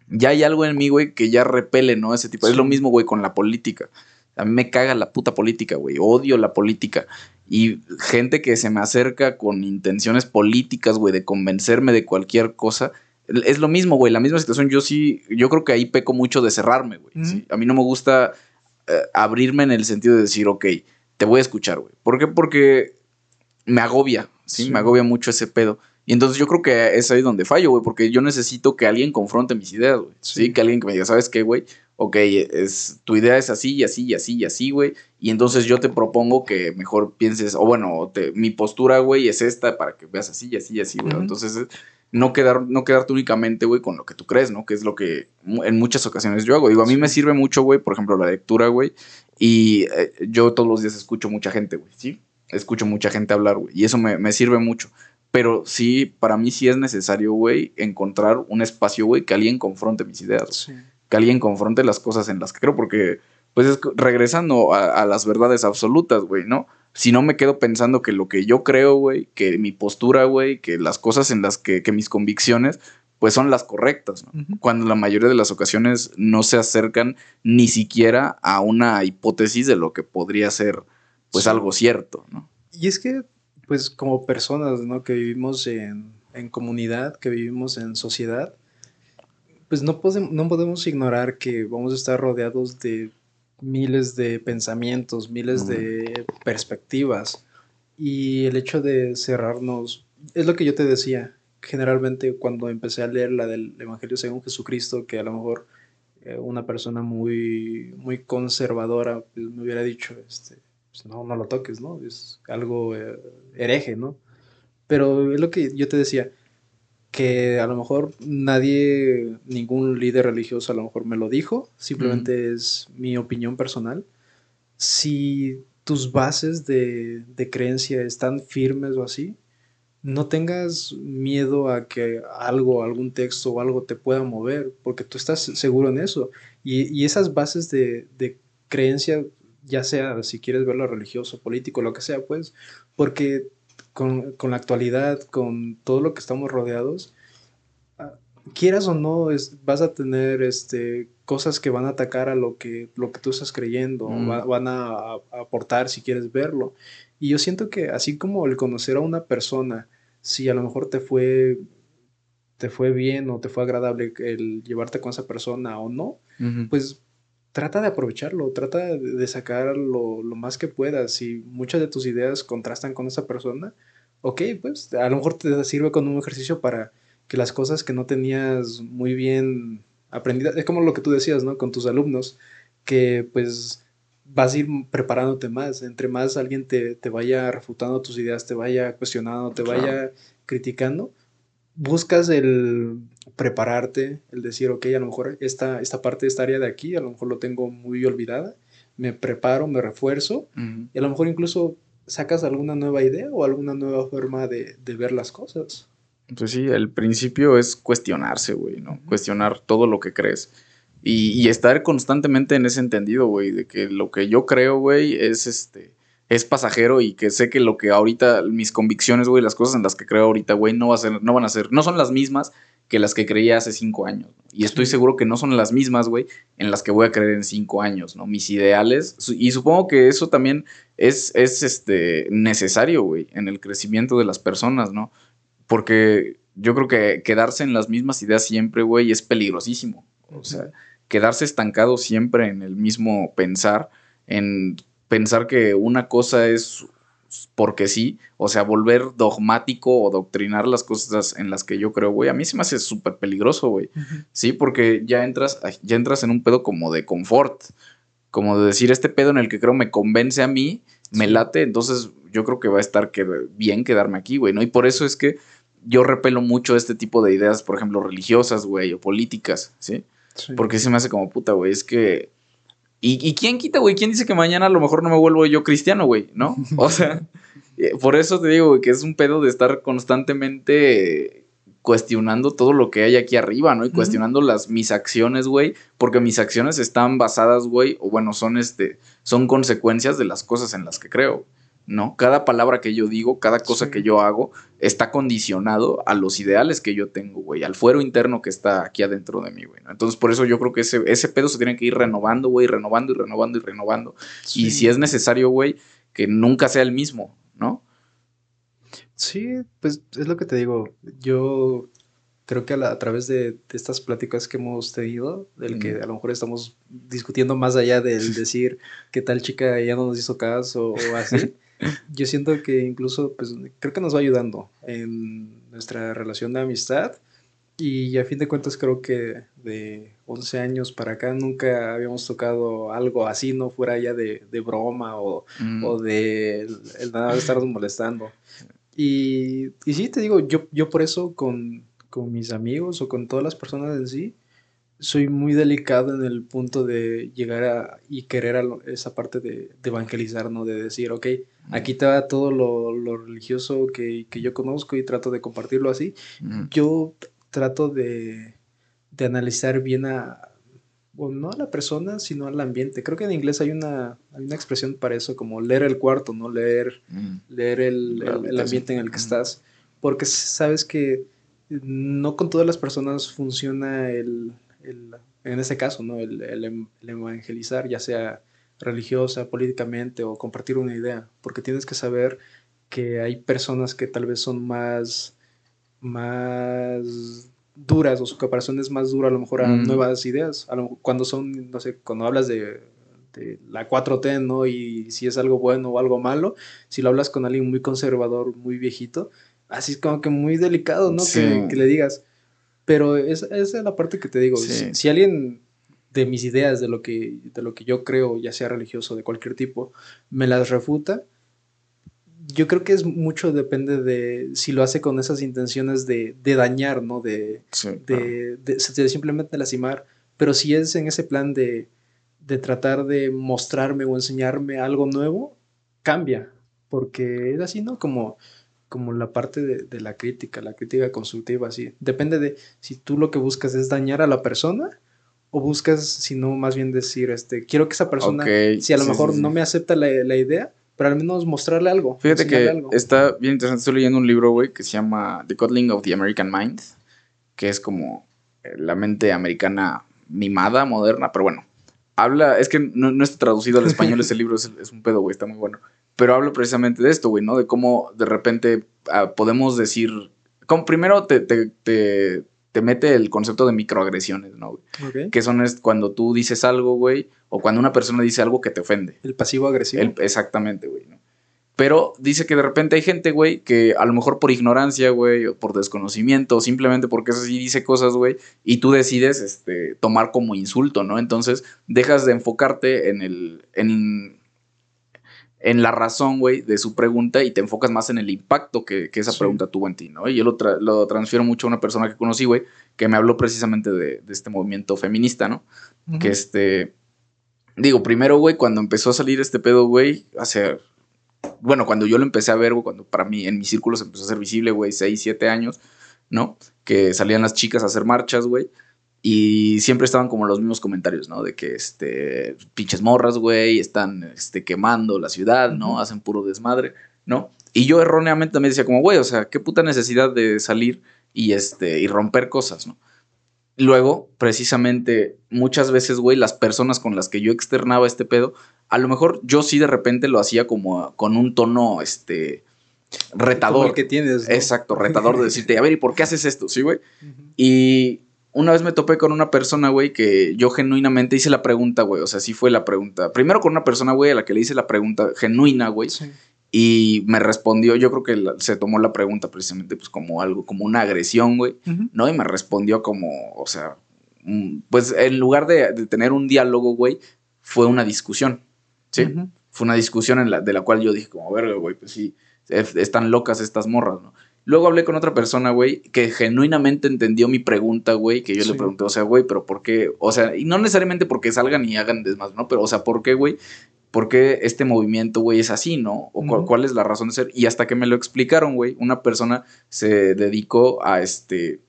S1: ya hay algo en mí, güey, que ya repele, ¿no? Ese tipo. Es lo mismo, güey, con la política. A mí me caga la puta política, güey. Odio la política. Y gente que se me acerca con intenciones políticas, güey, de convencerme de cualquier cosa. Es lo mismo, güey. La misma situación. Yo sí, yo creo que ahí peco mucho de cerrarme, güey. A mí no me gusta eh, abrirme en el sentido de decir, ok, te voy a escuchar, güey. ¿Por qué? Porque me agobia, ¿sí? Me agobia mucho ese pedo. Y entonces yo creo que es ahí donde fallo, güey, porque yo necesito que alguien confronte mis ideas, güey. Sí. Que alguien que me diga, ¿sabes qué, güey? Ok, es, tu idea es así y así y así y así, güey. Y entonces yo te propongo que mejor pienses, o bueno, mi postura, güey, es esta para que veas así y así y así, güey. Entonces, no, quedar, no quedarte únicamente, güey, con lo que tú crees, ¿no? Que es lo que en muchas ocasiones yo hago. Digo, a mí me sirve mucho, güey, por ejemplo, la lectura, güey. Y eh, yo todos los días escucho mucha gente, güey, ¿sí? Escucho mucha gente hablar, güey. Y eso me, me sirve mucho. Pero sí, para mí sí es necesario, güey, encontrar un espacio, güey, que alguien confronte mis ideas. Que alguien confronte las cosas en las que creo, porque, pues, es regresando a, las verdades absolutas, güey, ¿no? Si no me quedo pensando que lo que yo creo, güey, que mi postura, güey, que las cosas en las que, que mis convicciones, pues son las correctas, ¿no? Cuando la mayoría de las ocasiones no se acercan ni siquiera a una hipótesis de lo que podría ser, pues, algo cierto, ¿no?
S2: Y es que pues como personas, ¿no? Que vivimos en, comunidad, que vivimos en sociedad, pues no, podemos, no podemos ignorar que vamos a estar rodeados de miles de pensamientos, miles de perspectivas. Y el hecho de cerrarnos, es lo que yo te decía, generalmente cuando empecé a leer la del Evangelio según Jesucristo, que a lo mejor eh, una persona muy, muy conservadora pues, me hubiera dicho, este, pues, no, no lo toques, ¿no? Es algo eh, hereje, ¿no? Pero es lo que yo te decía, que a lo mejor nadie, ningún líder religioso a lo mejor me lo dijo, simplemente es mi opinión personal. Si tus bases de, de, creencia están firmes o así, no tengas miedo a que algo, algún texto o algo te pueda mover, porque tú estás seguro en eso. Y, y esas bases de, de, creencia, ya sea si quieres verlo religioso, político, lo que sea, pues, porque con, con, la actualidad, con todo lo que estamos rodeados, ah, quieras o no, es, vas a tener este, cosas que van a atacar a lo que, lo que tú estás creyendo, mm. va, van a, a, aportar si quieres verlo. Y yo siento que así como el conocer a una persona, si a lo mejor te fue, te fue bien o te fue agradable el llevarte con esa persona o no, pues trata de aprovecharlo, trata de sacar lo, lo, más que puedas. Si muchas de tus ideas contrastan con esa persona, ok, pues a lo mejor te sirve con un ejercicio para que las cosas que no tenías muy bien aprendidas, es como lo que tú decías, ¿no? Con tus alumnos, que pues vas a ir preparándote más. Entre más alguien te, te vaya refutando tus ideas, te vaya cuestionando, te vaya criticando, buscas el prepararte, el decir, ok, a lo mejor esta, esta parte, esta área de aquí, a lo mejor lo tengo muy olvidada, me preparo, me refuerzo, uh -huh. y a lo mejor incluso sacas alguna nueva idea o alguna nueva forma de, de ver las cosas.
S1: Pues sí, el principio es cuestionarse, güey, ¿no? Uh -huh. Cuestionar todo lo que crees. Y, y, estar constantemente en ese entendido, güey, de que lo que yo creo, güey, es este es pasajero y que sé que lo que ahorita, mis convicciones, güey, las cosas en las que creo ahorita, güey, no, va a ser, no van a ser, no son las mismas que las que creía hace cinco años. Y estoy seguro que no son las mismas, güey, en las que voy a creer en cinco años, ¿no? Mis ideales, y supongo que eso también es, es este, necesario, güey, en el crecimiento de las personas, ¿no? Porque yo creo que quedarse en las mismas ideas siempre, güey, es peligrosísimo. O sea, quedarse estancado siempre en el mismo pensar, en pensar que una cosa es porque sí, o sea, volver dogmático o doctrinar las cosas en las que yo creo, güey, a mí se me hace súper peligroso, güey. Uh -huh. Sí, porque ya entras, ya entras en un pedo como de confort, como de decir, este pedo en el que creo me convence a mí, me late, entonces yo creo que va a estar que, bien quedarme aquí, güey, ¿no? Y por eso es que yo repelo mucho este tipo de ideas, por ejemplo, religiosas, güey, o políticas, ¿sí? sí. Porque se me hace como puta, güey, es que ¿Y, ¿Y, quién quita, güey? ¿Quién dice que mañana a lo mejor no me vuelvo yo cristiano, güey? ¿No? O sea, eh, por eso te digo, güey, que es un pedo de estar constantemente cuestionando todo lo que hay aquí arriba, ¿no? Y cuestionando uh -huh. las mis acciones, güey, porque mis acciones están basadas, güey, o bueno, son este son consecuencias de las cosas en las que creo. ¿No? Cada palabra que yo digo, cada cosa sí. que yo hago, está condicionado a los ideales que yo tengo, güey, al fuero interno que está aquí adentro de mí, güey. ¿no? Entonces, por eso yo creo que ese, ese pedo se tiene que ir renovando, güey, renovando y renovando y renovando. Sí. Y si es necesario, güey, que nunca sea el mismo, ¿no?
S2: Sí, pues es lo que te digo. Yo creo que a, la, a través de, de, estas pláticas que hemos tenido, del mm. que a lo mejor estamos discutiendo más allá del decir que tal chica ya no nos hizo caso o así. yo siento que incluso, pues, creo que nos va ayudando en nuestra relación de amistad. Y a fin de cuentas creo que de 11 años para acá nunca habíamos tocado algo así, no fuera ya de, de broma o, mm. o de el, el nada de estarnos molestando. Y, y sí, te digo, yo, yo por eso con, con mis amigos o con todas las personas en sí, soy muy delicado en el punto de llegar a y querer a lo, esa parte de, de, evangelizar, ¿no? De decir, ok, aquí está todo lo, lo religioso que, que, yo conozco y trato de compartirlo así. Mm. Yo trato de, de analizar bien a, bueno, no a la persona, sino al ambiente. Creo que en inglés hay una, hay una expresión para eso, como leer el cuarto, ¿no? Leer, mm. leer el, el, el, ambiente en el que mm. estás. Porque sabes que no con todas las personas funciona el el, en ese caso, ¿no? El, el, el, evangelizar, ya sea religiosa, políticamente o compartir una idea, porque tienes que saber que hay personas que tal vez son más, más duras o su caparazón es más dura a lo mejor a mm. nuevas ideas, a lo, cuando son, no sé, cuando hablas de, la 4T, ¿no? Y si es algo bueno o algo malo, si lo hablas con alguien muy conservador, muy viejito, así es como que muy delicado, ¿no? Que, le digas. Pero esa, es la parte que te digo. Si, alguien de mis ideas, de lo, que, de lo que yo creo, ya sea religioso, de cualquier tipo, me las refuta, yo creo que es mucho depende de si lo hace con esas intenciones de, dañar, ¿no? De, de, simplemente lastimar. Pero si es en ese plan de, de tratar de mostrarme o enseñarme algo nuevo, cambia. Porque es así, ¿no? Como, como la parte de, la crítica, la crítica constructiva, así. Depende de si tú lo que buscas es dañar a la persona o buscas, si no, más bien decir, este, quiero que esa persona, si a lo mejor no me acepta la, la idea, pero al menos mostrarle algo.
S1: Fíjate que está bien interesante. Estoy leyendo un libro, güey, que se llama The Coddling of the American Mind, que es como eh, la mente americana mimada, moderna, pero bueno. Habla, es que no, está traducido al español ese libro, es, un pedo, güey, está muy bueno. Pero habla precisamente de esto, güey, ¿no? De cómo de repente ah, podemos decir. Como primero te, te, te, mete el concepto de microagresiones, ¿no? Güey? Que son es cuando tú dices algo, güey, o cuando una persona dice algo que te ofende.
S2: El pasivo agresivo.
S1: exactamente, güey. ¿no? Pero dice que de repente hay gente, güey, que a lo mejor por ignorancia, güey, o por desconocimiento, o simplemente porque eso sí dice cosas, güey, y tú decides este, tomar como insulto, ¿no? Entonces dejas de enfocarte en el. en, en la razón, güey, de su pregunta y te enfocas más en el impacto que, esa pregunta tuvo en ti, ¿no? Y yo lo, lo transfiero mucho a una persona que conocí, güey, que me habló precisamente de, este movimiento feminista, ¿no? Que este Digo, primero, güey, cuando empezó a salir este pedo, güey, hace. Bueno, cuando yo lo empecé a ver, güey, cuando para mí en mis círculos empezó a ser visible, güey, 6, 7 años, ¿no? Que salían las chicas a hacer marchas, güey. Y siempre estaban como los mismos comentarios, ¿no? De que, este, pinches morras, güey, están, este, quemando la ciudad, ¿no? Hacen puro desmadre, ¿no? Y yo erróneamente también decía como, güey, o sea, qué puta necesidad de salir y, este, y romper cosas, ¿no? Luego, precisamente, muchas veces, güey, las personas con las que yo externaba este pedo, a lo mejor yo sí de repente lo hacía como con un tono, este, retador.
S2: que tienes.
S1: Exacto, retador de decirte, a ver, ¿y por qué haces esto? Sí, güey. Y una vez me topé con una persona, güey, que yo genuinamente hice la pregunta, güey. O sea, sí fue la pregunta. Primero con una persona, güey, a la que le hice la pregunta genuina, güey. Sí. Y me respondió, yo creo que se tomó la pregunta precisamente pues como algo, como una agresión, güey, ¿no? Y me respondió como, o sea, pues en lugar de, tener un diálogo, güey, fue una discusión, ¿sí? Fue una discusión en la, de la cual yo dije como, verga, güey, pues sí, están locas estas morras, ¿no? Luego hablé con otra persona, güey, que genuinamente entendió mi pregunta, güey, que yo le pregunté, o sea, güey, pero ¿por qué? O sea, y no necesariamente porque salgan y hagan desmás, ¿no? Pero, o sea, ¿por qué, güey? ¿por qué este movimiento, güey, es así, no? O cuál es la razón de ser. Y hasta que me lo explicaron, güey, una persona se dedicó a este,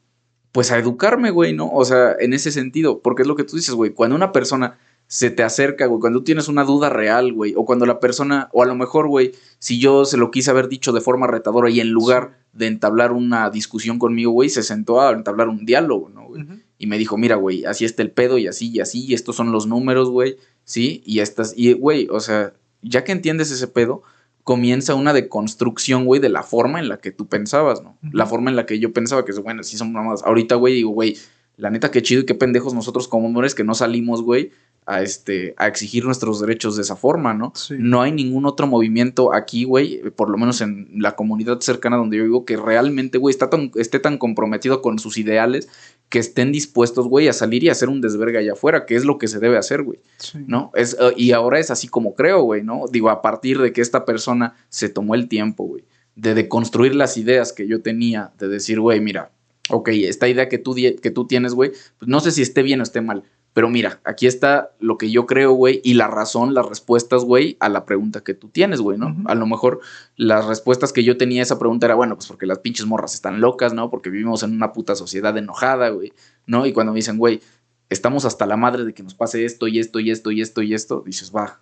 S1: pues a educarme, güey, ¿no? O sea, en ese sentido, porque es lo que tú dices, güey, cuando una persona se te acerca, güey, cuando tú tienes una duda real, güey, o cuando la persona, o a lo mejor, güey, si yo se lo quise haber dicho de forma retadora y en lugar de entablar una discusión conmigo, güey, se sentó a entablar un diálogo, ¿no, güey? Y me dijo, mira, güey, así está el pedo y así y así, y estos son los números, güey, ¿sí? Y estas, y güey, o sea, ya que entiendes ese pedo, comienza una deconstrucción, güey, de la forma en la que tú pensabas, ¿no? La forma en la que yo pensaba que, bueno, sí son más. Ahorita, güey, digo, güey, la neta, qué chido y qué pendejos nosotros como hombres que no salimos, güey, a, este, a exigir nuestros derechos de esa forma, ¿no? No hay ningún otro movimiento aquí, güey, por lo menos en la comunidad cercana donde yo vivo, que realmente, güey, está tan, esté tan comprometido con sus ideales que estén dispuestos, güey, a salir y hacer un desverga allá afuera, que es lo que se debe hacer, güey, ¿no? Es, eh, y ahora es así como creo, güey, ¿no? Digo, a partir de que esta persona se tomó el tiempo, güey, de deconstruir las ideas que yo tenía, de decir, güey, mira, ok, esta idea que tú, que tú tienes, güey, pues no sé si esté bien o esté mal, pero mira, aquí está lo que yo creo, güey, y la razón, las respuestas, güey, a la pregunta que tú tienes, güey, ¿no? A lo mejor las respuestas que yo tenía a esa pregunta era, bueno, pues porque las pinches morras están locas, ¿no? Porque vivimos en una puta sociedad enojada, güey, ¿no? Y cuando me dicen, güey, estamos hasta la madre de que nos pase esto y esto y esto y esto y esto, dices, va.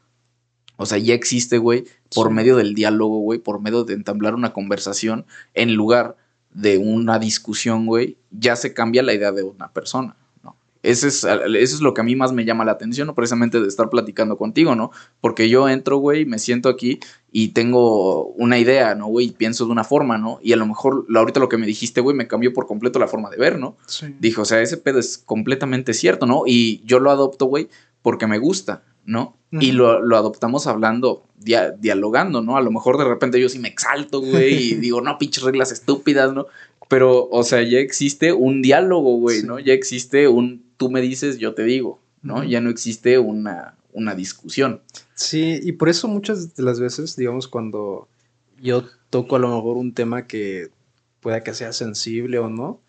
S1: O sea, ya existe, güey, por medio del diálogo, güey, por medio de entablar una conversación en lugar de una discusión, güey, ya se cambia la idea de una persona. Eso es, eso es lo que a mí más me llama la atención, ¿no? Precisamente de estar platicando contigo, ¿no? Porque yo entro, güey, me siento aquí y tengo una idea, ¿no, güey? Pienso de una forma, ¿no? Y a lo mejor ahorita lo que me dijiste, güey, me cambió por completo la forma de ver, ¿no? Sí. Dijo, o sea, ese pedo es completamente cierto, ¿no? Y yo lo adopto, güey, porque me gusta, ¿no? Y lo, lo, adoptamos hablando, dialogando, ¿no? A lo mejor de repente yo sí me exalto, güey, y digo, no, pinches reglas estúpidas, ¿no? Pero, o sea, ya existe un diálogo, güey, ¿no? Ya existe un tú me dices, yo te digo, ¿no? Ya no existe una, una discusión.
S2: Sí, y por eso muchas de las veces, digamos, cuando yo toco a lo mejor un tema que pueda que sea sensible o no,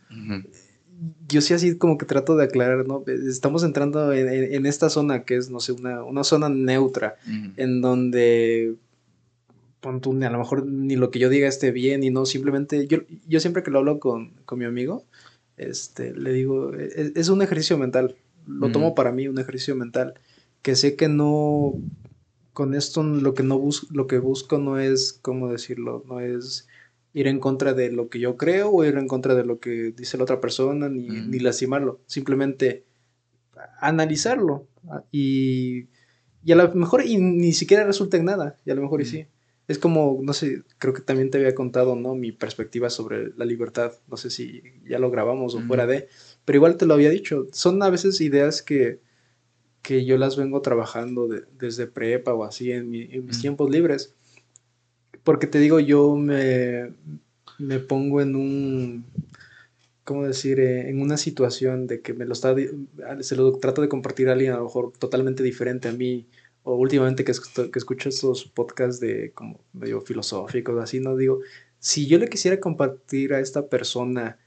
S2: yo sí así como que trato de aclarar, ¿no? Estamos entrando en, esta zona que es, no sé, una, una zona neutra, en donde a lo mejor ni lo que yo diga esté bien y no, simplemente, yo, yo siempre que lo hablo con, con mi amigo, este, le digo, es, es un ejercicio mental, lo tomo para mí un ejercicio mental, que sé que no, con esto lo que, no bus lo que busco no es, ¿cómo decirlo? No es ir en contra de lo que yo creo o ir en contra de lo que dice la otra persona, ni, ni lastimarlo, simplemente analizarlo y, y, a lo mejor y ni siquiera resulta en nada, y a lo mejor y sí. Es como, no sé, creo que también te había contado, ¿no? Mi perspectiva sobre la libertad, no sé si ya lo grabamos o fuera de, pero igual te lo había dicho, son a veces ideas que, que yo las vengo trabajando desde prepa o así en, en mis tiempos libres. Porque te digo, yo me, me pongo en un, ¿cómo decir? Eh, en una situación de que me lo está, se lo trato de compartir a alguien a lo mejor totalmente diferente a mí, o últimamente que, que escucho estos podcasts de como medio filosóficos, así, ¿no? Digo, si yo le quisiera compartir a esta persona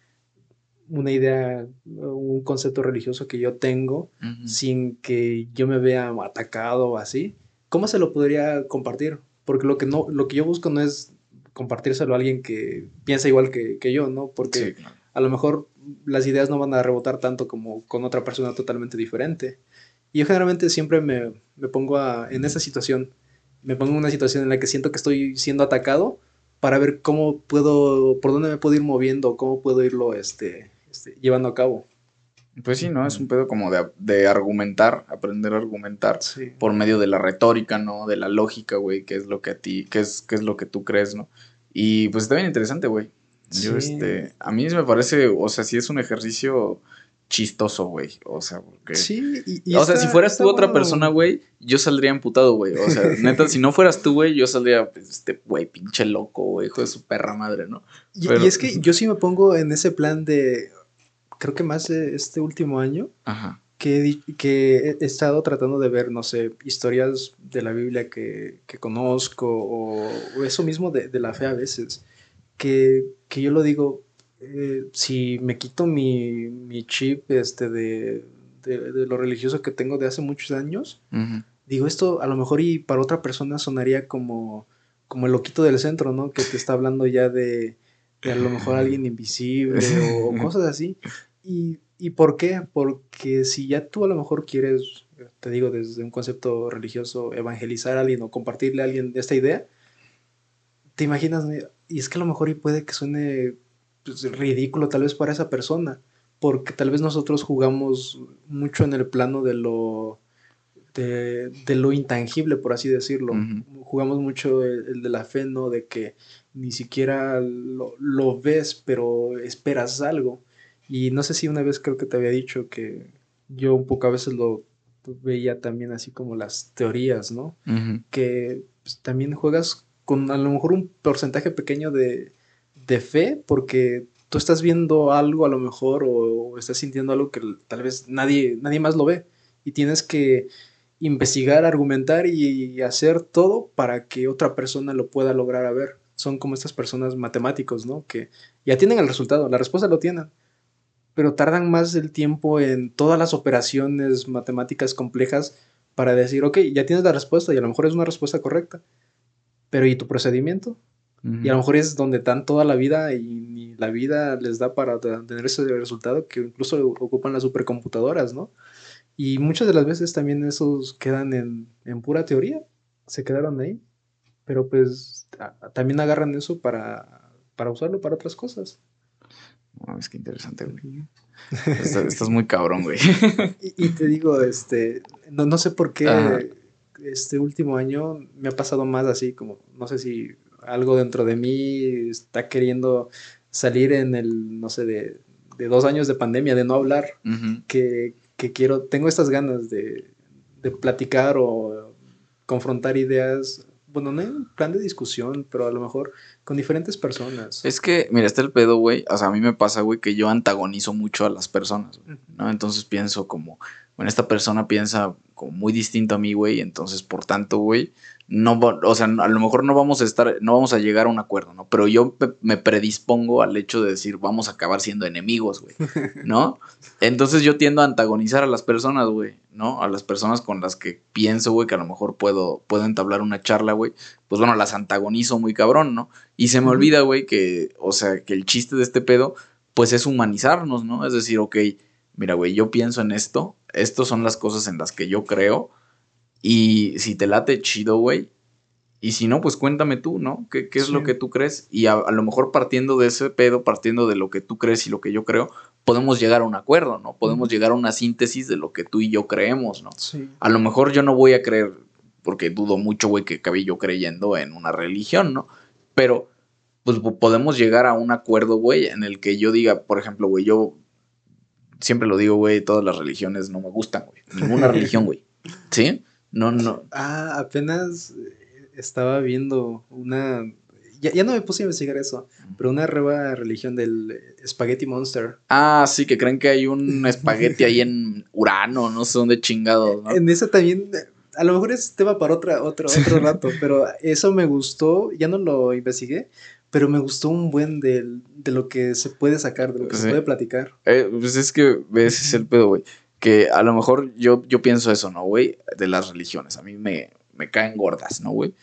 S2: una idea, un concepto religioso que yo tengo, sin que yo me vea atacado o así, ¿cómo se lo podría compartir? porque lo que, no, lo que yo busco no es compartírselo a alguien que piensa igual que, yo, ¿no? Porque a lo mejor las ideas no van a rebotar tanto como con otra persona totalmente diferente. Y yo generalmente siempre me, pongo en esa situación, me pongo en una situación en la que siento que estoy siendo atacado para ver cómo puedo, por dónde me puedo ir moviendo, cómo puedo irlo este, este llevando a cabo.
S1: Pues sí, ¿no? Es un pedo como de, argumentar, aprender a argumentar por medio de la retórica, ¿no? De la lógica, güey, que es lo que a ti, que es, qué es lo que tú crees, ¿no? Y pues está bien interesante, güey. Yo, este, a mí me parece, o sea, sí es un ejercicio chistoso, güey. O sea, porque. Sí, y, O sea, si fueras tú otra persona, güey, yo saldría emputado, güey. O sea, neta, si no fueras tú, güey, yo saldría, pues, este, güey, pinche loco, güey, hijo de su perra madre, ¿no?
S2: y, es que yo sí me pongo en ese plan de creo que más este último año, Que, que he estado tratando de ver, no sé, historias de la Biblia que, conozco o, eso mismo de, la fe a veces, que, yo lo digo, eh, si me quito mi, chip este, de, lo religioso que tengo de hace muchos años, digo, esto a lo mejor y para otra persona sonaría como, como el loquito del centro, ¿no? Que te está hablando ya de, de a lo mejor alguien invisible o cosas así. ¿Y, ¿Y por qué? Porque si ya tú a lo mejor quieres, te digo, desde un concepto religioso, evangelizar a alguien o compartirle a alguien esta idea, te imaginas, y es que a lo mejor y puede que suene pues, ridículo tal vez para esa persona, porque tal vez nosotros jugamos mucho en el plano de lo, de, lo intangible, por así decirlo. Jugamos mucho el, de la fe, ¿no? De que ni siquiera lo, lo ves, pero esperas algo. Y no sé si una vez creo que te había dicho que yo un poco a veces lo veía también así como las teorías, ¿no? Que pues, también juegas con a lo mejor un porcentaje pequeño de, fe porque tú estás viendo algo a lo mejor o, estás sintiendo algo que tal vez nadie, nadie más lo ve y tienes que investigar, argumentar y hacer todo para que otra persona lo pueda lograr a ver. Son como estas personas matemáticos, ¿no? Que ya tienen el resultado, la respuesta lo tienen, pero tardan más el tiempo en todas las operaciones matemáticas complejas para decir, ok, ya tienes la respuesta y a lo mejor es una respuesta correcta, pero ¿y tu procedimiento? Y a lo mejor es donde están toda la vida y ni la vida les da para tener ese resultado que incluso ocupan las supercomputadoras, ¿no? Y muchas de las veces también esos quedan en, en pura teoría, se quedaron ahí, pero pues también agarran eso para, para usarlo para otras cosas.
S1: Es que interesante, güey. Estás, muy cabrón, güey.
S2: Y, te digo, este, no, no sé por qué este último año me ha pasado más así, como, no sé si algo dentro de mí está queriendo salir en el, no sé, de, de dos años de pandemia, de no hablar, que, que, quiero, tengo estas ganas de, de platicar o confrontar ideas bueno, no en plan de discusión, pero a lo mejor con diferentes personas.
S1: Es que, mira, está el pedo, güey. O sea, a mí me pasa, güey, que yo antagonizo mucho a las personas, ¿no? Entonces pienso como, bueno, esta persona piensa como muy distinto a mí, güey. Entonces, por tanto, güey, no, o sea, a lo mejor no vamos a estar, no vamos a llegar a un acuerdo, ¿no? Pero yo me predispongo al hecho de decir, vamos a acabar siendo enemigos, güey, ¿no? Entonces yo tiendo a antagonizar a las personas, güey, ¿no? A las personas con las que pienso, güey, que a lo mejor puedo, puedo entablar una charla, güey, pues bueno, las antagonizo muy cabrón, ¿no? Y se me olvida, güey, que, o sea, que el chiste de este pedo, pues es humanizarnos, ¿no? Es decir, ok, mira, güey, yo pienso en esto, estas son las cosas en las que yo creo, y si te late, chido, güey. Y si no, pues cuéntame tú, ¿no? ¿Qué, es lo que tú crees? Y a, lo mejor partiendo de ese pedo, partiendo de lo que tú crees y lo que yo creo, podemos llegar a un acuerdo, ¿no? Podemos llegar a una síntesis de lo que tú y yo creemos, ¿no? Sí. A lo mejor yo no voy a creer, porque dudo mucho, güey, que acabé yo creyendo en una religión, ¿no? Pero, pues podemos llegar a un acuerdo, güey, en el que yo diga, por ejemplo, güey, yo siempre lo digo, güey, todas las religiones no me gustan, güey. Ninguna religión, güey. ¿Sí? No, no.
S2: Ah, apenas estaba viendo una. Ya, no me puse a investigar eso, pero una nueva religión del Spaghetti Monster.
S1: Ah, sí, que creen que hay un espagueti ahí en Urano, no sé dónde chingado.
S2: En esa también, a lo mejor es tema para otra, otro, otro rato, pero eso me gustó, ya no lo investigué, pero me gustó un buen de, lo que se puede sacar, de lo que se puede platicar.
S1: Eh, pues es que ese es el pedo, güey que a lo mejor yo, yo pienso eso, ¿no, güey? De las religiones. A mí me, me caen gordas, ¿no, güey?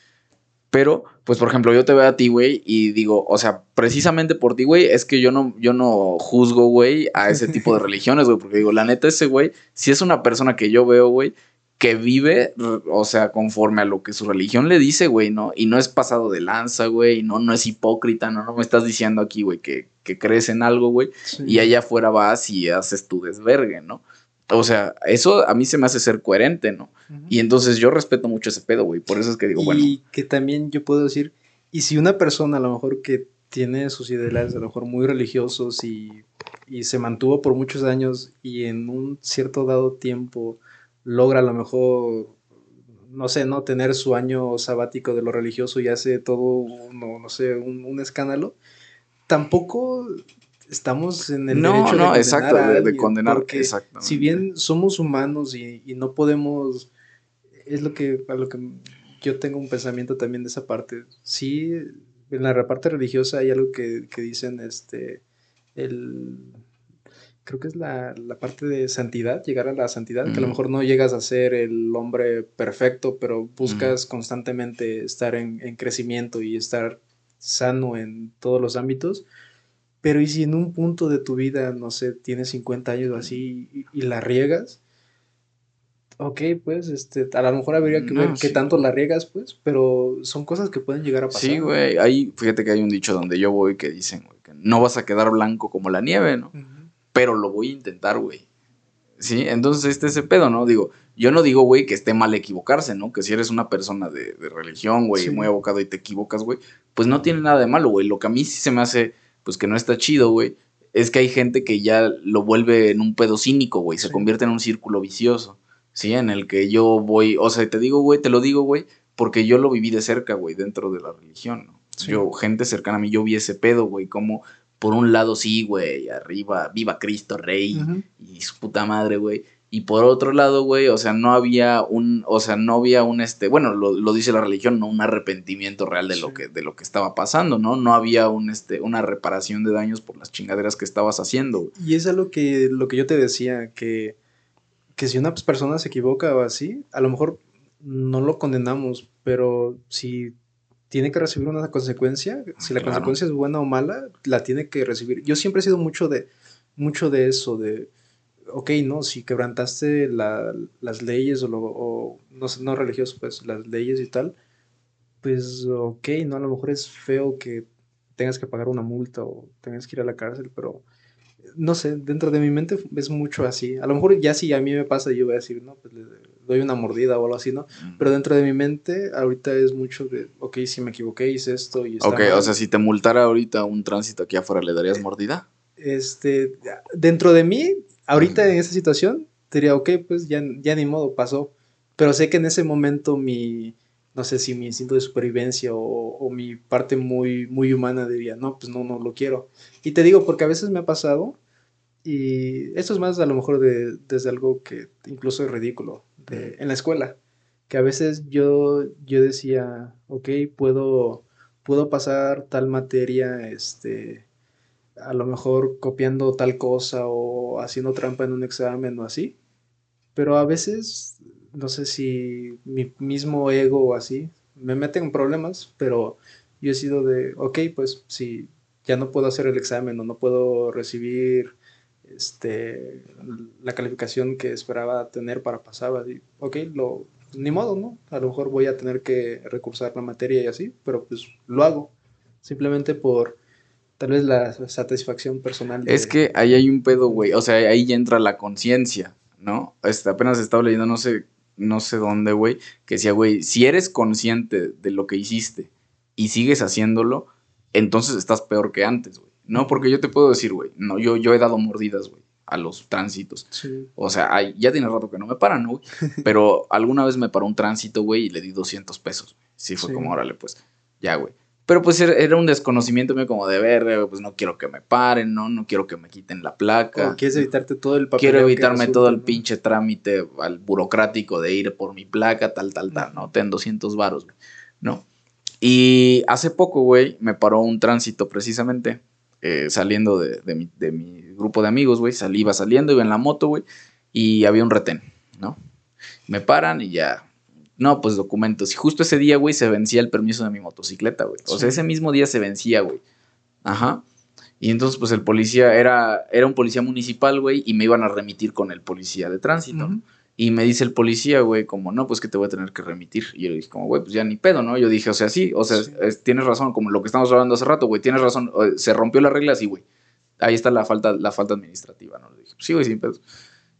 S1: Pero, pues, por ejemplo, yo te veo a ti, güey, y digo, o sea, precisamente por ti, güey, es que yo no, yo no juzgo, güey, a ese tipo de religiones, güey, porque digo, la neta, ese güey, si es una persona que yo veo, güey, que vive, o sea, conforme a lo que su religión le dice, güey, ¿no? Y no es pasado de lanza, güey, no, no es hipócrita, no, no me estás diciendo aquí, güey, que, que crees en algo, güey, y allá afuera vas y haces tu desvergue, ¿no? O sea, eso a mí se me hace ser coherente, ¿no? Y entonces yo respeto mucho ese pedo, güey. Por eso es que digo, bueno.
S2: Y que también yo puedo decir, y si una persona a lo mejor que tiene sus ideales a lo mejor muy religiosos y, y se mantuvo por muchos años y en un cierto dado tiempo logra a lo mejor, no sé, no tener su año sabático de lo religioso y hace todo, no, no sé, un, un escándalo, tampoco estamos en el derecho de condenar exacto, de condenar, porque si bien somos humanos y, no podemos, es lo que, a lo que yo tengo un pensamiento también de esa parte. Sí, en la parte religiosa hay algo que, dicen, este, el, creo que es la, parte de santidad, llegar a la santidad, que a lo mejor no llegas a ser el hombre perfecto, pero buscas constantemente estar en, en, crecimiento y estar sano en todos los ámbitos. Pero y si en un punto de tu vida, no sé, tienes 50 años o así y, la riegas, ok, pues, este, a lo mejor habría que ver qué tanto la riegas, pues, pero son cosas que pueden llegar a pasar.
S1: Sí, güey, ahí, fíjate que hay un dicho donde yo voy que dicen, güey, que no vas a quedar blanco como la nieve, ¿no? Pero lo voy a intentar, güey. Sí, entonces este es ese pedo, ¿no? Digo, yo no digo, güey, que esté mal equivocarse, ¿no? Que si eres una persona de, religión, güey, muy abocado y te equivocas, güey, pues no tiene nada de malo, güey. Lo que a mí sí se me hace pues que no está chido, güey, es que hay gente que ya lo vuelve en un pedo cínico, güey, se convierte en un círculo vicioso, ¿sí? En el que yo voy, o sea, te digo, güey, te lo digo, güey, porque yo lo viví de cerca, güey, dentro de la religión, ¿no? Yo, gente cercana a mí, yo vi ese pedo, güey, como por un lado sí, güey, arriba, viva Cristo Rey y su puta madre, güey. Y por otro lado, güey, o sea, no había un, o sea, no había un, este, bueno, lo, dice la religión, no un arrepentimiento real de lo que, de lo que estaba pasando, ¿no? No había un, este, una reparación de daños por las chingaderas que estabas haciendo.
S2: Y es lo que, lo que yo te decía, que, que si una persona se equivoca o así, a lo mejor no lo condenamos, pero si tiene que recibir una consecuencia, si la consecuencia es buena o mala, la tiene que recibir. Yo siempre he sido mucho de, mucho de eso, de ok, no, si quebrantaste las leyes o, lo, no, no religioso, pues las leyes y tal, pues ok, no, a lo mejor es feo que tengas que pagar una multa o tengas que ir a la cárcel, pero no sé, dentro de mi mente es mucho así. A lo mejor ya si a mí me pasa, yo voy a decir, no, pues le doy una mordida o algo así, ¿no? Pero dentro de mi mente ahorita es mucho de, ok, si me equivoqué, hice esto y
S1: está Ok, o sea, si te multara ahorita un tránsito aquí afuera, ¿le darías mordida?
S2: Este, dentro de mí ahorita en esa situación, diría, ok, pues ya, ya ni modo, pasó. pero sé que en ese momento mi, no sé si mi instinto de supervivencia o, mi parte muy, muy humana diría, no, pues no, no lo quiero. Y te digo, porque a veces me ha pasado, y esto es más a lo mejor de, desde algo que incluso es ridículo, en la escuela, que a veces yo, yo decía, ok, puedo, puedo pasar tal materia, este, a lo mejor copiando tal cosa o haciendo trampa en un examen o así, pero a veces, no sé si mi mismo ego o así, me meten en problemas, pero yo he sido de, ok, pues si ya no puedo hacer el examen o no puedo recibir este, la calificación que esperaba tener para pasar, ok, lo, ni modo, ¿no? A lo mejor voy a tener que recursar la materia y así, pero pues lo hago, simplemente por tal vez la satisfacción personal.
S1: Es que ahí hay un pedo, güey, o sea, ahí entra la conciencia. ¿no? Este, apenas estaba leyendo, no sé, no sé dónde, güey, que decía, güey, si eres consciente de lo que hiciste y sigues haciéndolo, entonces estás peor que antes, güey. No, porque yo te puedo decir, güey, no, yo, yo he dado mordidas, güey, a los tránsitos. O sea, ya tiene rato que no me paran, güey. Pero alguna vez me paró un tránsito, güey, y le di 200 pesos. Sí, fue como, órale, pues, ya, güey. Pero pues era un desconocimiento mío como de ver, pues no quiero que me paren, ¿no? No quiero que me quiten la placa.
S2: quieres evitarte todo el
S1: papel. Quiero evitarme todo el pinche trámite al burocrático de ir por mi placa, tal, tal, tal, ¿no? Ten 200 varos, güey, ¿no? Y hace poco, güey, me paró un tránsito precisamente, eh, saliendo de, mi, de, mi, grupo de amigos, güey. Salí, iba saliendo, iba en la moto, güey, y había un retén, ¿no? Me paran y ya no, pues documentos. Y justo ese día, güey, se vencía el permiso de mi motocicleta, güey. O sea, ese mismo día se vencía, güey. Ajá. Y entonces, pues el policía era, era un policía municipal, güey, y me iban a remitir con el policía de tránsito. Y me dice el policía, güey, como, no, pues que te voy a tener que remitir. Y yo le dije, como, güey, pues ya ni pedo, ¿no? Yo dije, o sea, sí, o sea, tienes razón, como lo que estamos hablando hace rato, güey, tienes razón, se rompió la regla, sí, güey. Ahí está la falta, la falta administrativa, ¿no? Le dije, sí, güey, sin pedo.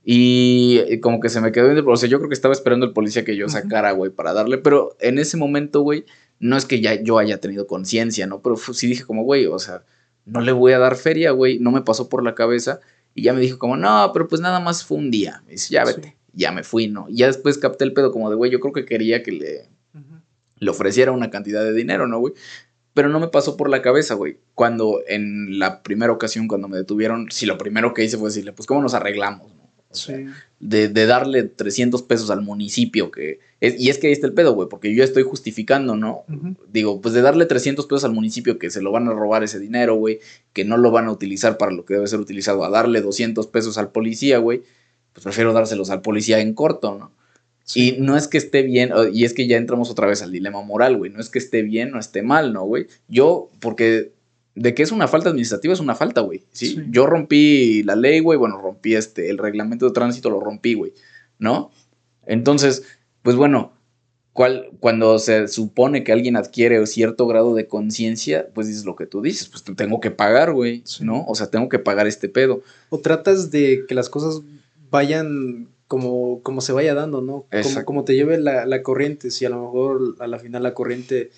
S1: Y como que se me quedó, o sea, yo creo que estaba esperando el policía que yo sacara, güey, para darle, pero en ese momento, güey, no es que ya yo haya tenido conciencia, ¿no? Pero sí dije como, güey, o sea, no le voy a dar feria, güey, no me pasó por la cabeza y ya me dijo como, no, pero pues nada más fue un día. Me dice, ya vete, ya me fui, ¿no? Y ya después capté el pedo como de, güey, yo creo que quería que le, le ofreciera una cantidad de dinero, ¿no, güey? Pero no me pasó por la cabeza, güey. Cuando en la primera ocasión, cuando me detuvieron, si lo primero que hice fue decirle, pues, ¿cómo nos arreglamos? De, darle 300 pesos al municipio, que y es que ahí está el pedo, güey, porque yo estoy justificando, ¿no? Digo, pues de darle 300 pesos al municipio que se lo van a robar ese dinero, güey, que no lo van a utilizar para lo que debe ser utilizado, a darle 200 pesos al policía, güey, pues prefiero dárselos al policía en corto, ¿no? Y no es que esté bien, y es que ya entramos otra vez al dilema moral, güey, no es que esté bien o esté mal, ¿no, güey? Yo, porque de que es una falta administrativa, es una falta, güey. ¿sí? Yo rompí la ley, güey, bueno, rompí este, el reglamento de tránsito lo rompí, güey, ¿no? Entonces, pues bueno, cual, cuando se supone que alguien adquiere cierto grado de conciencia, pues dices lo que tú dices, pues tengo que pagar, güey, ¿no? O sea, tengo que pagar este pedo.
S2: O tratas de que las cosas vayan como, como se vaya dando, ¿no? Como, como, te lleve la, la corriente, si a lo mejor a la final la corriente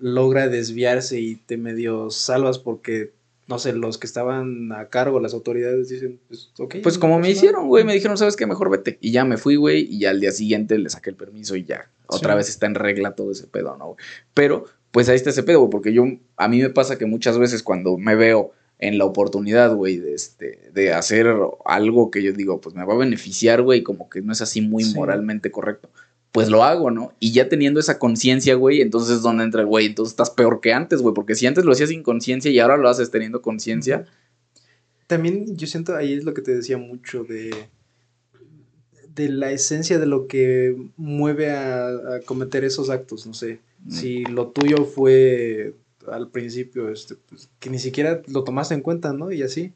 S2: logra desviarse y te medio salvas porque, no sé, los que estaban a cargo, las autoridades dicen, pues, ok.
S1: Pues como me hicieron, güey, me dijeron, ¿sabes qué? Mejor vete. Y ya me fui, güey, y ya al día siguiente le saqué el permiso y ya. Otra vez está en regla todo ese pedo, ¿no? Pero, pues ahí está ese pedo, güey, porque yo, a mí me pasa que muchas veces cuando me veo en la oportunidad, güey, de, este, de hacer algo que yo digo, pues me va a beneficiar, güey, como que no es así muy moralmente correcto pues lo hago, ¿no? Y ya teniendo esa conciencia, güey, entonces es donde entra el güey, entonces estás peor que antes, güey, porque si antes lo hacías sin conciencia y ahora lo haces teniendo conciencia.
S2: También yo siento, ahí es lo que te decía mucho de, de la esencia de lo que mueve a, cometer esos actos, no sé. Si lo tuyo fue al principio, este, pues, que ni siquiera lo tomaste en cuenta, ¿no? Y así.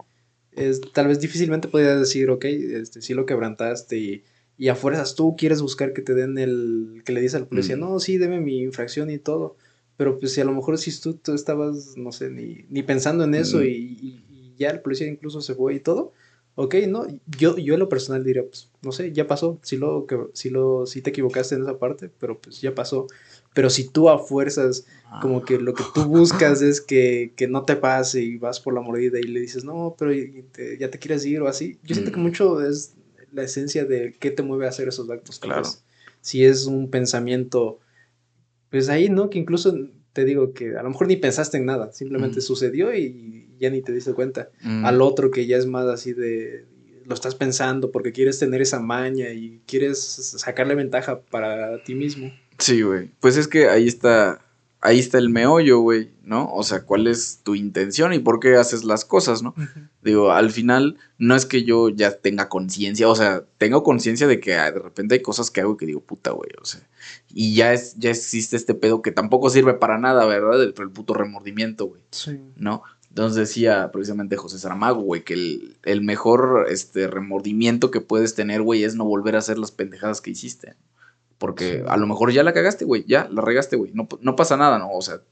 S2: Es, tal vez difícilmente podías decir, ok, este, sí lo quebrantaste y y a fuerzas tú quieres buscar que te den el, que le dices al policía, no, sí, deme mi infracción y todo. Pero pues si a lo mejor si tú, tú estabas, no sé, ni, ni pensando en eso y, ya el policía incluso se fue y todo, ok, no, yo, yo en lo personal diría, pues, no sé, ya pasó, si lo, que, si lo, si te equivocaste en esa parte, pero pues ya pasó. Pero si tú a fuerzas, como que lo que tú buscas es que, que no te pase y vas por la mordida y le dices, no, pero ya te quieres ir o así, yo siento que mucho es la esencia de qué te mueve a hacer esos actos. Claro. si es un pensamiento, pues ahí, ¿no? Que incluso te digo que a lo mejor ni pensaste en nada, simplemente sucedió y ya ni te diste cuenta.
S1: Mm.
S2: Al otro que ya es más así de, lo estás pensando porque quieres tener esa maña y quieres sacarle ventaja para ti mismo.
S1: Sí, güey. Pues es que ahí está, ahí está el meollo, güey, ¿no? O sea, ¿cuál es tu intención y por qué haces las cosas, ¿no? Digo, al final no es que yo ya tenga conciencia, o sea, tengo conciencia de que ah, de repente hay cosas que hago que digo, puta, güey, o sea, y ya, es, ya existe este pedo que tampoco sirve para nada, ¿verdad? El, el puto remordimiento, güey,
S2: Sí.
S1: ¿no? Entonces decía precisamente José Saramago, güey, que el, el mejor este, remordimiento que puedes tener, güey, es no volver a hacer las pendejadas que hiciste. Porque a lo mejor ya la cagaste, güey, ya la regaste, güey. No, no pasa nada, ¿no? O sea,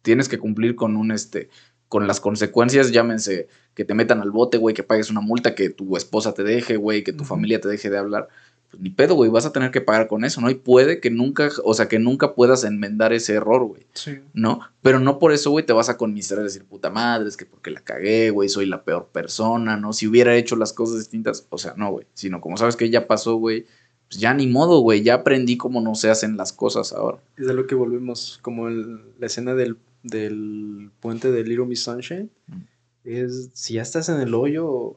S1: tienes que cumplir con un, este, con las consecuencias, llámense, que te metan al bote, güey, que pagues una multa, que tu esposa te deje, güey, que tu familia te deje de hablar. Pues ni pedo, güey, vas a tener que pagar con eso, ¿no? Y puede que nunca, o sea, que nunca puedas enmendar ese error, güey.
S2: Sí.
S1: ¿no? Pero no por eso, güey, te vas a conmiserar y decir, puta madre, es que porque la cagué, güey, soy la peor persona, ¿no? Si hubiera hecho las cosas distintas, o sea, no, güey, sino como sabes que ya pasó, güey, pues ya ni modo, güey, ya aprendí cómo no se hacen las cosas ahora.
S2: Es de lo que volvemos, como el- la escena del, del puente de Little Miss Sunshine.
S1: Mm.
S2: Es, si ya estás en el hoyo,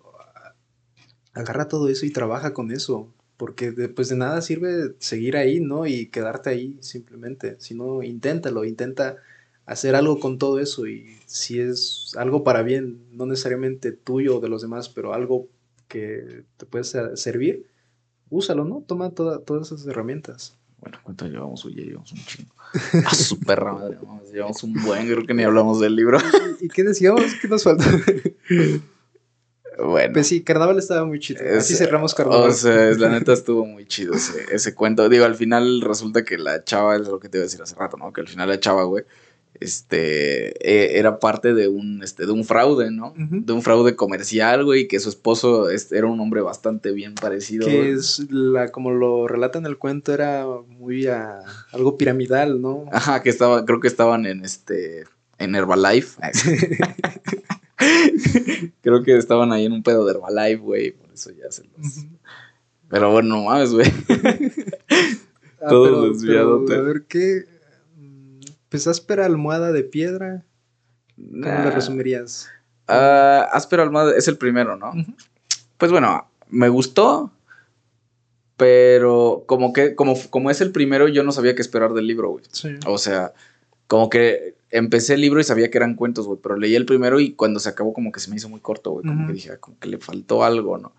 S2: agarra todo eso y trabaja con eso. Porque después de nada sirve seguir ahí, ¿no? Y quedarte ahí simplemente. Si no, inténtalo, intenta hacer algo con todo eso. Y si es algo para bien, no necesariamente tuyo o de los demás, pero algo que te puede ser- servir, úsalo, ¿no? Toma toda- todas esas herramientas.
S1: Bueno, ¿cuánto llevamos? Ya llevamos un chingo. A su perra madre, llevamos un buen, creo que ni hablamos del libro.
S2: ¿Y qué decíamos? ¿Qué nos falta?
S1: Bueno.
S2: Pues sí, Carnaval estaba muy chido. Así cerramos Carnaval.
S1: O sea, es- la neta estuvo muy chido ese, ese cuento. Digo, al final resulta que la chava, es lo que te iba a decir hace rato, ¿no? Que al final la chava, güey, este, eh, era parte de un, este, de un fraude, ¿no? De un fraude comercial, güey, que su esposo este, era un hombre bastante bien parecido.
S2: que
S1: güey.
S2: es la, como lo relata en el cuento, era muy ah, algo piramidal, ¿no?
S1: Ajá, que estaba, creo que estaban en este, en Herbalife. creo que estaban ahí en un pedo de Herbalife, güey, por eso ya se los... Pero bueno, no mames, güey.
S2: Ah,
S1: Todo
S2: pero-
S1: desviadote.
S2: pero, a ver, ¿qué? Pues áspera almohada de piedra. ¿Cómo
S1: Nah.
S2: lo resumirías?
S1: Ah, Áspero Almada es el primero, ¿no? Pues bueno, me gustó, pero como que, como, como es el primero, yo no sabía qué esperar del libro, güey.
S2: Sí.
S1: O sea, como que empecé el libro y sabía que eran cuentos, güey, pero leí el primero y cuando se acabó como que se me hizo muy corto, güey, como que dije, ah, como que le faltó algo, ¿no?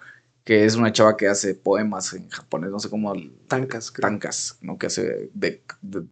S1: Que es una chava que hace poemas en japonés, no sé cómo,
S2: Tancas, creo.
S1: tankas, ¿no? Que hace de, de